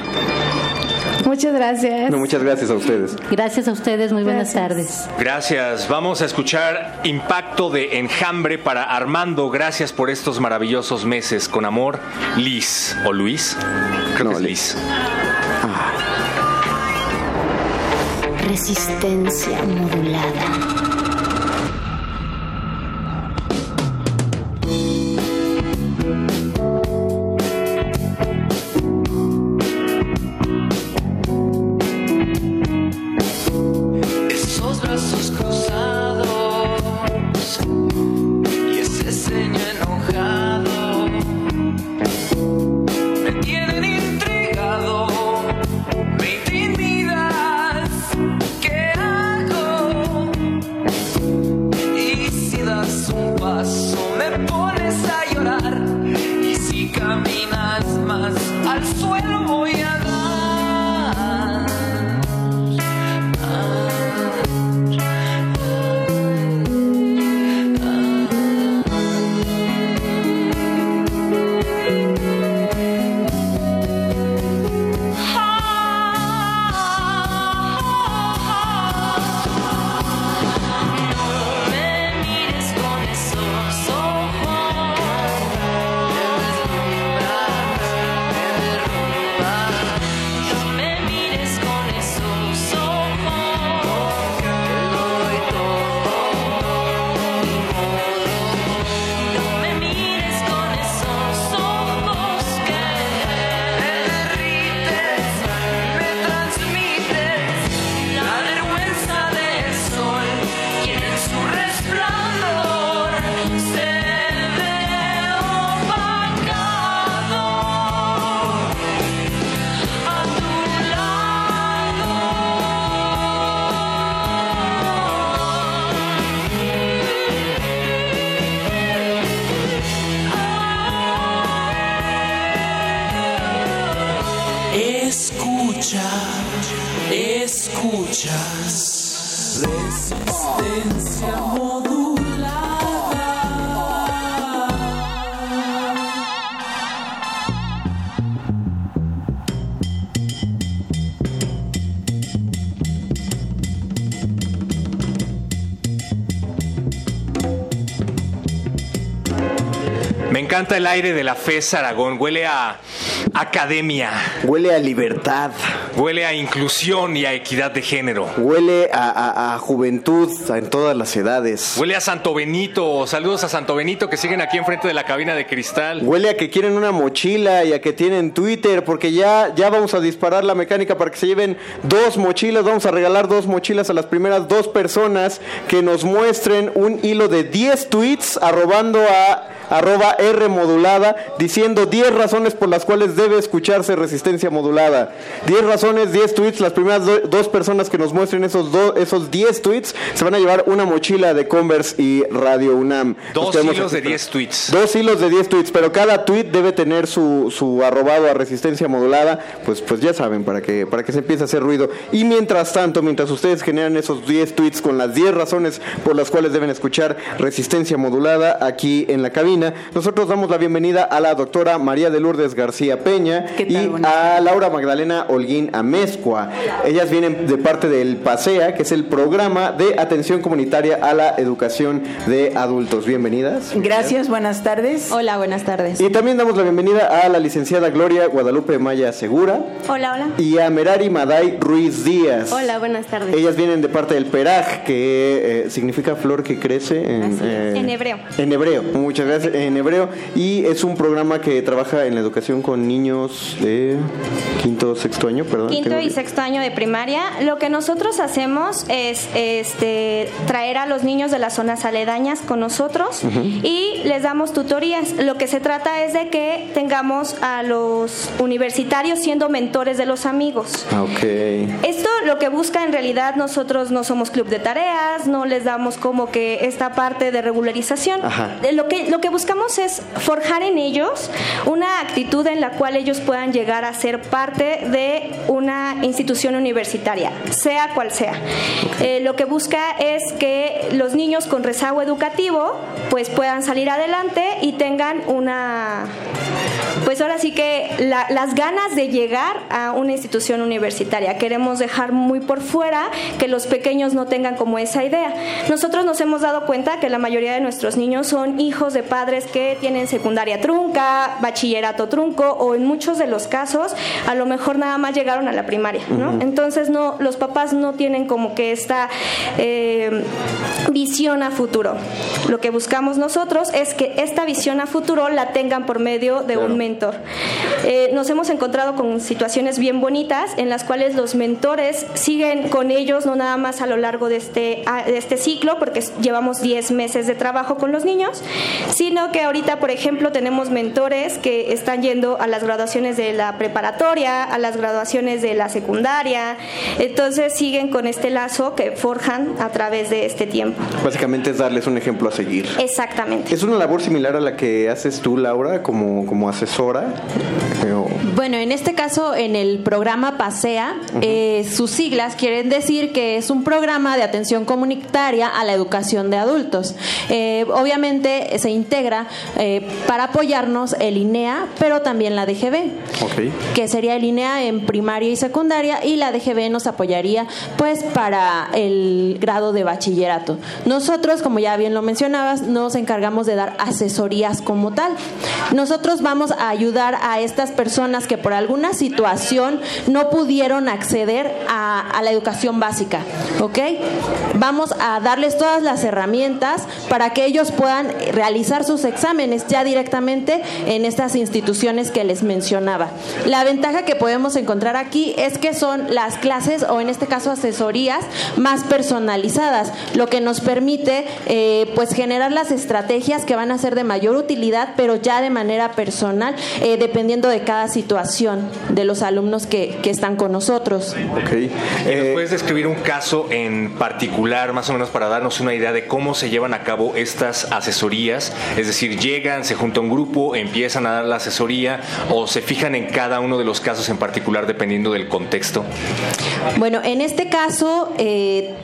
Muchas gracias. No, muchas gracias a ustedes. Gracias a ustedes, muy buenas tardes. Gracias. Vamos a escuchar Impacto de Enjambre para Armando. Gracias por estos maravillosos meses. Con amor, Liz. ¿O Luis? Creo que es Liz. Resistencia modulada. Encanta el aire de la FES Aragón. Huele a academia. Huele a libertad. Huele a inclusión y a equidad de género. Huele a, a- a juventud en todas las edades. Huele a Santo Benito. Saludos a Santo Benito que siguen aquí enfrente de la cabina de cristal. Huele a que quieren una mochila y a que tienen Twitter, porque ya, ya vamos a disparar la mecánica para que se lleven dos mochilas. Vamos a regalar dos mochilas a las primeras dos personas que nos muestren un hilo de 10 tweets arrobando a arroba R modulada diciendo 10 razones por las cuales debe escucharse resistencia modulada. 10 razones, 10 tweets. Las primeras do- dos personas que nos muestren esos, do- esos 10 tweets se van a llevar una mochila de Converse y Radio UNAM. Dos hilos de aquí. 10 tweets. Dos hilos de 10 tweets, pero cada tweet debe tener su, su arrobado a resistencia modulada. Pues, pues ya saben, para que, para que se empiece a hacer ruido. Y mientras tanto, mientras ustedes generan esos 10 tweets con las 10 razones por las cuales deben escuchar resistencia modulada aquí en la cabina, nosotros damos la bienvenida a la doctora María de Lourdes García Peña y a Laura Magdalena Holguín Amezcua. Ellas vienen de parte del PASEA, que es el programa de atención comunitaria a la educación de adultos. Bienvenidas. Gracias, buenas tardes. Hola, buenas tardes. Y también damos la bienvenida a la licenciada Gloria Guadalupe Maya Segura Hola, hola. y a Merari Maday Ruiz Díaz. Hola, buenas tardes. Ellas vienen de parte del Peraj, que eh, significa flor que crece en, eh, En hebreo. en hebreo. Muchas gracias. En hebreo. Y es un programa que trabaja en la educación con niños de quinto, sexto año, perdón. Quinto tengo- y sexto año de primaria, lo que nosotros hacemos es este, traer a los niños de las zonas aledañas con nosotros y les damos tutorías. Lo que se trata es de que tengamos a los universitarios siendo mentores de los amigos. Ah. Esto lo que busca en realidad nosotros no somos club de tareas, no les damos como que esta parte de regularización. Ajá. Lo que, lo que buscamos es forjar en ellos una actitud en la cual ellos puedan llegar a ser parte de una institución universitaria, sea cual sea. Eh, lo que busca es que los niños con rezago educativo pues puedan salir adelante y tengan una pues ahora sí que la- las ganas de llegar a una institución universitaria. Queremos dejar muy por fuera que los pequeños no tengan como esa idea. Nosotros nos hemos dado cuenta que la mayoría de nuestros niños son hijos de padres que tienen secundaria trunca, bachillerato trunco o en muchos de los casos a lo mejor nada más llegaron a la primaria. Entonces no, los papás no tienen como que esta eh, visión a futuro. Lo que buscamos nosotros es que esta visión a futuro la tengan por medio de un mentor. Eh, nos hemos encontrado con situaciones bien bonitas en las cuales los mentores siguen con ellos no nada más a lo largo de este, de este ciclo, porque llevamos 10 meses de trabajo con los niños, sino que ahorita, por ejemplo, tenemos mentores que están yendo a las graduaciones de la preparatoria, a las graduaciones de la secundaria, entonces siguen con este lazo que forjan a través de este tiempo. Básicamente es darles un ejemplo a seguir. Exactamente. ¿Es una labor similar a la que haces tú, Laura, como, como asesora? Bueno, en este caso, en el programa PASEA, eh, sus siglas quieren decir que es un programa de atención comunitaria a la educación de adultos. Eh, obviamente se integra eh, para apoyarnos el INEA, pero también la DGB que sería el INEA en primaria y secundaria y la DGB nos apoyaría pues para el grado de bachillerato. Nosotros, como ya bien lo mencionabas, nos encargamos de dar asesorías como tal. Nosotros vamos a ayudar a estas personas que por alguna situación no pudieron acceder a, a la educación básica, ¿ok? Vamos a darles todas las herramientas para que ellos puedan realizar sus exámenes ya directamente en estas instituciones que les mencionaba. La ventaja que podemos encontrar aquí es que son las clases o en este caso asesorías más personalizadas, lo que nos permite eh, pues generar las estrategias que van a ser de mayor utilidad, pero ya de manera personal, eh, dependiendo de cada situación de los alumnos que, que están con nosotros. Ok. ¿Y ¿Nos puedes describir un caso en particular, más o menos para darnos una idea de cómo se llevan a cabo estas asesorías? Es decir, llegan, se junta un grupo, empiezan a dar la asesoría o se fijan en cada uno de los casos en particular dependiendo del contexto. Bueno, en este caso eh,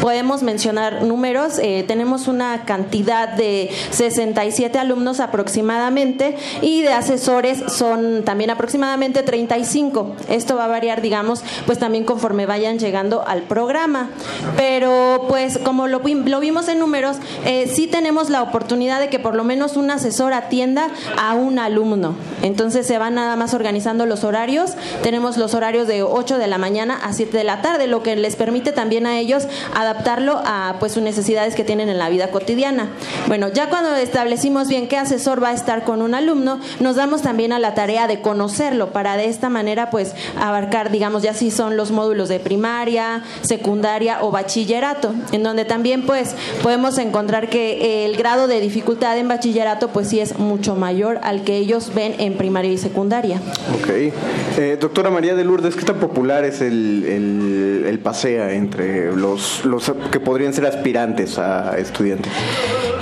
podemos mencionar números. Eh, tenemos una cantidad de 67 alumnos aproximadamente y de asesores son también aproximadamente 35. Esto va a variar, digamos, pues también conforme vayan llegando al programa. Pero pues como lo, vimos en números, eh, sí tenemos la oportunidad de que por lo menos un asesor atienda a un alumno. Entonces se van nada más organizando los horarios. Tenemos los horarios de 8 de la mañana a 7 de la tarde, lo que les permite también a ellos adaptarlo a pues sus necesidades que tienen en la vida cotidiana. Bueno, ya cuando establecimos bien qué asesor va a estar con un alumno, nos damos también a la tarea de conocerlo para de esta manera pues abarcar, digamos, ya si son los módulos de primaria, secundaria o bachillerato, en donde también pues podemos encontrar que el grado de dificultad en bachillerato pues sí es mucho mayor al que ellos ven en primaria y secundaria. Ok. Eh, doctora María de Lourdes, ¿qué tan popular es el, el, el PASEA entre los, los que podrían ser aspirantes a estudiantes?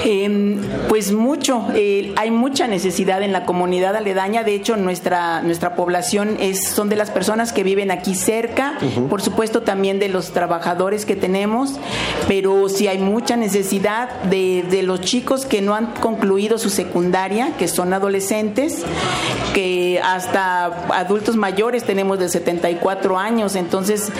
Eh, pues mucho, eh, hay mucha necesidad en la comunidad aledaña, de hecho nuestra, nuestra población es, son de las personas que viven aquí cerca, por supuesto también de los trabajadores que tenemos, pero sí hay mucha necesidad de, de los chicos que no han concluido su secundaria, que son adolescentes, que hasta adultos mayores tenemos de 74 años, entonces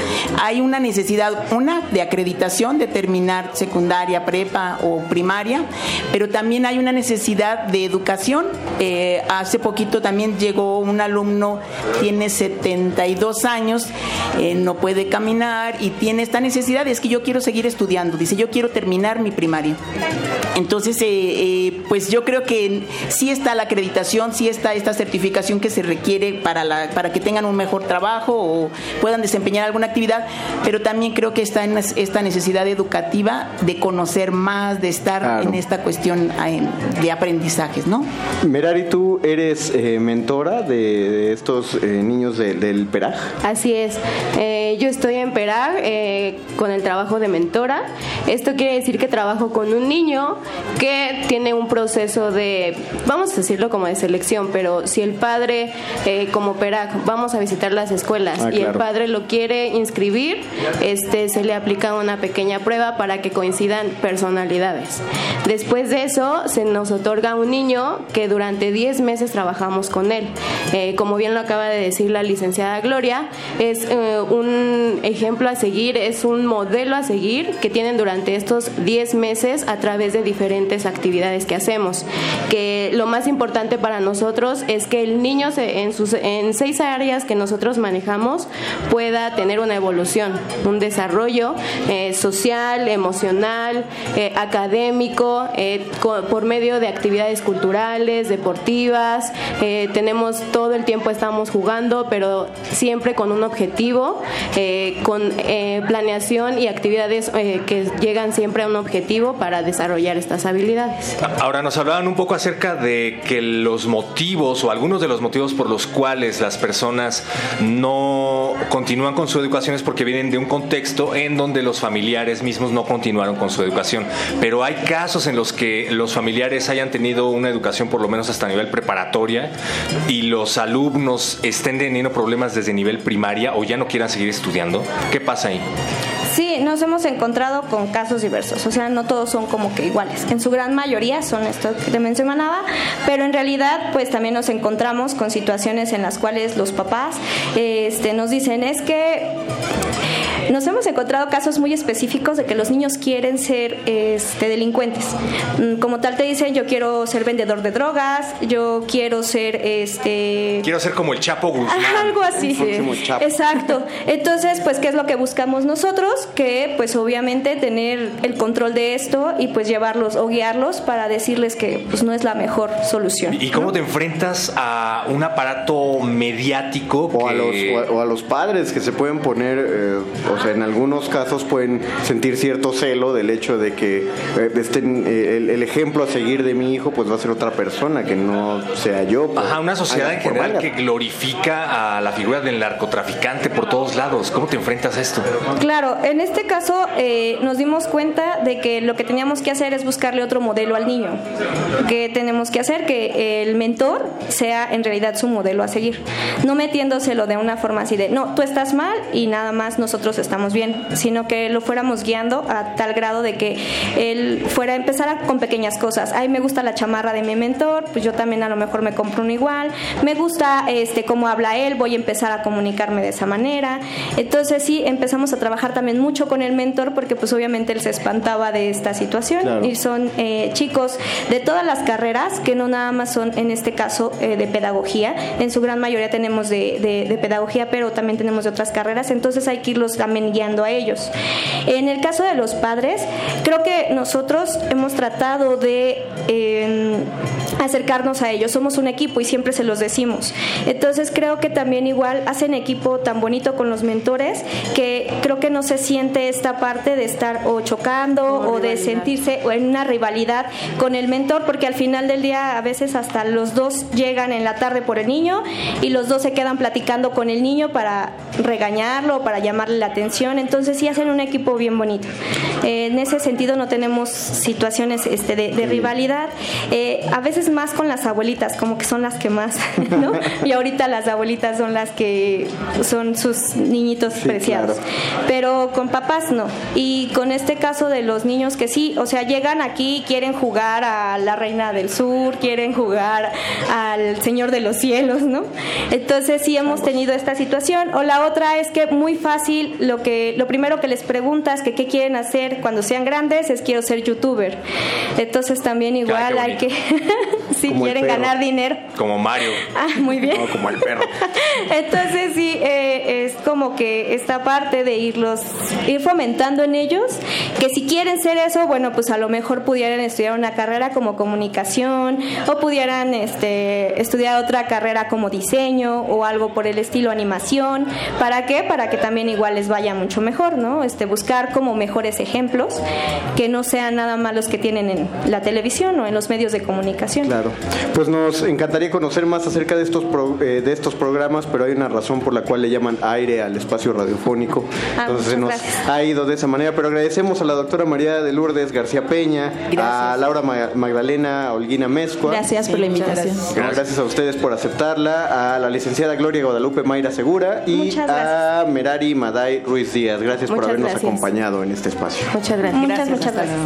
hay una necesidad, una de acreditación de terminar secundaria, prepa o primaria, pero también hay una necesidad de educación. Eh, hace poquito también llegó un alumno, tiene 72 años, eh, no puede caminar y tiene esta necesidad, es que yo quiero seguir estudiando, dice, yo quiero terminar mi primaria. Entonces, eh, pues yo creo que sí está la acreditación, sí está esta certificación que se requiere para, la, para que tengan un mejor trabajo o puedan desempeñar alguna actividad, pero también creo que está en esta necesidad educativa de conocer más, de estar claro. en esta cuestión de aprendizajes, ¿no? Merari, tú eres eh, mentora de, de estos eh, niños de, del PERAG. Así es. Eh, yo estoy en PERAG eh, con el trabajo de mentora. Esto quiere decir que trabajo con un niño que tiene un proceso de, vamos a decirlo como de selección, pero si el padre, eh, como PERAG, vamos a visitar las escuelas ah, y claro. el padre lo quiere inscribir, este, se le aplica una pequeña prueba para que coincidan personalidades. Después de eso, se nos otorga un niño que durante 10 meses trabajamos con él. Eh, como bien lo acaba de decir la licenciada Gloria, es eh, un ejemplo a seguir, es un modelo a seguir que tienen durante estos 10 meses a través de diferentes actividades que Que lo más importante para nosotros es que el niño se, en, sus, en seis áreas que nosotros manejamos pueda tener una evolución, un desarrollo eh, social, emocional, eh, académico, eh, por medio de actividades culturales, deportivas. Tenemos todo el tiempo estamos jugando, pero siempre con un objetivo, con planeación y actividades que llegan siempre a un objetivo para desarrollar estas habilidades. Ahora nos hablaban un poco acerca de que los motivos o algunos de los motivos por los cuales las personas no continúan con su educación es porque vienen de un contexto en donde los familiares mismos no continuaron con su educación. Pero hay casos en los que los familiares hayan tenido una educación por lo menos hasta nivel preparatoria y los alumnos estén teniendo problemas desde nivel primaria o ya no quieran seguir estudiando. ¿Qué pasa ahí? Sí, nos hemos encontrado con casos diversos, o sea, no todos son como que iguales. En su gran mayoría son estos que te mencionaba, pero en realidad pues también nos encontramos con situaciones en las cuales los papás este, nos dicen es que nos hemos encontrado casos muy específicos de que los niños quieren ser este, delincuentes. Como tal te dicen, yo quiero ser vendedor de drogas, yo quiero ser este quiero ser como el Chapo Guzmán. Algo así. Exacto. Entonces, pues qué es lo que buscamos nosotros? Que pues obviamente tener el control de esto y pues llevarlos o guiarlos para decirles que pues no es la mejor solución. ¿Y cómo ¿no? te enfrentas a un aparato mediático o, que... a los, o, a, los, padres que se pueden poner eh, o sea, en algunos casos pueden sentir cierto celo del hecho de que eh, estén, eh, el, el, ejemplo a seguir de mi hijo pues va a ser otra persona que no sea yo. Pues, Ajá, una sociedad en general que glorifica a la figura del narcotraficante por todos lados. ¿Cómo te enfrentas a esto? Claro, en este caso eh, nos dimos cuenta de que lo que teníamos que hacer es buscarle otro modelo al niño. Que tenemos que hacer que el mentor sea en realidad su modelo a seguir. No metiéndoselo de una forma así de, no, tú estás mal y nada más nosotros estamos bien, sino que lo fuéramos guiando a tal grado de que él fuera a empezar con pequeñas cosas. Ay, me gusta la chamarra de mi mentor, pues yo también a lo mejor me compro una igual. Me gusta este cómo habla él, voy a empezar a comunicarme de esa manera. Entonces sí, empezamos a trabajar también mucho con el mentor porque pues obviamente él se espantaba de esta situación Claro. y son eh, chicos de todas las carreras que no nada más son en este caso eh, de pedagogía. En su gran mayoría tenemos de, de- de pedagogía, pero también tenemos de otras carreras. Entonces hay que irlos también guiando a ellos. En el caso de los padres, creo que nosotros hemos tratado de eh, acercarnos a ellos. Somos un equipo y siempre se los decimos. Entonces creo que también igual hacen equipo tan bonito con los mentores que creo que no se siente esta parte de estar o chocando o de sentirse en una rivalidad con el mentor porque al final del día a veces hasta los dos llegan en la tarde por el niño y los dos se quedan platicando con el niño para regañarlo, para llamarle la atención. Entonces sí hacen un equipo bien bonito. Eh, en ese sentido no tenemos situaciones este, de, de rivalidad. Eh, a veces más con las abuelitas, como que son las que más, ¿no? Y ahorita las abuelitas son las que son sus niñitos preciados. Pero con papás no. Y con este caso de los niños que sí, o sea, llegan aquí, quieren jugar a la Reina del Sur, quieren jugar al Señor de los Cielos, ¿no? Entonces sí hemos tenido esta situación. O la otra es que muy fácil, lo que lo primero que les preguntas que qué quieren hacer cuando sean grandes es quiero ser youtuber. Entonces también igual hay que si Como quieren ganar dinero. Como Mario. Ah, muy bien. No, como el perro. Entonces sí, eh, es como que esta parte de irlos, ir fomentando en ellos, que si quieren ser eso, bueno, pues a lo mejor pudieran estudiar una carrera como comunicación o pudieran este, estudiar otra carrera como diseño o algo por el estilo animación. ¿Para qué? Para que también igual les vaya mucho mejor, ¿no? Este, buscar como mejores ejemplos que no sean nada más los que tienen en la televisión o en los medios de comunicación. Claro. Pues nos encantaría conocer más acerca de estos pro- eh, de estos programas, pero hay una razón por la cual le llaman aire al espacio radiofónico. Ah, Entonces se nos gracias. ha ido de esa manera, pero agradecemos a la doctora María de Lourdes García Peña, a Laura Ma- Magdalena a Holguina Mezcua. Gracias por la invitación. Gracias. gracias a ustedes por aceptarla, a la licenciada Gloria Guadalupe Mayra Segura y a Merari Maday Ruiz Díaz. Gracias por habernos gracias. acompañado en este espacio. Muchas gracias. Muchas, muchas gracias.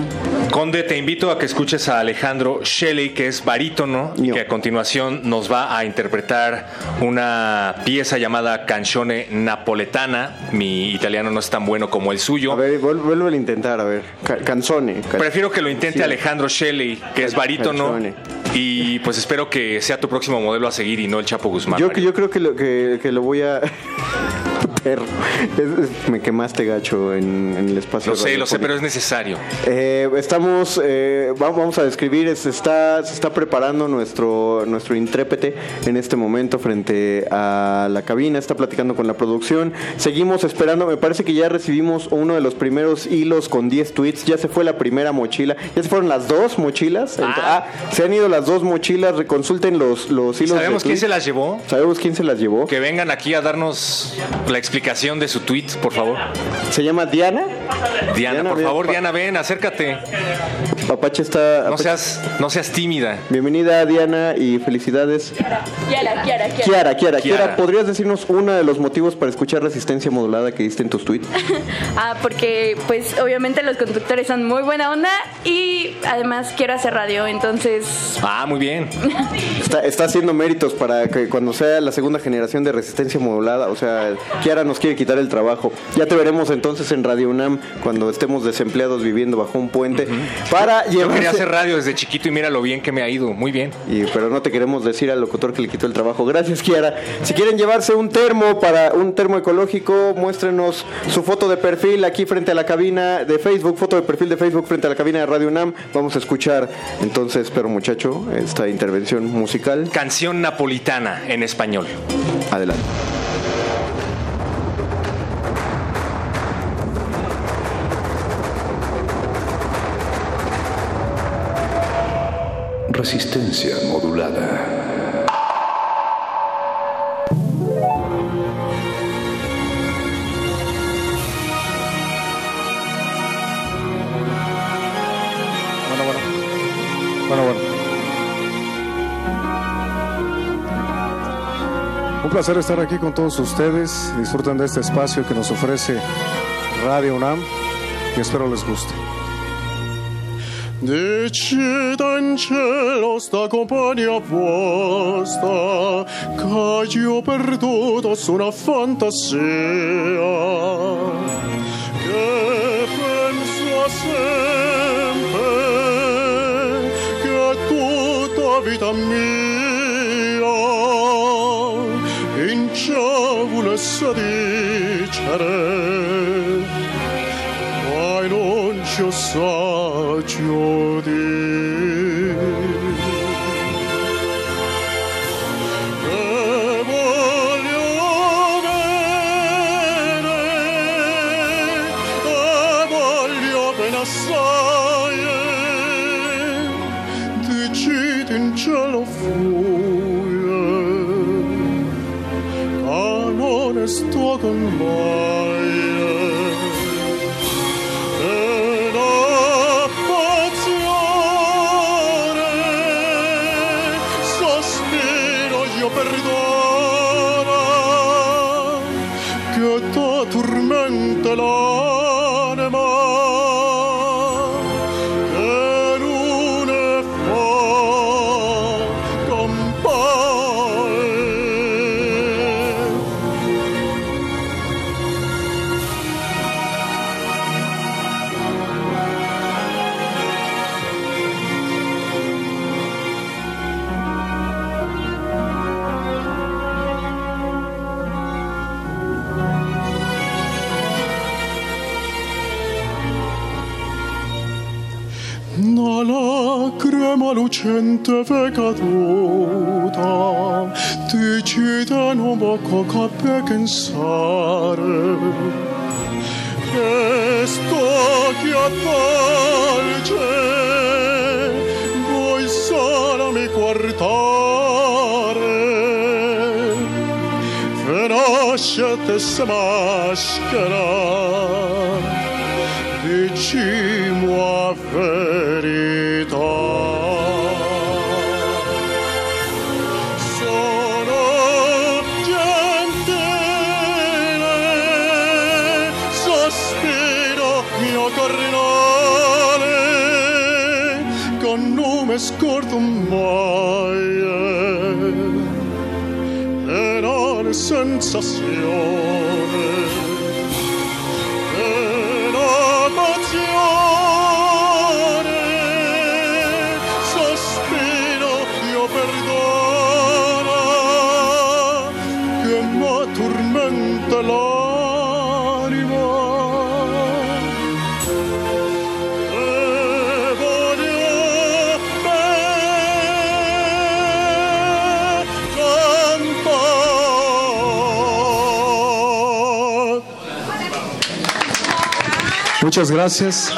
Conde, te invito a que escuches a Alejandro Shelley, que es barítono y que a continuación nos va a interpretar una pieza llamada Canzone Napoletana. Mi italiano no es tan bueno como el suyo. A ver, vuelve a intentar, a ver. canzone. Prefiero que lo intente Sí. Alejandro Shelley, que es barítono. Canzone. Y pues espero que sea tu próximo modelo a seguir y no el Chapo Guzmán. Yo, yo creo que lo, que, que lo voy a... Perro. Es- es- me quemaste gacho en, en el espacio. Lo sé, lo sé, pero es necesario. Eh, estamos, eh, va- vamos a describir, se está, se está preparando nuestro, nuestro intrépete en este momento frente a la cabina, está platicando con la producción. Seguimos esperando, me parece que ya recibimos uno de los primeros hilos con 10 tweets, ya se fue la primera mochila, ya se fueron las dos mochilas. Ah, se han ido las dos mochilas, reconsulten los, los hilos. de ¿Sabemos quién se las llevó? ¿Sabemos quién se las llevó? Que vengan aquí a darnos la explicación de su tweet, por favor. ¿Se llama Diana? Diana, por ven, favor, pa- Diana, ven, acércate. Papache está... No seas, no seas tímida. Bienvenida Diana y felicidades. Kiara, Kiara, Kiara, Kiara, Kiara, Kiara. ¿podrías decirnos uno de los motivos para escuchar resistencia modulada que diste en tus tweets? Ah, porque pues obviamente los conductores son muy buena onda y además quiero hacer radio, entonces Ah, muy bien. Está, está haciendo méritos para que cuando sea la segunda generación de resistencia modulada, o sea, Kiara nos quiere quitar el trabajo. Ya te veremos entonces en Radio UNAM cuando estemos desempleados viviendo bajo un puente para Yo llevarse... quería hacer radio desde chiquito y mira lo bien que me ha ido. Muy bien. Y, pero no te queremos decir al locutor que le quitó el trabajo. Gracias, Kiara. Si quieren llevarse un termo para un termo ecológico, muéstrenos su foto de perfil aquí frente a la cabina de Facebook, foto de perfil de Facebook frente a la cabina de Radio UNAM. Vamos a escuchar entonces, pero muchacho, esta intervención musical. Canción napolitana en español. Adelante. Resistencia modulada. Bueno, bueno. Bueno, bueno. Un placer estar aquí con todos ustedes. Disfruten de este espacio que nos ofrece Radio UNAM y espero les guste. Decida in cielo sta compagnia vostra che io perduto su una fantasia. Che penso sempre che tutta vita mia in ciò volesse dicere ciò sacio di che voglio bene voglio ben in cielo fuie sto con voi gente peccatura decide non poco capire pensare e sto che avvolge vuoi solo mi guardare. Feroce te smaschera dici a verità. sensación. Muchas gracias.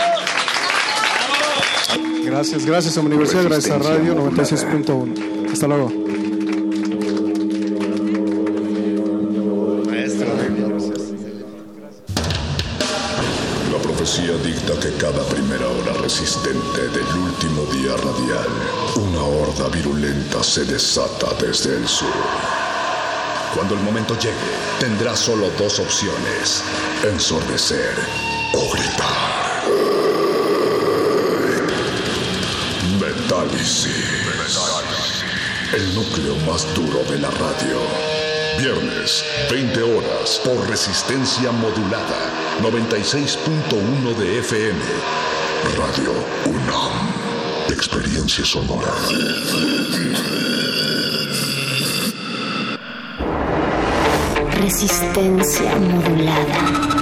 Gracias, gracias a la Universidad, gracias a Radio 96.1. Hasta luego. La profecía dicta que cada primera hora resistente del último día radial, una horda virulenta se desata desde el sur. Cuando el momento llegue, tendrá solo dos opciones, ensordecer o gritar. El núcleo más duro de la radio. Viernes, 20 horas, por resistencia modulada, 96.1 de FM. Radio UNAM. Experiencia sonora. Resistencia modulada.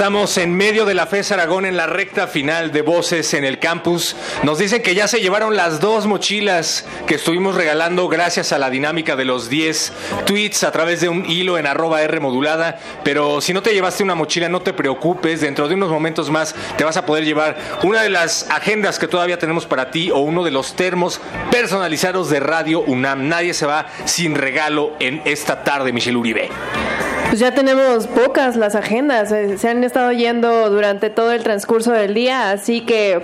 Estamos en medio de la FES Aragón en la recta final de Voces en el campus. Nos dicen que ya se llevaron las dos mochilas que estuvimos regalando gracias a la dinámica de los 10 tweets a través de un hilo en arroba R modulada. Pero si no te llevaste una mochila, no te preocupes. Dentro de unos momentos más te vas a poder llevar una de las agendas que todavía tenemos para ti o uno de los termos personalizados de Radio UNAM. Nadie se va sin regalo en esta tarde, Michelle Uribe. Pues ya tenemos pocas las agendas, eh, se han estado yendo durante todo el transcurso del día, así que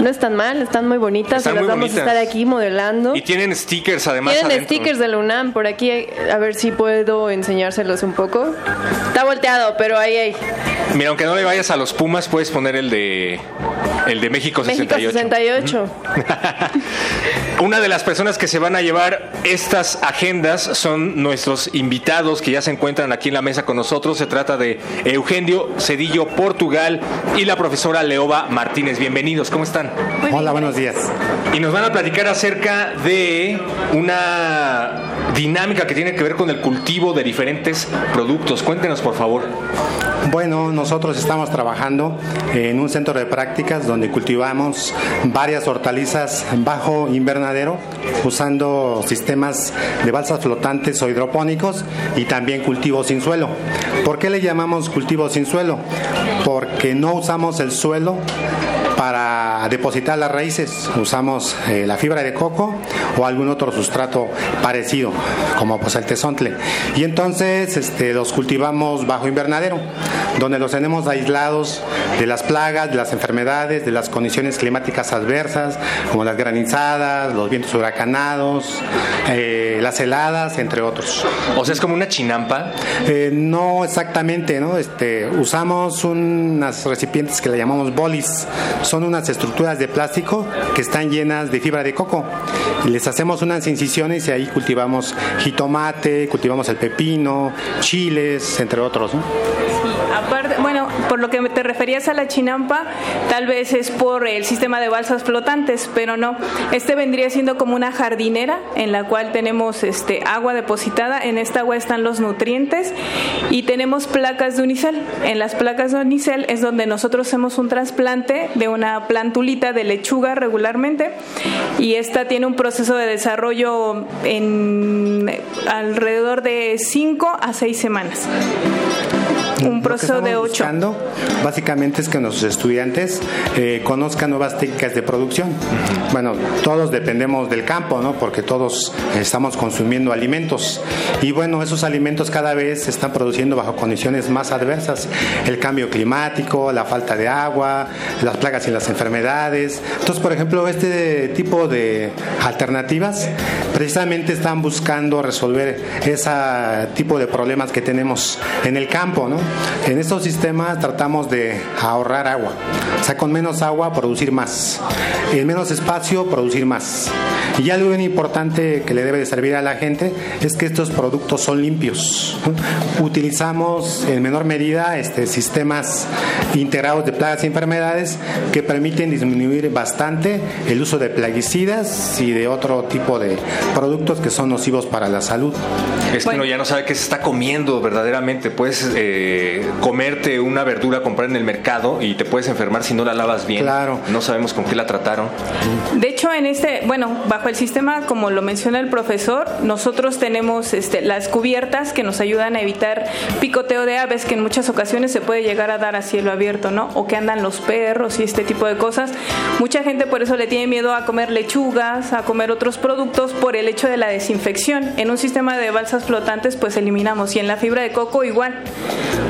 no están mal, están muy bonitas. Están y las vamos bonitas. a estar aquí modelando. Y tienen stickers además Tienen adentro. stickers de la UNAM por aquí, a ver si puedo enseñárselos un poco. Está volteado, pero ahí hay. Mira, aunque no le vayas a los Pumas, puedes poner el de el de México 68. México 68. Una de las personas que se van a llevar estas agendas son nuestros invitados que ya se encuentran aquí en la mesa con nosotros. Se trata de Eugenio Cedillo Portugal y la profesora Leoba Martínez. Bienvenidos, ¿cómo están? Hola, buenos días. Y nos van a platicar acerca de una dinámica que tiene que ver con el cultivo de diferentes productos. Cuéntenos, por favor. Bueno, nosotros estamos trabajando en un centro de prácticas donde cultivamos varias hortalizas bajo invernadero usando sistemas de balsas flotantes o hidropónicos y también cultivo sin suelo. ¿Por qué le llamamos cultivo sin suelo? Porque no usamos el suelo para depositar las raíces usamos eh, la fibra de coco o algún otro sustrato parecido como pues el tesontle y entonces este, los cultivamos bajo invernadero donde los tenemos aislados de las plagas, de las enfermedades, de las condiciones climáticas adversas como las granizadas, los vientos huracanados, eh, las heladas, entre otros. O sea, es como una chinampa. Eh, no exactamente, ¿no? Este, usamos unas recipientes que le llamamos bolis. Son unas estructuras de plástico que están llenas de fibra de coco. Y les hacemos unas incisiones y ahí cultivamos jitomate, cultivamos el pepino, chiles, entre otros. ¿no? Aparte, bueno, por lo que te referías a la chinampa, tal vez es por el sistema de balsas flotantes, pero no. Este vendría siendo como una jardinera en la cual tenemos este agua depositada. En esta agua están los nutrientes y tenemos placas de unicel. En las placas de unicel es donde nosotros hacemos un trasplante de una de lechuga regularmente y esta tiene un proceso de desarrollo en alrededor de 5 a 6 semanas. Un proceso de 8. Básicamente es que nuestros estudiantes eh, conozcan nuevas técnicas de producción. Bueno, todos dependemos del campo, ¿no? Porque todos estamos consumiendo alimentos. Y bueno, esos alimentos cada vez se están produciendo bajo condiciones más adversas. El cambio climático, la falta de agua, las plagas y las enfermedades. Entonces, por ejemplo, este tipo de alternativas precisamente están buscando resolver ese tipo de problemas que tenemos en el campo, ¿no? En estos sistemas tratamos de ahorrar agua. O sea, con menos agua producir más. En menos espacio producir más. Y algo bien importante que le debe de servir a la gente es que estos productos son limpios. Utilizamos en menor medida este, sistemas integrados de plagas y enfermedades que permiten disminuir bastante el uso de plaguicidas y de otro tipo de productos que son nocivos para la salud. Es que uno ya no sabe qué se está comiendo verdaderamente. Puedes eh, comerte una verdura, comprar en el mercado y te puedes enfermar si no la lavas bien. Claro. No sabemos con qué la trataron. De hecho, en este, bueno, bajo el sistema, como lo menciona el profesor, nosotros tenemos este, las cubiertas que nos ayudan a evitar picoteo de aves, que en muchas ocasiones se puede llegar a dar a cielo abierto, ¿no? O que andan los perros y este tipo de cosas. Mucha gente por eso le tiene miedo a comer lechugas, a comer otros productos por el hecho de la desinfección. En un sistema de balsas flotantes, pues eliminamos. Y en la fibra de coco, igual.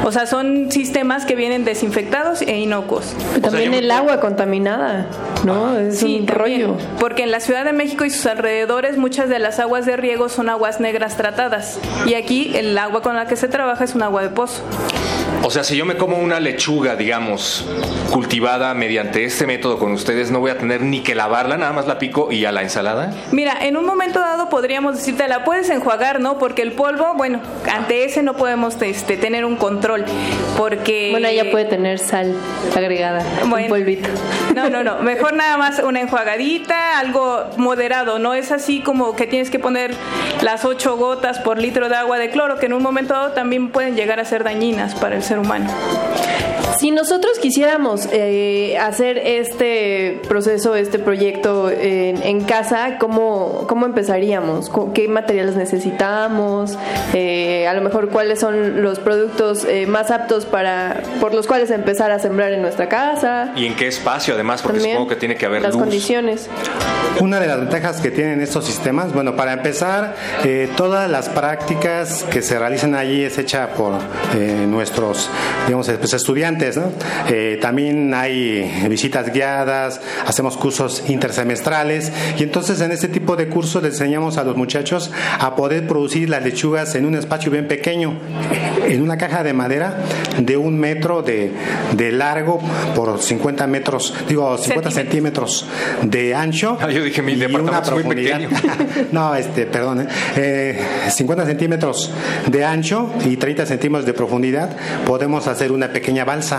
O sea, son sistemas que vienen desinfectados e inocuos. También el agua contaminada, ¿no? es Sí, un también, rollo. Porque en la Ciudad de México y sus alrededores muchas de las aguas de riego son aguas negras tratadas. Y aquí el agua con la que se trabaja es un agua de pozo. O sea, si yo me como una lechuga, digamos, cultivada mediante este método con ustedes, no voy a tener ni que lavarla, nada más la pico y a la ensalada. Mira, en un momento dado podríamos decirte, la puedes enjuagar, ¿no? Porque el polvo, bueno, ante ese no podemos este, tener un control. Porque. Bueno, ella puede tener sal agregada, un polvito. No, no, no. Mejor nada más una enjuagadita, algo moderado. No es así como que tienes que poner las ocho gotas por litro de agua de cloro, que en un momento dado también pueden llegar a ser dañinas para el ser humano. Si nosotros quisiéramos eh, hacer este proceso, este proyecto en, en casa, ¿cómo, ¿cómo empezaríamos? ¿Con ¿Qué materiales necesitamos? Eh, a lo mejor, ¿cuáles son los productos eh, más aptos para por los cuales empezar a sembrar en nuestra casa? ¿Y en qué espacio, además? Porque También supongo que tiene que haber Las luz. condiciones. Una de las ventajas que tienen estos sistemas, bueno, para empezar, eh, todas las prácticas que se realizan allí es hecha por eh, nuestros, digamos, pues, estudiantes, Eh, también hay visitas guiadas, hacemos cursos intersemestrales y entonces en este tipo de cursos les enseñamos a los muchachos a poder producir las lechugas en un espacio bien pequeño, en una caja de madera de un metro de, de largo por 50 metros, digo 50 centímetros de ancho. Ah, yo dije mi departamento es muy pequeño. no, este, perdón, eh, 50 centímetros de ancho y 30 centímetros de profundidad, podemos hacer una pequeña balsa.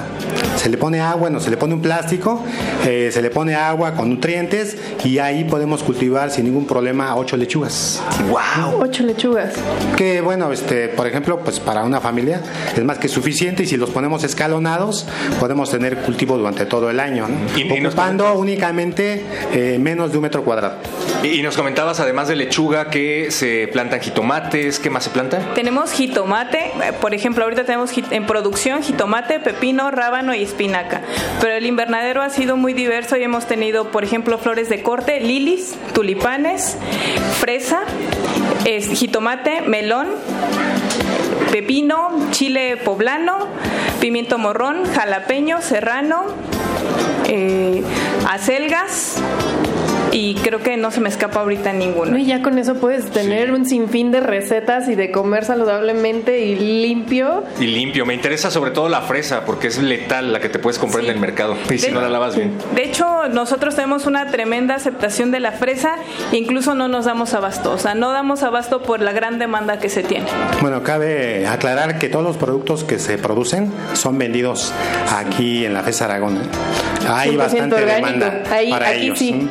Se le pone agua, no se le pone un plástico, eh, se le pone agua con nutrientes y ahí podemos cultivar sin ningún problema ocho lechugas. ¡Wow! Ocho lechugas. Que bueno, este, por ejemplo, pues para una familia es más que suficiente y si los ponemos escalonados podemos tener cultivo durante todo el año, ¿no? Y- ocupando únicamente eh, menos de un metro cuadrado. Y, y nos comentabas, además de lechuga, que se plantan jitomates. ¿Qué más se planta? Tenemos jitomate, eh, por ejemplo, ahorita tenemos en producción jitomate, pepino, rábano y espinaca. Pero el invernadero ha sido muy diverso y hemos tenido, por ejemplo, flores de corte, lilis, tulipanes, fresa, es, jitomate, melón, pepino, chile poblano, pimiento morrón, jalapeño, serrano, eh, acelgas y creo que no se me escapa ahorita ninguno. Y ya con eso puedes tener un sinfín de recetas y de comer saludablemente y limpio. Y limpio. Me interesa sobre todo la fresa, porque es letal la que te puedes comprar en el mercado. Y si no la lavas bien. De hecho, nosotros tenemos una tremenda aceptación de la fresa, incluso no nos damos abasto, o sea, no damos abasto por la gran demanda que se tiene. Bueno, cabe aclarar que todos los productos que se producen son vendidos aquí en la FES Aragón. Hay 100% bastante orgánico. demanda Ahí- para aquí ellos. sí.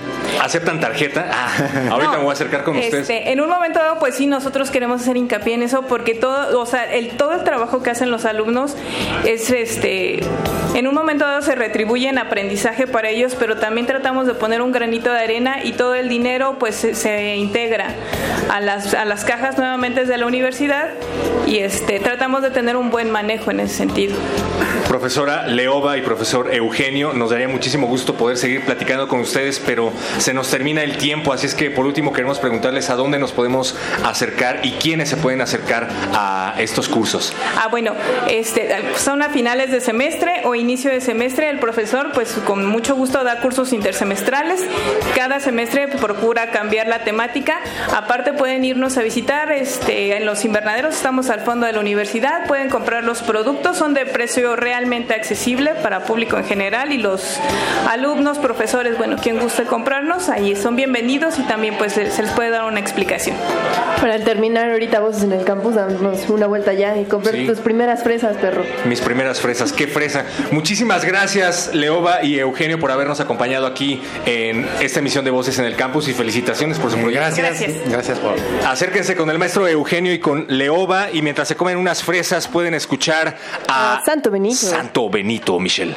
¿Aceptan tarjeta? Ah, ahorita me voy a acercar con ustedes. Este, en un momento dado, pues sí, nosotros queremos hacer hincapié en eso porque todo, o sea, el, todo el trabajo que hacen los alumnos es, este, en un momento dado se retribuye en aprendizaje para ellos, pero también tratamos de poner un granito de arena y todo el dinero, pues, se, se integra a las, a las cajas nuevamente de la universidad y este, tratamos de tener un buen manejo en ese sentido. Profesora Leoba y profesor Eugenio, nos daría muchísimo gusto poder seguir platicando con ustedes, pero se nos termina el tiempo, así es que por último queremos preguntarles a dónde nos podemos acercar y quiénes se pueden acercar a estos cursos. Ah, bueno, este, son a finales de semestre o inicio de semestre. El profesor, pues con mucho gusto da cursos intersemestrales. Cada semestre procura cambiar la temática. Aparte pueden irnos a visitar este, en los invernaderos. Estamos al fondo de la universidad. Pueden comprar los productos. Son de precio realmente accesible para público en general y los alumnos, profesores, bueno, quien guste comprarnos, ahí son bienvenidos y también pues se les puede dar una explicación. Para terminar ahorita voces en el campus, darnos una vuelta ya y comprar Sí. tus primeras fresas, perro. Mis primeras fresas, qué fresa. Muchísimas gracias, Leoba y Eugenio, por habernos acompañado aquí en esta emisión de Voces en el Campus y felicitaciones por su proyecto. Gracias. Gracias por. Acérquense con el maestro Eugenio y con Leoba y mientras se comen unas fresas pueden escuchar a Santo Benito. Santo Benito, Michelle.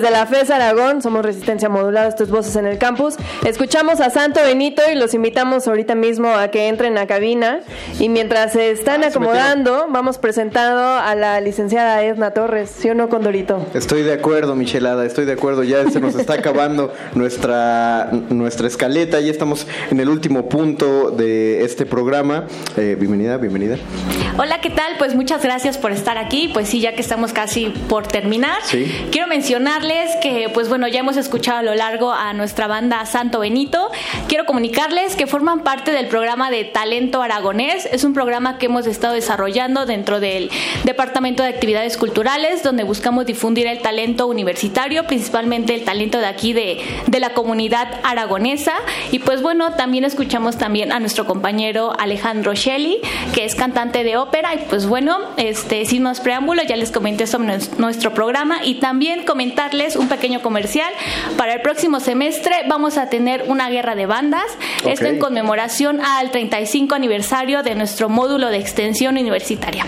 desde la FES Aragón, somos Resistencia Modulada, esto es Voces en el Campus. Escuchamos a Santo Benito y los invitamos ahorita mismo a que entren a cabina. Y mientras se están acomodando, vamos presentando a la licenciada Edna Torres, ¿sí o no, Condorito? Estoy de acuerdo, Michelada, estoy de acuerdo. Ya se nos está acabando nuestra, nuestra escaleta. Ya estamos en el último punto de este programa. Eh, bienvenida, bienvenida. Hola, ¿qué tal? Pues muchas gracias por estar aquí. Pues sí, ya que estamos casi por terminar, Sí. quiero mencionarles que, pues bueno, ya hemos escuchado a lo largo a nuestra banda Santo Benito. Quiero comunicarles que forman parte del programa de Talento Aragonés. Es un programa que hemos estado desarrollando dentro del Departamento de Actividades Culturales, donde buscamos difundir el talento universitario, principalmente el talento de aquí de, de la comunidad aragonesa. Y pues bueno, también escuchamos también a nuestro compañero Alejandro Shelley, que es cantante de ópera. Y pues bueno, este, sin más preámbulos, ya les comenté sobre nues- nuestro programa y también comentarles un pequeño comercial. Para el próximo semestre vamos a tener una guerra de bandas. Esto Ok. en conmemoración al 35 aniversario de nuestro módulo de extensión universitaria.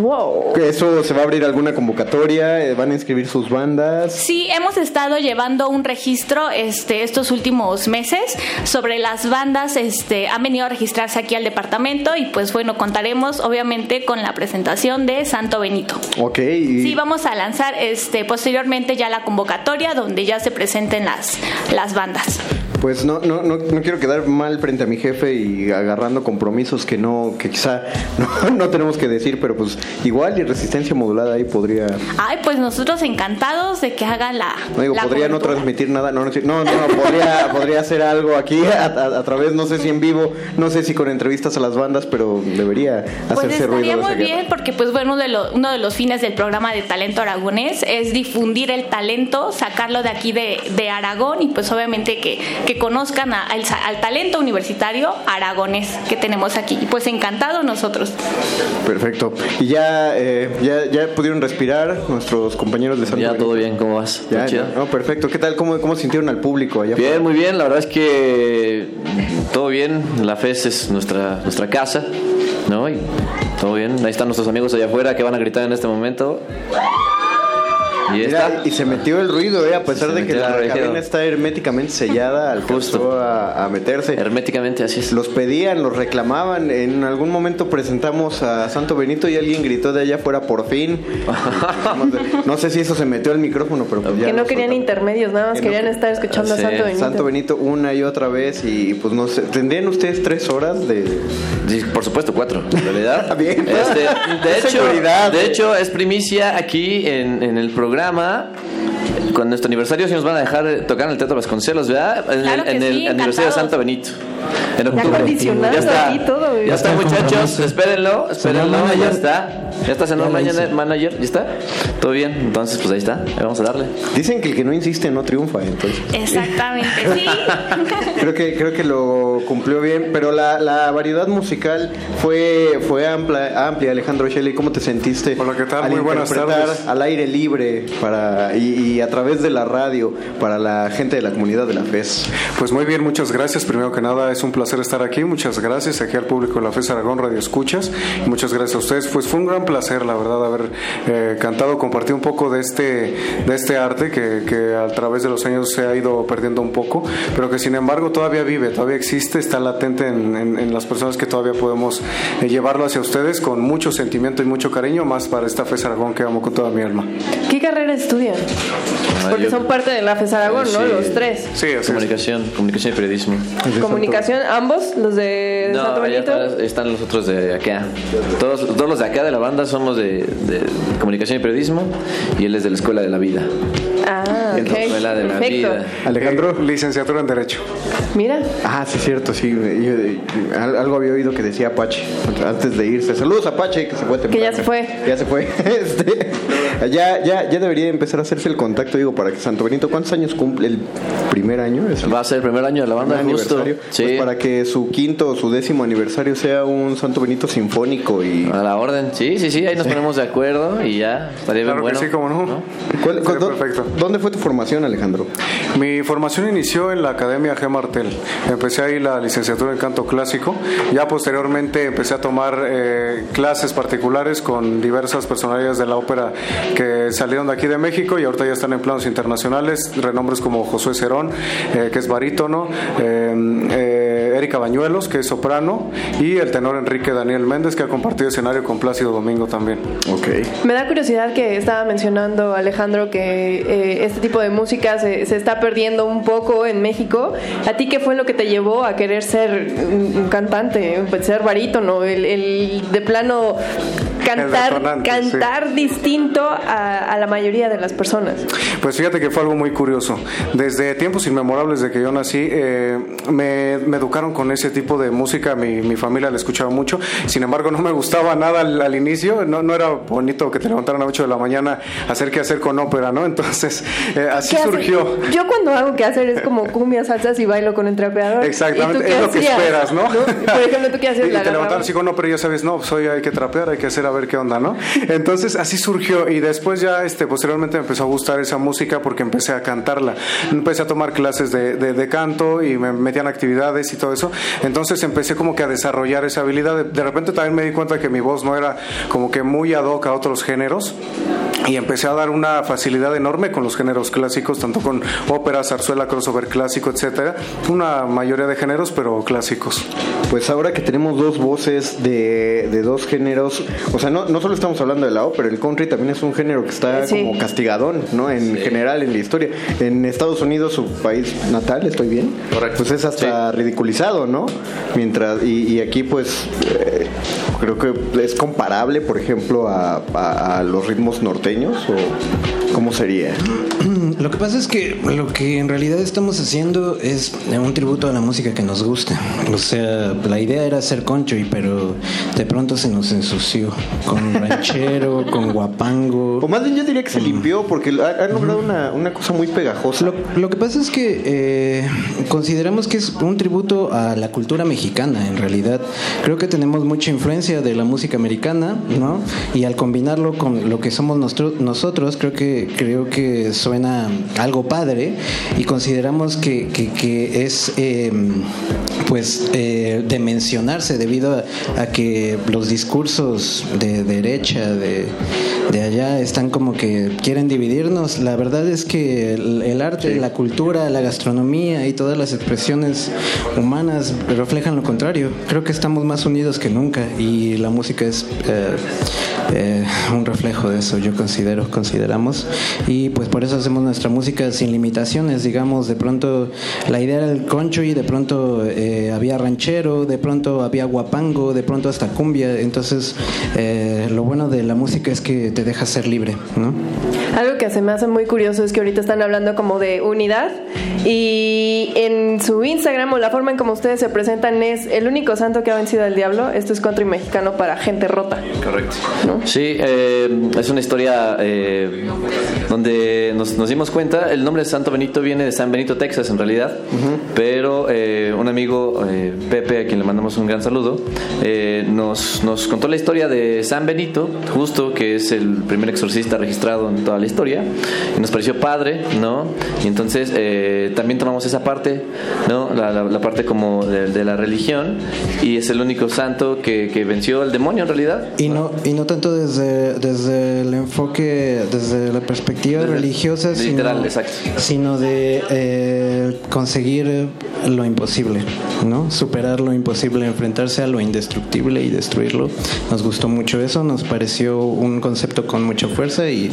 ¡Wow! ¿Eso se va a abrir alguna convocatoria? Eh, ¿Van a inscribir sus bandas? Sí, hemos estado llevando un registro este, estos últimos meses sobre las bandas, este, han venido a registrarse aquí al departamento y pues bueno, contaremos obviamente con la presentación de Santo Benito. Ok. y- Sí, vamos a lanzar este, posteriormente ya la convocatoria donde ya se presenten las, las bandas. Pues no, no, no, no quiero quedar mal frente a mi jefe y agarrando compromisos que no, que quizá no, no tenemos que decir, pero pues igual y resistencia modulada ahí podría, Ay, pues nosotros encantados de que hagan la... no digo, la podría no transmitir nada, no, no, podría, podría hacer algo aquí a, a- a través, no sé si en vivo, no sé si con entrevistas a las bandas, pero debería Pues hacerse ruido. estaría de esa muy guerra. bien porque pues bueno, uno de, lo- uno de los fines del programa de Talento Aragonés es difundir el talento, sacarlo de aquí de, de Aragón y pues obviamente que, que conozcan a- al, talento universitario aragonés que tenemos aquí. Y pues encantado nosotros. Perfecto. Y ya, eh, ya, ya pudieron respirar nuestros compañeros de Santo Ya, Benito? todo bien, ¿cómo vas? Ya, no, perfecto. ¿Qué tal? ¿Cómo, cómo sintieron al público allá Bien, muy bien. La verdad es que todo bien. La FES es nuestra, nuestra casa, ¿no? Y todo bien. Ahí están nuestros amigos allá afuera que van a gritar en este momento. Y Mira, y se metió el ruido, eh, a pesar de que la cabina está herméticamente sellada, alcanzó a, a meterse. Herméticamente, así es. Los pedían, los reclamaban. En algún momento presentamos a Santo Benito y alguien gritó de allá afuera por fin. no sé si eso se metió al micrófono, pero pues ya Que no querían intermedios, nada más Que no- querían estar escuchando a Sí, Santo Benito. Santo Benito una y otra vez y pues no sé, ¿tendrían ustedes tres horas de...? Sí, por supuesto, cuatro, en realidad. Bien. Este, de, hecho, de hecho, es primicia aquí en, en el programa. Con nuestro aniversario, si nos van a dejar tocar en el Teatro Vasconcelos, ¿verdad? En Claro el, en el aniversario de. Santo Benito. En Ya octubre. acondicionado Ya está. aquí todo, güey. Ya está, Ya está muchachos. Espérenlo, espérenlo. Señor Ya está. Ya está, Ya hice. manager, manager. ¿Ya está? ¿Todo bien? Entonces, pues ahí está. Ahí Vamos a darle. Dicen que el que no insiste no triunfa, entonces. Exactamente, sí. Creo que, creo que lo cumplió bien, pero la, la variedad musical fue, fue amplia, amplia. Alejandro Shelley, ¿cómo te sentiste? Hola, ¿qué tal? Al Muy buenas tardes. al aire libre para, y, y a través de la radio para la gente de la comunidad de la FES. Pues muy bien, muchas gracias. Primero que nada, es un placer estar aquí. Muchas gracias aquí al público de la FES Aragón Radio Escuchas. Y muchas gracias a ustedes. Pues fue un gran placer, la verdad, haber eh, cantado, compartir un poco de este, de este arte que, que a través de los años se ha ido perdiendo un poco, pero que sin embargo todavía vive, todavía existe, está latente en, en- en las personas que todavía podemos eh, llevarlo hacia ustedes con mucho sentimiento y mucho cariño, más para esta FES Aragón que amo con toda mi alma. ¿Qué carrera estudian? Porque son parte de la FES Aragón, ¿no? Sí. Los tres. Sí, así es. Comunicación, comunicación y periodismo. Comunicación, ambos, los de No, Santo Benito. están, están los otros de acá. Todos, todos los de acá de la banda somos de, de comunicación y periodismo y él es de la escuela de la vida. Ah, Es la ok. escuela de la Perfecto. vida. Alejandro. Eh, licenciatura en Derecho. Mira, Ah, sí, cierto, sí. yo- yo- al- algo había oído que decía Apache antes de irse. Saludos, Apache, que se fue temprano. ya se fue. Ya se fue. Este, ya, ya, ya debería empezar a hacerse el contacto, digo, para que Santo Benito, ¿cuántos años cumple el primer año? Es el Va a ser el primer año de la banda, justo. aniversario. Sí. Pues para que su quinto o su décimo aniversario sea un Santo Benito sinfónico y... A la orden. Sí, sí, sí, ahí nos ponemos de acuerdo y ya estaría bien Claro bueno. que sí, cómo no. ¿Cuál- cuál- Sería perfecto. ¿Dónde fue tu formación, Alejandro? Mi formación inició en la Academia G. Martel. Empecé ahí la licenciatura en canto clásico. Ya posteriormente empecé a tomar eh, clases particulares con diversas personalidades de la ópera que salieron de aquí de México y ahorita ya están en planos internacionales. Renombres como Josué Cerón, eh, que es barítono, eh, eh, Erika Bañuelos, que es soprano, y el tenor Enrique Daniel Méndez, que ha compartido escenario con Plácido Domingo también. Ok. me da curiosidad que estaba mencionando Alejandro que este tipo de música se, se está perdiendo un poco en México. ¿A ti qué fue lo que te llevó a querer ser un un cantante, ser barítono, el, el de plano cantar, cantar distinto a, a la mayoría de las personas? Pues fíjate que fue algo muy curioso. Desde tiempos inmemorables de que yo nací, eh, me, me educaron con ese tipo de música. Mi, mi familia la escuchaba mucho. Sin embargo, no me gustaba nada al, al inicio. No, no era bonito que te levantaran a 8 de la mañana a hacer qué hacer con ópera, ¿no? Entonces, eh, así surgió. Yo cuando hago que hacer es como cumbia, salsas y bailo con el trapeador. Exactamente, ¿Y es lo que esperas, ¿no? Por ejemplo, ¿tú qué hacías? Y La te levantaron así ópera y ya sabes, no, pues hoy hay que trapear, hay que hacer a ver qué onda, ¿no? Entonces así surgió y después ya, este, posteriormente me empezó a gustar esa música porque empecé a cantarla. Empecé a tomar clases de, de- de canto y me metían actividades y todo eso. Entonces empecé como que a desarrollar esa habilidad. De, de repente también me di cuenta que mi voz no era como que muy ad hoc a otros géneros. Y empecé a dar una facilidad enorme con los géneros clásicos, tanto con ópera, zarzuela, crossover clásico, etcétera. Una mayoría de géneros, pero clásicos. Pues ahora que tenemos dos voces de, de dos géneros, o sea, no, no solo estamos hablando de la ópera, el country también es un género que está Sí. como castigadón, ¿no? En general, en la historia. En Estados Unidos, su país natal, ¿estoy bien? Correcto. Pues es hasta ridiculizado, ¿no? Mientras, y, y aquí pues eh, creo que es comparable, por ejemplo, a, a- a los ritmos norteños, o ¿cómo sería? Lo que pasa es que lo que en realidad estamos haciendo es un tributo a la música que nos gusta. O sea, la idea era hacer country, pero de pronto se nos ensució con ranchero, con guapango. O más bien yo diría que se limpió porque ha- han logrado una, una cosa muy pegajosa. Lo, lo que pasa es que eh, consideramos que es un tributo a la cultura mexicana, en realidad. Creo que tenemos mucha influencia de la música americana, ¿no? Y al combinarlo con lo que somos nosotros, creo que creo que suena algo padre y consideramos que, que, es eh, pues eh, de mencionarse debido a que los discursos de derecha de, de allá están como que quieren dividirnos. La verdad es que el, el arte, la cultura, la gastronomía y todas las expresiones humanas reflejan lo contrario. Creo que estamos más unidos que nunca y la música es eh, eh, un reflejo de eso, yo considero, consideramos. Y pues por eso hacemos nuestra música sin limitaciones, digamos, de pronto la idea era el concho y de pronto eh, había ranchero, de pronto había guapango, de pronto hasta cumbia. Entonces, eh, lo bueno de la música es que te deja ser libre, ¿no? Algo que se me hace muy curioso es que ahorita están hablando como de unidad y en su Instagram o la forma en como ustedes se presentan es el único santo que ha vencido al diablo. Esto es country mexicano para gente rota. Correcto. Sí, eh, es una historia eh, donde nos, nos dimos cuenta, el nombre de Santo Benito viene de San Benito, Texas en realidad, pero eh, un amigo, eh, Pepe, a quien le mandamos un gran saludo, eh, nos, nos contó la historia de San Benito, justo que es el primer exorcista registrado en toda la historia, y nos pareció padre, ¿no? Y entonces eh, también tomamos esa parte, ¿no? La, la- la parte como de, de la religión, y es el único santo que, que venció al demonio en realidad. Y no, y no tanto desde, desde el enfoque, desde la perspectiva religiosa, literal, sino, exacto. sino de eh, conseguir lo imposible, ¿no? Superar lo imposible, enfrentarse a lo indestructible y destruirlo. Nos gustó mucho eso, nos pareció un concepto con mucha fuerza y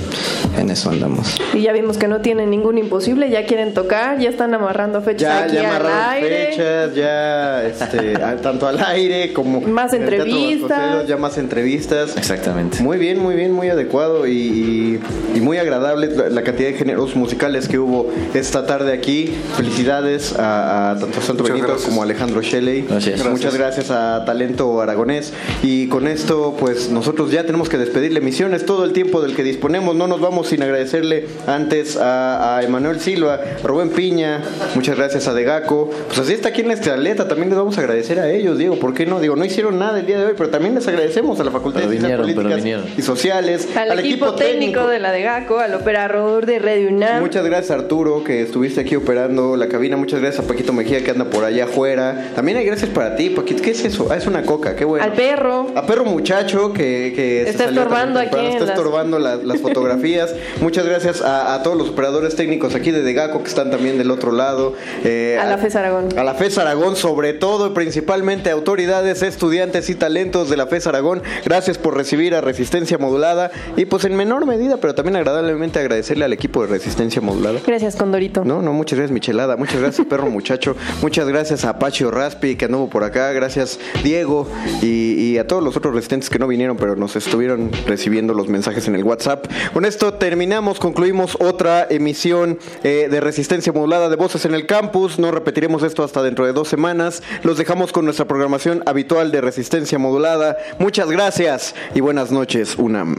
en eso andamos. Y ya vimos que no tienen ningún imposible, ya quieren tocar, ya están amarrando fechas Ya, aquí ya al amarraron aire. fechas, ya este, tanto al aire como Más entrevistas. Ya más entrevistas. Exactamente. Muy bien, muy bien, muy adecuado y, y- y muy agradable la, la cantidad de géneros musicales que hubo esta tarde aquí. Felicidades a, a tanto Santo Muchas Benito gracias. como a Alejandro Shelley. Gracias. Muchas gracias a Talento Aragonés. Y con esto, pues nosotros ya tenemos que despedir la emisión. Es todo el tiempo del que disponemos. No nos vamos sin agradecerle antes a, a Emanuel Silva, a Rubén Piña. Muchas gracias a Degaco. Pues así está aquí en nuestra atleta. También les vamos a agradecer a ellos, Diego. ¿Por qué no? Digo, no hicieron nada el día de hoy, pero también les agradecemos a la Facultad Pero de Ciencias vinieron, Políticas y Sociales, Al, equipo, técnico, de la de GACO, al operador de Radio UNAM. Muchas gracias Arturo que estuviste aquí operando la cabina. Muchas gracias a Paquito Mejía que anda por allá afuera. También hay gracias para ti, Paquito. ¿Qué es eso? Ah, es una coca, qué bueno. Al perro. A perro muchacho que, que Está estorbando aquí está las- estorbando la- las fotografías. Muchas gracias a, a todos los operadores técnicos aquí de Degaco que están también del otro lado. Eh, A la FES Aragón. A la FES Aragón, sobre todo, y principalmente autoridades, estudiantes y talentos de la FES Aragón. Gracias por recibir a Resistencia Modulada y pues en menor medida, pero también agradablemente agradecerle al equipo de Resistencia Modulada. Gracias, Condorito. No, no, muchas gracias, Michelada. Muchas gracias, perro muchacho. Muchas gracias a Apache Raspi, que anduvo por acá. Gracias, Diego. Y, y a todos los otros resistentes que no vinieron, pero nos estuvieron recibiendo los mensajes en el WhatsApp. Con esto terminamos, concluimos otra emisión eh, de Resistencia Modulada de Voces en el Campus. No repetiremos esto hasta dentro de dos semanas. Los dejamos con nuestra programación habitual de Resistencia Modulada. Muchas gracias y buenas noches, UNAM.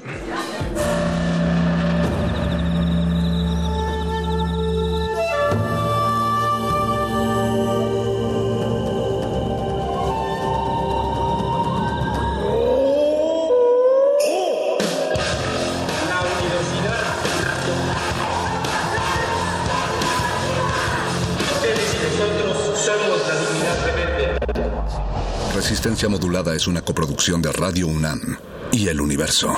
Resistencia Modulada es una coproducción de Radio UNAM y El Universo.